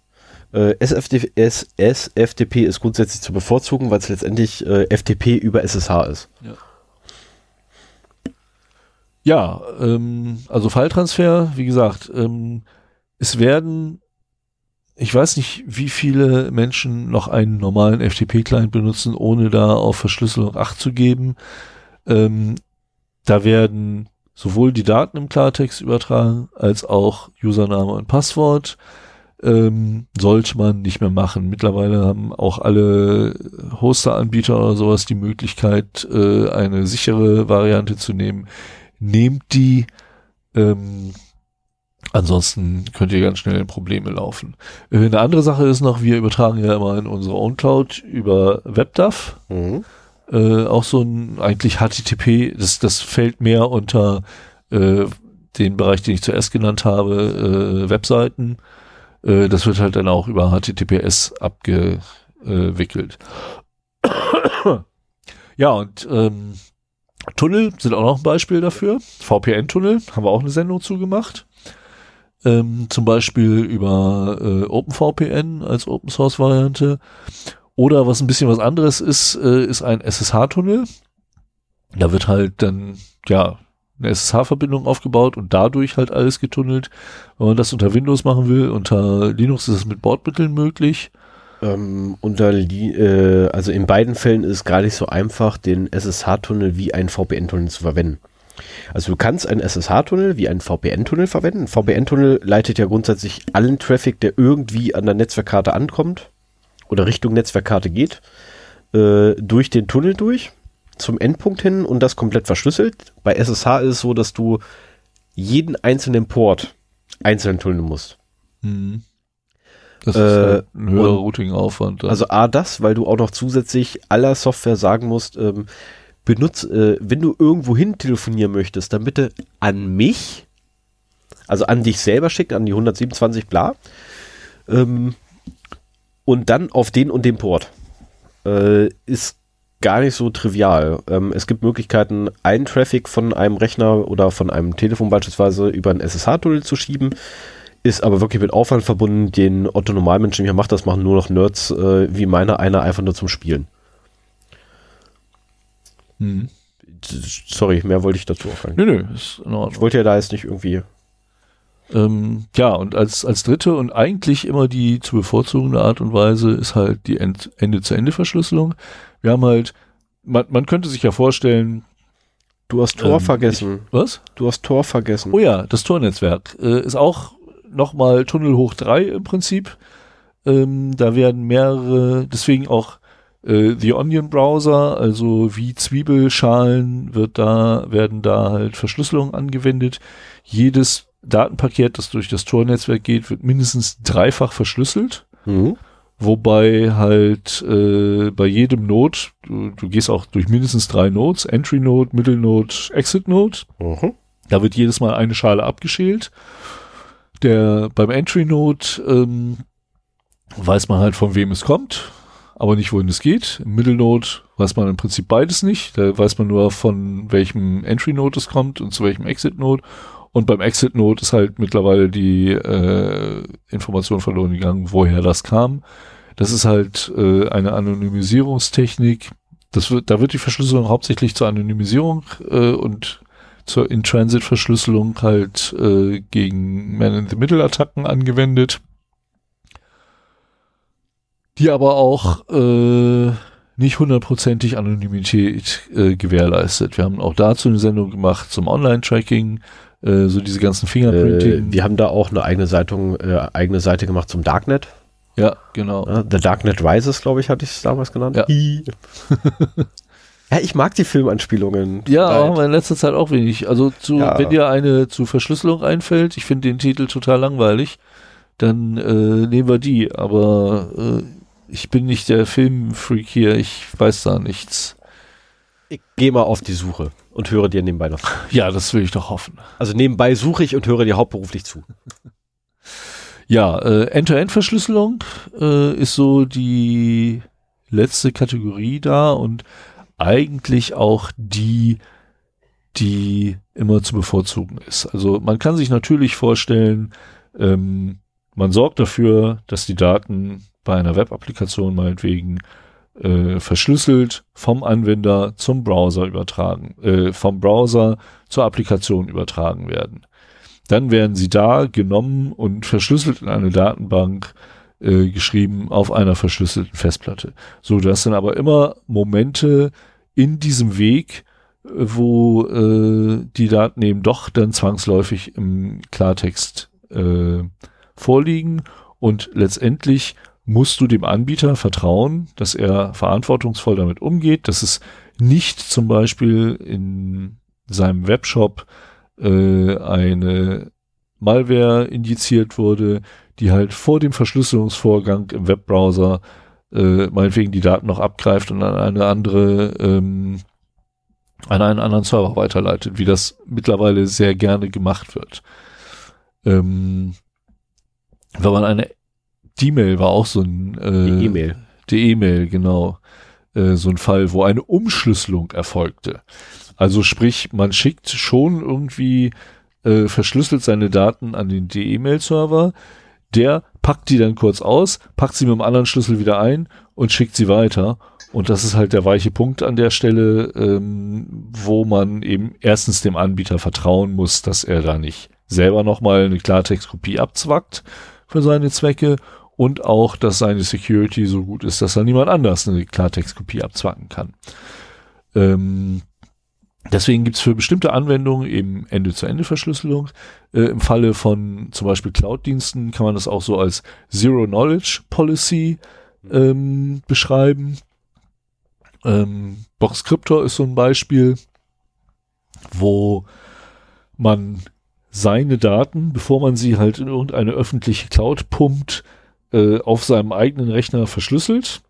Speaker 1: Äh, SFTP, S, SFTP ist grundsätzlich zu bevorzugen, weil es letztendlich äh, FTP über SSH ist.
Speaker 2: Ja, ja ähm, also Falltransfer, wie gesagt, ähm, es werden, ich weiß nicht, wie viele Menschen noch einen normalen FTP-Client benutzen, ohne da auf Verschlüsselung Acht zu geben. Ähm, da werden sowohl die Daten im Klartext übertragen, als auch Username und Passwort. Ähm, sollte man nicht mehr machen. Mittlerweile haben auch alle Hoster-Anbieter oder sowas die Möglichkeit, äh, eine sichere Variante zu nehmen. Nehmt die. Ähm, ansonsten könnt ihr ganz schnell in Probleme laufen. Äh, eine andere Sache ist noch, wir übertragen ja immer in unsere Own Cloud über WebDAV. Mhm äh, auch so ein eigentlich HTTP, das, das fällt mehr unter äh, den Bereich, den ich zuerst genannt habe, äh, Webseiten. Äh, das wird halt dann auch über HTTPS abgewickelt. ja, und ähm, Tunnel sind auch noch ein Beispiel dafür. VPN-Tunnel haben wir auch eine Sendung zugemacht. Ähm, zum Beispiel über äh, OpenVPN als Open Source Variante. Oder was ein bisschen was anderes ist, äh, ist ein SSH-Tunnel. Da wird halt dann, ja, eine SSH-Verbindung aufgebaut und dadurch halt alles getunnelt. Wenn man das unter Windows machen will, unter Linux ist es mit Bordmitteln möglich.
Speaker 1: Ähm, unter, äh, also in beiden Fällen ist es gar nicht so einfach, den SSH-Tunnel wie einen VPN-Tunnel zu verwenden. Also du kannst einen SSH-Tunnel wie einen VPN-Tunnel verwenden. Ein VPN-Tunnel leitet ja grundsätzlich allen Traffic, der irgendwie an der Netzwerkkarte ankommt, oder Richtung Netzwerkkarte geht, äh, durch den Tunnel durch. Zum Endpunkt hin und das komplett verschlüsselt. Bei SSH ist es so, dass du jeden einzelnen Port einzeln tunneln musst.
Speaker 2: Mhm. Das
Speaker 1: Äh,
Speaker 2: ist halt ein höherer Routing-Aufwand.
Speaker 1: Also A, das, weil du auch noch zusätzlich aller Software sagen musst, ähm, benutz, äh, wenn du irgendwo hin telefonieren möchtest, dann bitte an mich, also an dich selber schicken, an die 127 bla, ähm, und dann auf den und den Port. Äh, ist gar nicht so trivial. Ähm, es gibt Möglichkeiten, einen Traffic von einem Rechner oder von einem Telefon beispielsweise über einen SSH-Tunnel zu schieben. Ist aber wirklich mit Aufwand verbunden, den Otto Normalmenschen hier macht. Das machen nur noch Nerds äh, wie meiner, einer einfach nur zum Spielen.
Speaker 2: Mhm.
Speaker 1: Sorry, mehr wollte ich dazu auch sagen.
Speaker 2: Nö, nö, ist in
Speaker 1: Ich
Speaker 2: Ordnung.
Speaker 1: wollte ja da jetzt nicht irgendwie.
Speaker 2: Ähm, ja, und als, als dritte und eigentlich immer die zu bevorzugende Art und Weise ist halt die End Ende-zu-Ende-Verschlüsselung. Wir haben halt, man, man könnte sich ja vorstellen,
Speaker 1: Du hast Tor
Speaker 2: Ähm,
Speaker 1: vergessen.
Speaker 2: was?
Speaker 1: Du hast Tor vergessen.
Speaker 2: Oh ja, das Tornetzwerk äh, ist auch nochmal Tunnel hoch drei im Prinzip. Ähm, da werden mehrere, deswegen auch äh, The Onion Browser, also wie Zwiebelschalen wird da, werden da halt Verschlüsselungen angewendet. Jedes Datenpaket, das durch das Tornetzwerk geht, wird mindestens dreifach verschlüsselt.
Speaker 1: Mhm.
Speaker 2: Wobei halt äh, bei jedem Node, du, du gehst auch durch mindestens drei Nodes, Entry Node, Middle Node, Exit Node.
Speaker 1: Mhm.
Speaker 2: Da wird jedes Mal eine Schale abgeschält. Der beim Entry Node ähm, weiß man halt von wem es kommt, aber nicht wohin es geht. Im Middle Node weiß man im Prinzip beides nicht. Da weiß man nur von welchem Entry Node es kommt und zu welchem Exit Node. Und beim Exit Node ist halt mittlerweile die äh, Information verloren gegangen, woher das kam. Das ist halt äh, eine Anonymisierungstechnik. Das wird, da wird die Verschlüsselung hauptsächlich zur Anonymisierung äh, und zur In-Transit-Verschlüsselung halt äh, gegen Man-in-the-Middle-Attacken angewendet, die aber auch äh, nicht hundertprozentig Anonymität äh, gewährleistet. Wir haben auch dazu eine Sendung gemacht zum Online-Tracking, äh, so diese ganzen
Speaker 1: Äh,
Speaker 2: Fingerprinting.
Speaker 1: wir haben da auch eine eigene Zeitung, äh, eigene Seite gemacht zum Darknet.
Speaker 2: ja, genau.
Speaker 1: Ja, The Darknet Rises, glaube ich, hatte ich es damals genannt.
Speaker 2: Ja.
Speaker 1: ja, ich mag die Filmanspielungen.
Speaker 2: Ja, wir in letzter Zeit auch wenig. Also zu,
Speaker 1: Ja.
Speaker 2: wenn dir eine zu Verschlüsselung einfällt, ich finde den Titel total langweilig, dann äh, nehmen wir die. Aber äh, ich bin nicht der Filmfreak hier, ich weiß da nichts.
Speaker 1: Ich gehe mal auf die Suche und höre dir nebenbei noch.
Speaker 2: Ja, das will ich doch hoffen.
Speaker 1: Also nebenbei suche ich und höre dir hauptberuflich zu.
Speaker 2: Ja, äh, End-to-End-Verschlüsselung äh, ist so die letzte Kategorie da und eigentlich auch die, die immer zu bevorzugen ist. Also man kann sich natürlich vorstellen, ähm, man sorgt dafür, dass die Daten bei einer Web-Applikation meinetwegen äh, verschlüsselt vom Anwender zum Browser übertragen, äh, vom Browser zur Applikation übertragen werden. Dann werden sie da genommen und verschlüsselt in eine Datenbank äh, geschrieben auf einer verschlüsselten Festplatte. So, das sind aber immer Momente in diesem Weg, äh, wo äh, die Daten eben doch dann zwangsläufig im Klartext äh, vorliegen und letztendlich musst du dem Anbieter vertrauen, dass er verantwortungsvoll damit umgeht, dass es nicht zum Beispiel in seinem Webshop äh, eine Malware injiziert wurde, die halt vor dem Verschlüsselungsvorgang im Webbrowser äh, meinetwegen die Daten noch abgreift und an eine andere, ähm, an einen anderen Server weiterleitet, wie das mittlerweile sehr gerne gemacht wird. Ähm, wenn man eine die E-Mail war auch so ein äh,
Speaker 1: Die E-Mail.
Speaker 2: die E-Mail, genau. Äh, so ein Fall, wo eine Umschlüsselung erfolgte. Also sprich, man schickt schon irgendwie, äh, verschlüsselt seine Daten an den E-Mail-Server, der packt die dann kurz aus, packt sie mit dem anderen Schlüssel wieder ein und schickt sie weiter. Und das ist halt der weiche Punkt an der Stelle, ähm, wo man eben erstens dem Anbieter vertrauen muss, dass er da nicht selber nochmal eine Klartextkopie abzwackt für seine Zwecke und auch, dass seine Security so gut ist, dass da niemand anders eine Klartextkopie abzwacken kann. Ähm, deswegen gibt's für bestimmte Anwendungen eben Ende-zu-Ende-Verschlüsselung. Äh, Im Falle von zum Beispiel Cloud-Diensten kann man das auch so als Zero-Knowledge-Policy ähm, beschreiben. Ähm, Boxcryptor ist so ein Beispiel, wo man seine Daten, bevor man sie halt in irgendeine öffentliche Cloud pumpt, äh, auf seinem eigenen Rechner verschlüsselt,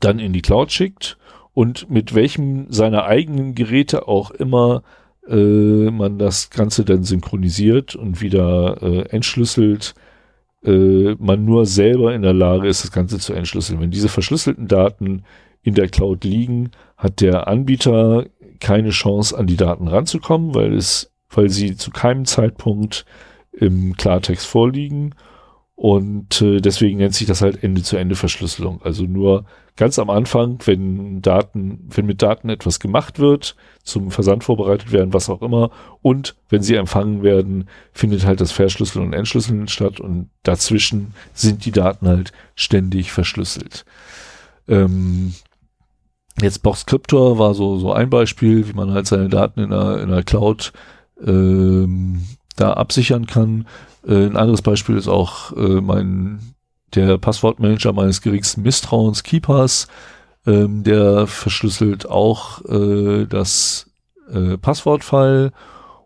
Speaker 2: dann in die Cloud schickt und mit welchem seiner eigenen Geräte auch immer äh, man das Ganze dann synchronisiert und wieder äh, entschlüsselt, äh, man nur selber in der Lage ist, das Ganze zu entschlüsseln. Wenn diese verschlüsselten Daten in der Cloud liegen, hat der Anbieter keine Chance, an die Daten ranzukommen, weil es, weil sie zu keinem Zeitpunkt im Klartext vorliegen. Und äh, deswegen nennt sich das halt Ende-zu-Ende-Verschlüsselung. Also nur ganz am Anfang, wenn Daten, wenn mit Daten etwas gemacht wird, zum Versand vorbereitet werden, was auch immer, und wenn sie empfangen werden, findet halt das Verschlüsseln und Entschlüsseln statt und dazwischen sind die Daten halt ständig verschlüsselt. Ähm, jetzt Boxcryptor war so, so ein Beispiel, wie man halt seine Daten in der, in der Cloud ähm, da absichern kann. Äh, ein anderes Beispiel ist auch äh, mein der Passwortmanager meines geringsten Misstrauens, Keepers, ähm, der verschlüsselt auch äh, das äh, Passwortfile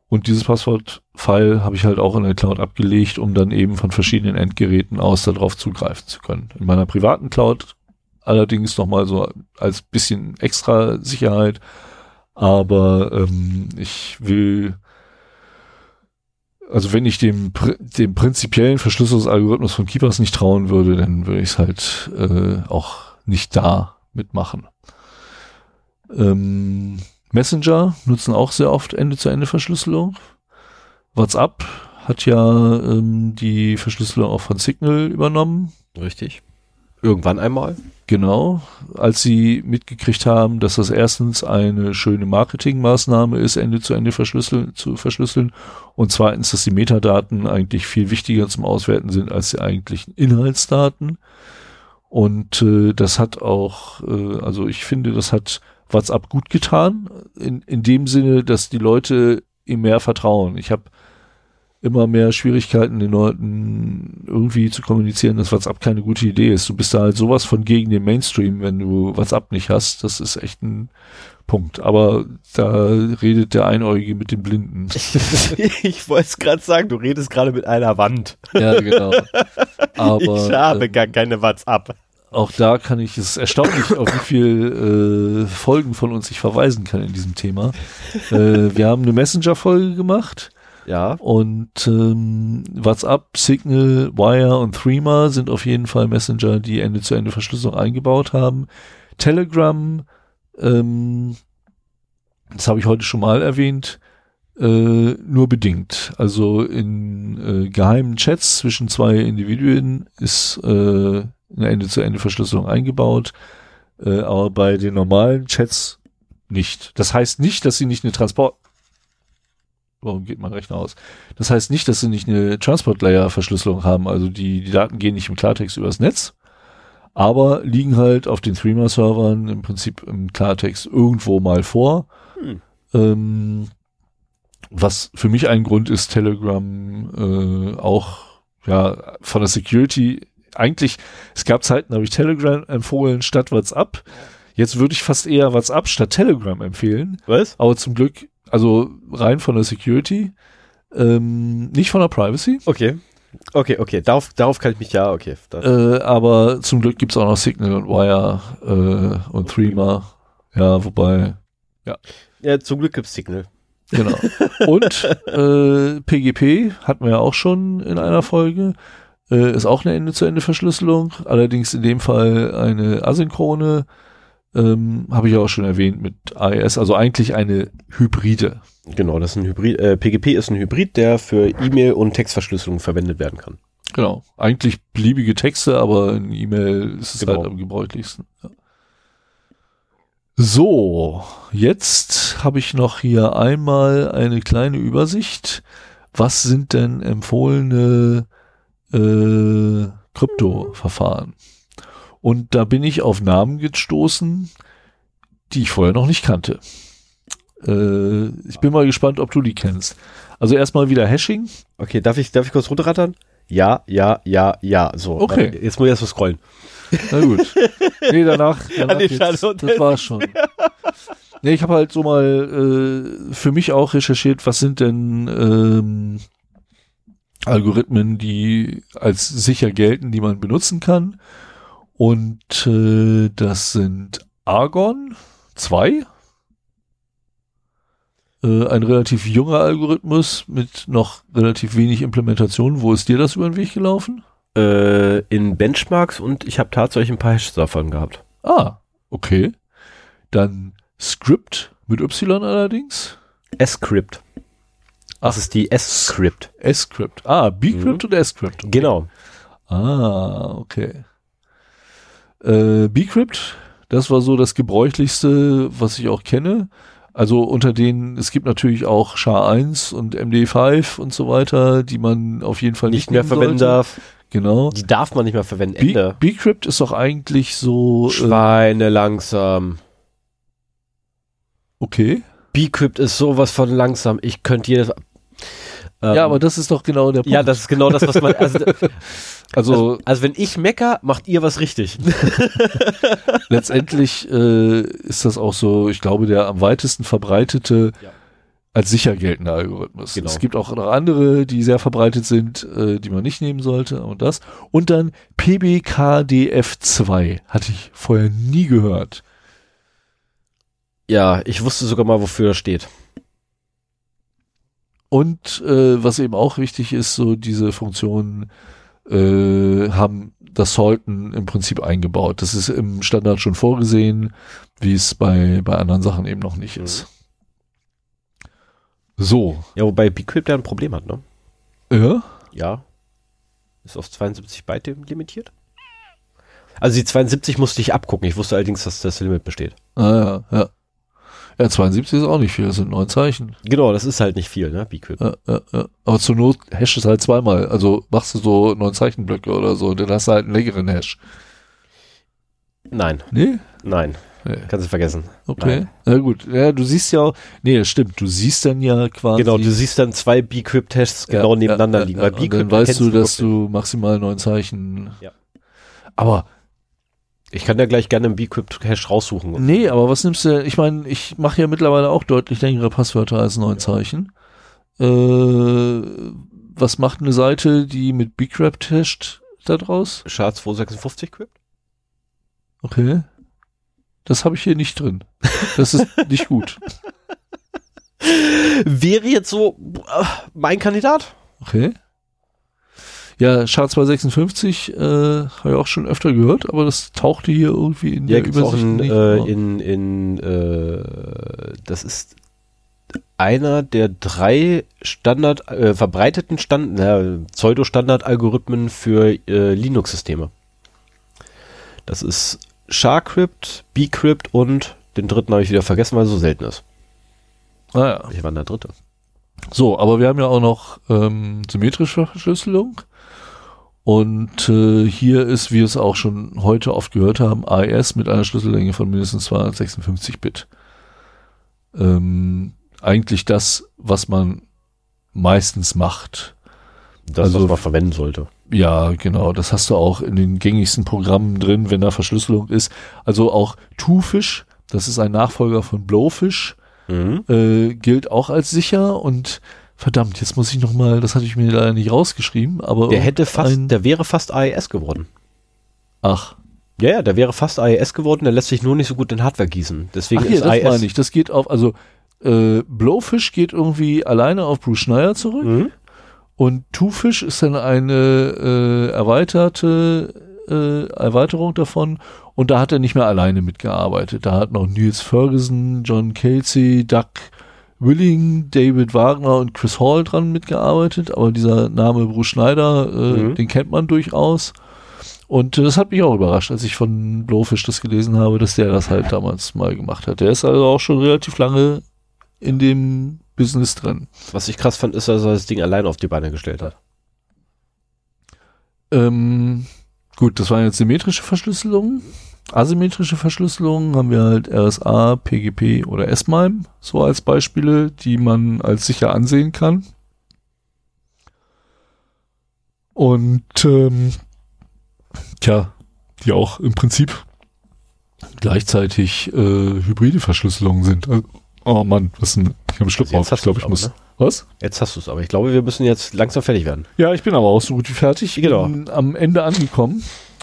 Speaker 2: und dieses Passwortfile habe ich halt auch in der Cloud abgelegt, um dann eben von verschiedenen Endgeräten aus darauf zugreifen zu können. In meiner privaten Cloud allerdings nochmal so als bisschen extra Sicherheit, aber ähm, ich will also wenn ich dem, dem prinzipiellen Verschlüsselungsalgorithmus von Keepers nicht trauen würde, dann würde ich es halt äh, auch nicht da mitmachen. Ähm, Messenger nutzen auch sehr oft Ende-zu-Ende-Verschlüsselung. WhatsApp hat ja ähm, die Verschlüsselung auch von Signal übernommen.
Speaker 1: Richtig. Irgendwann einmal.
Speaker 2: Genau, als sie mitgekriegt haben, dass das erstens eine schöne Marketingmaßnahme ist, Ende zu Ende verschlüsseln, zu verschlüsseln und zweitens, dass die Metadaten eigentlich viel wichtiger zum Auswerten sind als die eigentlichen Inhaltsdaten. Und äh, das hat auch, äh, also ich finde, das hat WhatsApp gut getan, in, in dem Sinne, dass die Leute ihm mehr vertrauen. Ich habe immer mehr Schwierigkeiten, den Leuten irgendwie zu kommunizieren, dass WhatsApp keine gute Idee ist. Du bist da halt sowas von gegen den Mainstream, wenn du WhatsApp nicht hast. Das ist echt ein Punkt. Aber da redet der Einäugige mit dem Blinden.
Speaker 1: ich wollte es gerade sagen, du redest gerade mit einer Wand.
Speaker 2: Ja, genau.
Speaker 1: Aber, ich habe äh, gar keine WhatsApp.
Speaker 2: Auch da kann ich, es ist erstaunlich, auf wie viel äh, Folgen von uns ich verweisen kann in diesem Thema. Äh, wir haben eine Messenger-Folge gemacht
Speaker 1: ja.
Speaker 2: Und ähm, WhatsApp, Signal, Wire und Threema sind auf jeden Fall Messenger, die Ende-zu-Ende-Verschlüsselung eingebaut haben. Telegram, ähm, das habe ich heute schon mal erwähnt, äh, nur bedingt. Also in äh, geheimen Chats zwischen zwei Individuen ist äh, eine Ende-zu-Ende-Verschlüsselung eingebaut, äh, aber bei den normalen Chats nicht. Das heißt nicht, dass sie nicht eine Transport Warum geht mein Rechner aus? Das heißt nicht, dass sie nicht eine Transport Layer Verschlüsselung haben. Also die, die Daten gehen nicht im Klartext übers Netz, aber liegen halt auf den Threema Servern im Prinzip im Klartext irgendwo mal vor. Hm. Ähm, was für mich ein Grund ist, Telegram äh, auch ja von der Security eigentlich, es gab Zeiten, da habe ich Telegram empfohlen statt WhatsApp. Jetzt würde ich fast eher WhatsApp statt Telegram empfehlen.
Speaker 1: Was?
Speaker 2: Aber zum Glück also rein von der Security, ähm, nicht von der Privacy.
Speaker 1: Okay. Okay, okay, darauf, darauf kann ich mich ja, okay.
Speaker 2: Äh, aber zum Glück gibt es auch noch Signal und Wire äh, und Threema. Ja, wobei, ja.
Speaker 1: Ja, zum Glück gibt es Signal.
Speaker 2: Genau. Und äh, PGP hatten wir ja auch schon in einer Folge. Äh, ist auch eine Ende-zu-Ende-Verschlüsselung, allerdings in dem Fall eine asynchrone ähm, habe ich ja auch schon erwähnt mit AES, also eigentlich eine Hybride.
Speaker 1: Genau, das ist ein Hybrid. Äh, PGP ist ein Hybrid, der für E-Mail und Textverschlüsselung verwendet werden kann.
Speaker 2: Genau, eigentlich beliebige Texte, aber in E-Mail ist es genau. halt am gebräuchlichsten. Ja. So, jetzt habe ich noch hier einmal eine kleine Übersicht. Was sind denn empfohlene äh, Krypto-Verfahren? Und da bin ich auf Namen gestoßen, die ich vorher noch nicht kannte. Äh, ich bin mal gespannt, ob du die kennst. Also erstmal wieder Hashing.
Speaker 1: Okay, darf ich, darf ich kurz runterrattern? ja, ja, ja, ja. So,
Speaker 2: Okay.
Speaker 1: Jetzt muss ich erst mal scrollen.
Speaker 2: Na gut. Nee, danach, danach geht's.
Speaker 1: schade,
Speaker 2: das war's schon. Nee, ich habe halt so mal äh, für mich auch recherchiert, was sind denn ähm, Algorithmen, die als sicher gelten, die man benutzen kann. Und äh, das sind Argon 2. Äh, ein relativ junger Algorithmus mit noch relativ wenig Implementation. Wo ist dir das über den Weg gelaufen?
Speaker 1: Äh, in Benchmarks und ich habe tatsächlich ein paar Hashes davon gehabt.
Speaker 2: Ah, okay. Dann Script mit Y allerdings.
Speaker 1: S-Script. Das ist die S-Script.
Speaker 2: S-Script. Ah, B-Crypt und S-Script.
Speaker 1: Genau.
Speaker 2: Ah, okay. Äh, B-Crypt, das war so das gebräuchlichste, was ich auch kenne. Also unter denen, es gibt natürlich auch SHA-1 und MD5 und so weiter, die man auf jeden Fall nicht,
Speaker 1: Nicht mehr verwenden
Speaker 2: sollte.
Speaker 1: darf.
Speaker 2: Genau.
Speaker 1: Die darf man nicht mehr verwenden. Ende.
Speaker 2: B-Crypt ist doch eigentlich so, äh,
Speaker 1: Schweine langsam.
Speaker 2: okay.
Speaker 1: Bcrypt ist sowas von langsam. Ich könnte jedes. Ähm,
Speaker 2: ja, aber das ist doch genau der Punkt.
Speaker 1: ja, das ist genau das, was man. Also,
Speaker 2: also
Speaker 1: also, also wenn ich mecker, macht ihr was richtig.
Speaker 2: letztendlich äh, ist das auch so, ich glaube, der am weitesten verbreitete
Speaker 1: Ja.
Speaker 2: als sicher geltende Algorithmus.
Speaker 1: Genau.
Speaker 2: Es gibt auch noch andere, die sehr verbreitet sind, äh, die man nicht nehmen sollte und das. Und dann PBKDF2 hatte ich vorher nie gehört.
Speaker 1: Ja, ich wusste sogar mal, wofür das steht.
Speaker 2: Und äh, was eben auch wichtig ist, so diese Funktionen äh, haben das Salten im Prinzip eingebaut. Das ist im Standard schon vorgesehen, wie es bei, bei anderen Sachen eben noch nicht
Speaker 1: Mhm.
Speaker 2: ist. So.
Speaker 1: Ja, wobei Bcrypt ja ein Problem hat, ne?
Speaker 2: Ja.
Speaker 1: Ja. Ist auf 72 Byte limitiert? Also die 72 musste ich abgucken. Ich wusste allerdings, dass das Limit besteht.
Speaker 2: Ah, ja, ja. Ja, 72 ist auch nicht viel, das sind neun Zeichen.
Speaker 1: Genau, das ist halt nicht viel, ne? Bcrypt.
Speaker 2: Ja, ja, ja. Aber zur Not hash es halt zweimal. Also machst du so neun Zeichenblöcke oder so, dann hast du halt einen längeren Hash.
Speaker 1: Nein,
Speaker 2: Nee?
Speaker 1: nein.
Speaker 2: Nee.
Speaker 1: Kannst du vergessen.
Speaker 2: Okay. Na gut. Ja, du siehst ja auch, nee, das stimmt. Du siehst dann ja quasi.
Speaker 1: Genau, du siehst dann zwei Bcrypt-Tests genau nebeneinander liegen. Bei
Speaker 2: und dann weißt du, dass du maximal neun Zeichen.
Speaker 1: Ja.
Speaker 2: Aber
Speaker 1: Ich kann da gleich gerne einen Bcrypt-Hash raussuchen.
Speaker 2: nee, aber was nimmst du? Ich meine, ich mache ja mittlerweile auch deutlich längere Passwörter als neun Zeichen. Äh, was macht eine Seite, die mit Bcrypt hasht da draus?
Speaker 1: SHA-256 Crypt?
Speaker 2: Okay. Das habe ich hier nicht drin. Das ist nicht gut.
Speaker 1: Wäre jetzt so äh, mein Kandidat?
Speaker 2: Okay. Ja, SHA-256 äh, habe ich auch schon öfter gehört, aber das tauchte hier irgendwie in
Speaker 1: Ja,
Speaker 2: der
Speaker 1: gibt's auch
Speaker 2: Übersicht
Speaker 1: in,
Speaker 2: nicht.
Speaker 1: äh, in, in äh, das ist einer der drei Standard, äh, verbreiteten Stand, na, Pseudo-Standard-Algorithmen für äh, Linux-Systeme. Das ist SHA-Crypt, Bcrypt und den dritten habe ich wieder vergessen, weil er so selten ist.
Speaker 2: ah, ja.
Speaker 1: Welcher war der dritte?
Speaker 2: So, aber wir haben ja auch noch ähm, symmetrische Verschlüsselung. Und äh, hier ist, wie wir es auch schon heute oft gehört haben, AES mit einer Schlüssellänge von mindestens 256 Bit. Ähm, eigentlich das, was man meistens macht.
Speaker 1: Das,
Speaker 2: Also-
Speaker 1: was man verwenden sollte.
Speaker 2: Ja, genau. Das hast du auch in den gängigsten Programmen drin, wenn da Verschlüsselung ist. Also auch Twofish, das ist ein Nachfolger von Blowfish,
Speaker 1: Mhm.
Speaker 2: äh, gilt auch als sicher und verdammt, jetzt muss ich noch mal, das hatte ich mir leider nicht rausgeschrieben, aber
Speaker 1: Der hätte fast, der wäre fast AES geworden.
Speaker 2: ach,
Speaker 1: Ja, ja, der wäre fast AES geworden, der lässt sich nur nicht so gut in Hardware gießen. Deswegen
Speaker 2: ach
Speaker 1: ist
Speaker 2: das
Speaker 1: AES.
Speaker 2: meine ich, das geht auf, also äh, Blowfish geht irgendwie alleine auf Bruce Schneider zurück
Speaker 1: Mhm.
Speaker 2: und Twofish ist dann eine äh, erweiterte äh, Erweiterung davon und da hat er nicht mehr alleine mitgearbeitet. Da hat noch Niels Ferguson, John Casey, Doug Willing, David Wagner und Chris Hall dran mitgearbeitet, aber dieser Name Bruce Schneider, äh,
Speaker 1: Mhm.
Speaker 2: den kennt man durchaus. Und äh, das hat mich auch überrascht, als ich von Blowfish das gelesen habe, dass der das halt damals mal gemacht hat. Der ist also auch schon relativ lange in dem Business drin.
Speaker 1: Was ich krass fand, ist, dass er das Ding allein auf die Beine gestellt hat.
Speaker 2: Ähm, gut, das waren jetzt symmetrische Verschlüsselungen. Asymmetrische Verschlüsselungen haben wir halt RSA, PGP oder S-MIME, so als Beispiele, die man als sicher ansehen kann. Und ähm, tja, die auch im Prinzip gleichzeitig äh, hybride Verschlüsselungen sind. Also, oh Mann, was denn? Ich habe einen Schluck
Speaker 1: Also jetzt
Speaker 2: auf. Ich glaube, ich muss.
Speaker 1: aber,
Speaker 2: Was?
Speaker 1: Jetzt hast du es aber. Ich glaube, wir müssen jetzt langsam fertig werden.
Speaker 2: Ja, ich bin aber auch so gut wie fertig.
Speaker 1: Genau.
Speaker 2: bin am Ende angekommen.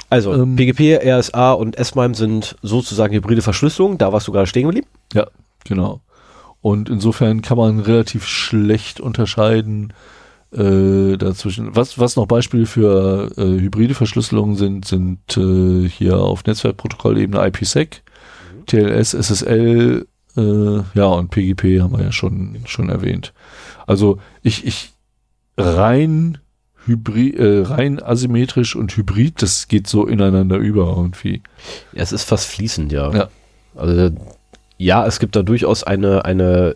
Speaker 1: Also,
Speaker 2: Ähm,
Speaker 1: PGP, RSA und S-MIME sind sozusagen hybride Verschlüsselung. Da warst du gerade stehen geblieben.
Speaker 2: Ja, genau. Und insofern kann man relativ schlecht unterscheiden äh, dazwischen. Was, was noch Beispiele für äh, hybride Verschlüsselungen sind, sind äh, hier auf Netzwerkprotokollebene IPsec, TLS, SSL, äh, ja und PGP haben wir ja schon schon erwähnt. Also ich ich rein hybrid, äh, rein asymmetrisch und hybrid, das geht so ineinander über irgendwie.
Speaker 1: Ja, es ist fast fließend, ja.
Speaker 2: Ja.
Speaker 1: Also, ja, es gibt da durchaus eine, eine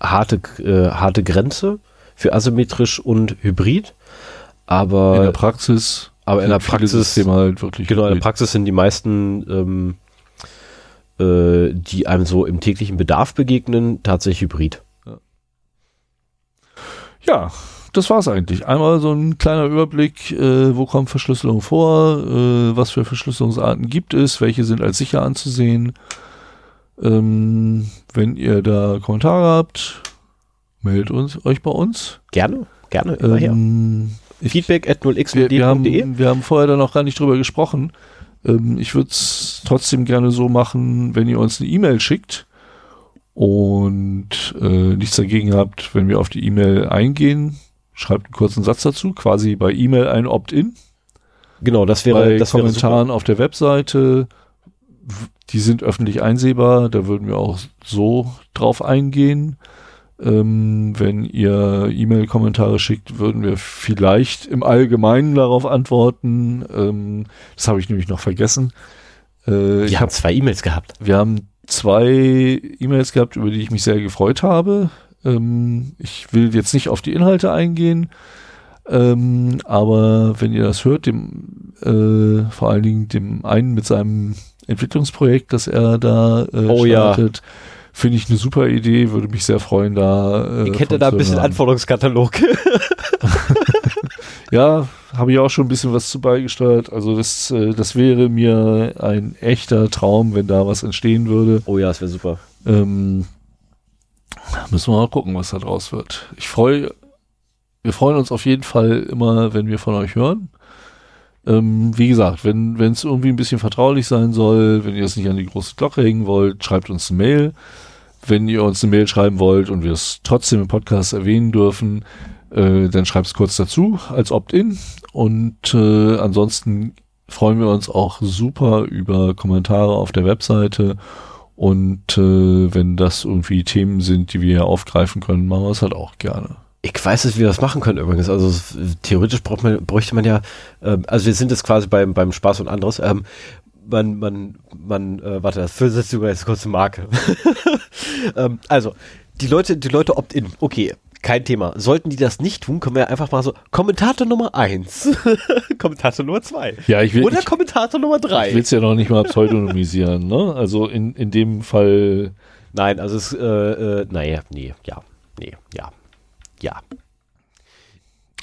Speaker 1: harte, äh, harte Grenze für asymmetrisch und hybrid. Aber
Speaker 2: in der Praxis,
Speaker 1: aber in der Praxis-
Speaker 2: halt wirklich
Speaker 1: Genau, in der. Praxis sind die meisten, ähm, äh, die einem so im täglichen Bedarf begegnen, tatsächlich hybrid.
Speaker 2: Ja, das war's eigentlich. Einmal so ein kleiner Überblick, äh, wo kommt Verschlüsselung vor, äh, was für Verschlüsselungsarten gibt es, welche sind als sicher anzusehen. Ähm, wenn ihr da Kommentare habt, meldet uns, euch bei uns.
Speaker 1: Gerne, gerne, immer her.
Speaker 2: Ähm, ich,
Speaker 1: Feedback at
Speaker 2: wir, wir,
Speaker 1: 0x.de.
Speaker 2: haben, wir haben vorher da noch gar nicht drüber gesprochen. Ähm, ich würde es trotzdem gerne so machen, wenn ihr uns eine E-Mail schickt und äh, nichts dagegen habt, wenn wir auf die E-Mail eingehen, schreibt einen kurzen Satz dazu, quasi bei E-Mail ein Opt-in,
Speaker 1: Genau, das wäre,
Speaker 2: bei
Speaker 1: das wäre.
Speaker 2: Kommentaren auf der Webseite, die sind öffentlich einsehbar, da würden wir auch so drauf eingehen. Ähm, wenn ihr E-Mail-Kommentare schickt, würden wir vielleicht im Allgemeinen darauf antworten. Ähm, das habe ich nämlich noch vergessen. Äh, ich
Speaker 1: Wir
Speaker 2: hab,
Speaker 1: haben zwei E-Mails gehabt.
Speaker 2: wir haben zwei E-Mails gehabt, über die ich mich sehr gefreut habe. Ähm, ich will jetzt nicht auf die Inhalte eingehen, ähm, aber wenn ihr das hört, dem äh, vor allen Dingen dem einen mit seinem Entwicklungsprojekt, das er da äh,
Speaker 1: Oh ja.
Speaker 2: startet, finde ich eine super Idee, würde mich sehr freuen, da. Äh,
Speaker 1: Ich hätte da ein bisschen
Speaker 2: hören.
Speaker 1: Anforderungskatalog.
Speaker 2: Ja, habe ich auch schon ein bisschen was zu beigesteuert. Also das, äh, das wäre mir ein echter Traum, wenn da was entstehen würde.
Speaker 1: oh ja, das wäre super.
Speaker 2: Ähm, müssen wir mal gucken, was da draus wird. Ich freue, wir freuen uns auf jeden Fall immer, wenn wir von euch hören. Ähm, wie gesagt, wenn es irgendwie ein bisschen vertraulich sein soll, wenn ihr es nicht an die große Glocke hängen wollt, schreibt uns eine Mail. Wenn ihr uns eine Mail schreiben wollt und wir es trotzdem im Podcast erwähnen dürfen, äh, dann schreibt es kurz dazu als Opt-in. Und äh, ansonsten freuen wir uns auch super über Kommentare auf der Webseite. Und äh, wenn das irgendwie Themen sind, die wir aufgreifen können, machen wir es halt auch gerne.
Speaker 1: Ich weiß nicht, wie wir das machen können übrigens. Also theoretisch braucht man, bräuchte man ja, ähm, also wir sind jetzt quasi beim, beim Spaß und anderes. Ähm, man, man, man, äh, warte, das setzt sogar jetzt kurz eine Marke. ähm, also, die Leute, die Leute opt-in, okay, kein Thema. Sollten die das nicht tun, können wir einfach mal so, Kommentator Nummer eins, Kommentator Nummer zwei
Speaker 2: Ja, ich will,
Speaker 1: oder
Speaker 2: ich,
Speaker 1: Kommentator Nummer
Speaker 2: ich
Speaker 1: drei.
Speaker 2: will es ja noch nicht mal pseudonymisieren, ne? Also in, in dem Fall,
Speaker 1: Nein, also es, äh, äh, naja, nee, ja, nee, ja, ja.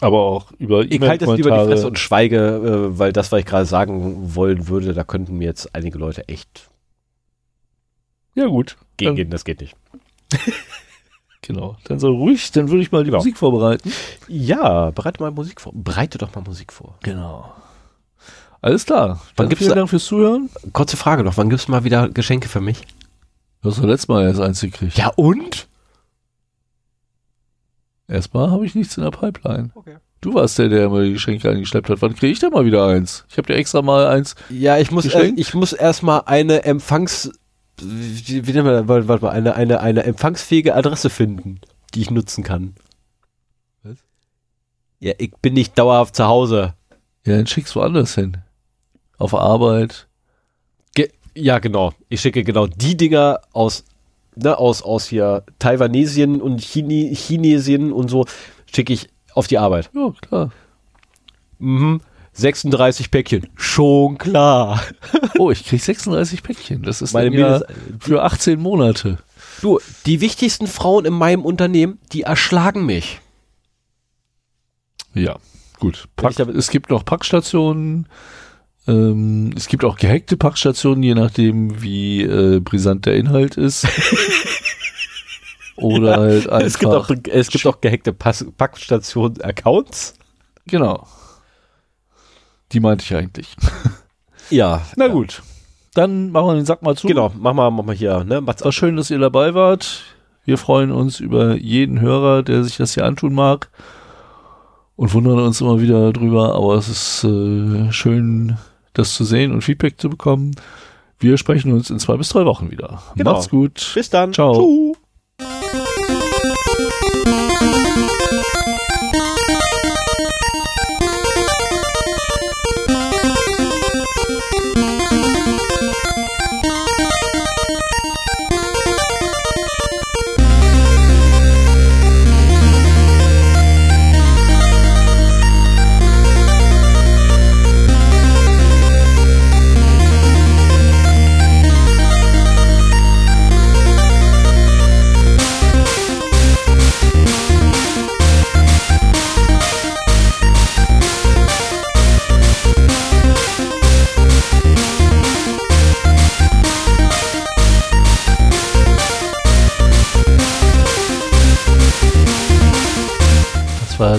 Speaker 2: aber auch über
Speaker 1: Ich halte das lieber die Fresse und schweige, äh, weil das, was ich gerade sagen wollen würde, da könnten mir jetzt einige Leute echt
Speaker 2: Ja gut,
Speaker 1: gegen gehen, das geht nicht.
Speaker 2: genau. Dann so ruhig, dann würde ich mal die
Speaker 1: Genau.
Speaker 2: Musik vorbereiten.
Speaker 1: Ja, bereite mal Musik vor. Bereite doch mal Musik vor.
Speaker 2: Genau. Alles klar.
Speaker 1: Wann gibt's
Speaker 2: vielen
Speaker 1: da-
Speaker 2: Dank fürs Zuhören.
Speaker 1: Kurze Frage noch, wann gibt's mal wieder Geschenke für mich?
Speaker 2: Du hast doch letztes Mal erst eins gekriegt.
Speaker 1: Ja und?
Speaker 2: Erstmal habe ich nichts in der Pipeline.
Speaker 1: Okay.
Speaker 2: Du warst der, der immer die Geschenke eingeschleppt hat. Wann kriege ich denn mal wieder eins? Ich habe dir extra mal eins.
Speaker 1: Ja, ich muss, erst,
Speaker 2: Geschenkt?
Speaker 1: ich muss erstmal eine Empfangs, wie, wie nennt man das? Warte, warte mal, eine, eine, eine empfangsfähige Adresse finden, die ich nutzen kann.
Speaker 2: Was?
Speaker 1: Ja, ich bin nicht dauerhaft zu Hause.
Speaker 2: Ja, dann schickst du woanders hin. Auf Arbeit.
Speaker 1: Ge ja, genau. Ich schicke genau die Dinger aus, ne, aus, aus hier Taiwanesien und Chini Chinesien und so, schicke ich auf die Arbeit.
Speaker 2: Ja, klar.
Speaker 1: Mhm. 36 Päckchen. Schon klar.
Speaker 2: Oh, ich krieg 36 Päckchen. Das ist
Speaker 1: Meine
Speaker 2: ja
Speaker 1: Mindest-
Speaker 2: für 18 Monate.
Speaker 1: Du, die wichtigsten Frauen in meinem Unternehmen, die erschlagen mich.
Speaker 2: Ja, Gut. Pack, es gibt noch Packstationen. Ähm, es gibt auch gehackte Packstationen, je nachdem, wie äh, brisant der Inhalt ist. Oder halt einfach.
Speaker 1: Es gibt auch, es gibt auch gehackte Pass Packstation-Accounts.
Speaker 2: Genau. Die meinte ich eigentlich.
Speaker 1: Ja.
Speaker 2: Na gut. Dann machen wir den Sack mal zu.
Speaker 1: Genau, mach mal, mach mal hier, ne? Mats
Speaker 2: War schön, dass ihr dabei wart. Wir freuen uns über jeden Hörer, der sich das hier antun mag. Und wundern uns immer wieder drüber. Aber es ist äh, schön, das zu sehen und Feedback zu bekommen. Wir sprechen uns in zwei bis drei Wochen wieder.
Speaker 1: Genau.
Speaker 2: Macht's gut.
Speaker 1: Bis dann.
Speaker 2: Ciao.
Speaker 1: Tschüss.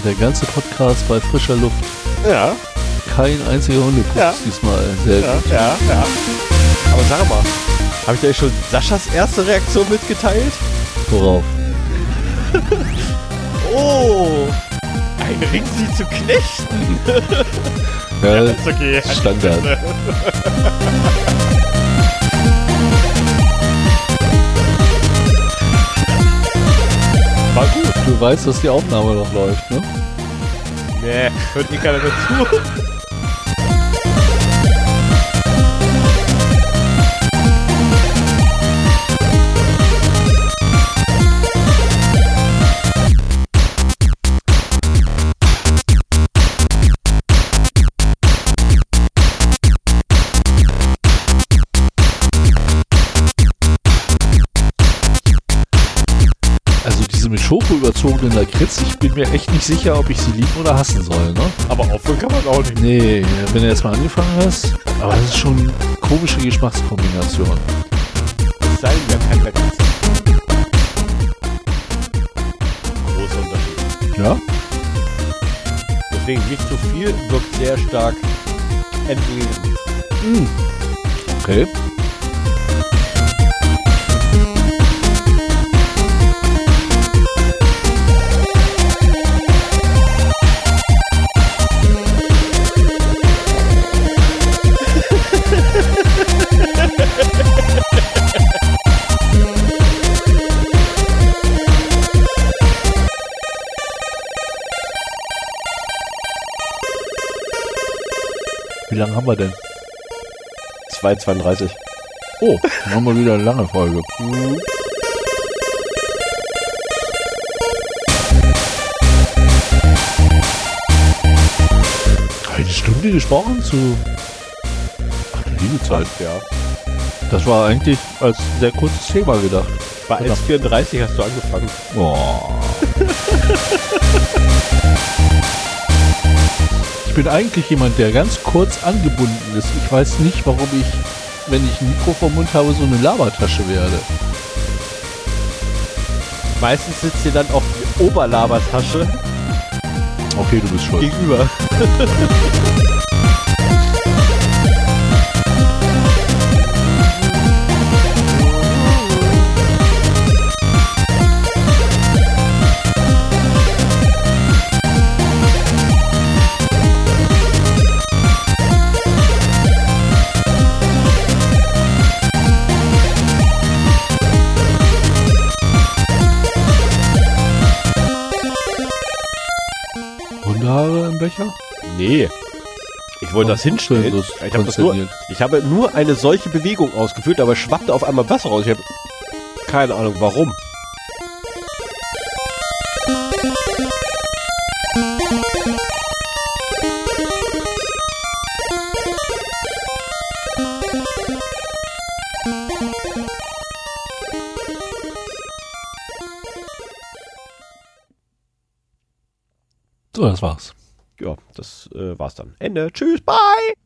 Speaker 2: Der ganze Podcast bei frischer Luft.
Speaker 1: Ja,
Speaker 2: Kein einziger Hundepups
Speaker 1: Ja.
Speaker 2: diesmal. Sehr
Speaker 1: ja,
Speaker 2: gut.
Speaker 1: ja, ja. Aber sag mal, habe ich dir schon Saschas erste Reaktion mitgeteilt?
Speaker 2: Worauf?
Speaker 1: Oh, ein Ring sie zu knechten.
Speaker 2: Ja,
Speaker 1: Ist okay.
Speaker 2: Standard. Du weißt, dass die Aufnahme noch läuft, ne?
Speaker 1: Nee, hört eh keiner mehr zu.
Speaker 2: Schoko überzogenen Lakritz, ich bin mir echt nicht sicher, ob ich sie lieben oder hassen soll, ne?
Speaker 1: Aber aufhören kann man auch nicht.
Speaker 2: Nee, wenn du jetzt mal angefangen hast, aber das ist schon eine komische Geschmackskombination.
Speaker 1: Es sei denn, wir haben kein Lakritz. Großer Unterschied.
Speaker 2: Ja?
Speaker 1: Deswegen nicht zu viel, wirkt sehr stark entgegen.
Speaker 2: Okay. Wie lange haben wir denn?
Speaker 1: 2,32.
Speaker 2: Oh, dann haben wir wieder eine lange Folge. Eine Stunde gesprochen zu. Ach, du liebe Zeit.
Speaker 1: Ja.
Speaker 2: Das war eigentlich als sehr kurzes Thema gedacht.
Speaker 1: Bei 1,34 hast du angefangen.
Speaker 2: Boah. Ich bin eigentlich jemand, der ganz kurz angebunden ist. Ich weiß nicht, warum ich, wenn ich ein Mikro vom Mund habe, so eine Labertasche werde.
Speaker 1: Meistens sitzt dir dann auch die Oberlabertasche
Speaker 2: Okay, du bist schuld.
Speaker 1: gegenüber. Nee. Ich wollte das hinstellen. Ich, hab das nur, ich habe nur eine solche Bewegung ausgeführt, aber schwappte auf einmal Wasser raus. Ich habe keine Ahnung warum.
Speaker 2: So, das war's.
Speaker 1: Ja, das äh, war's dann. Ende. Tschüss, bye!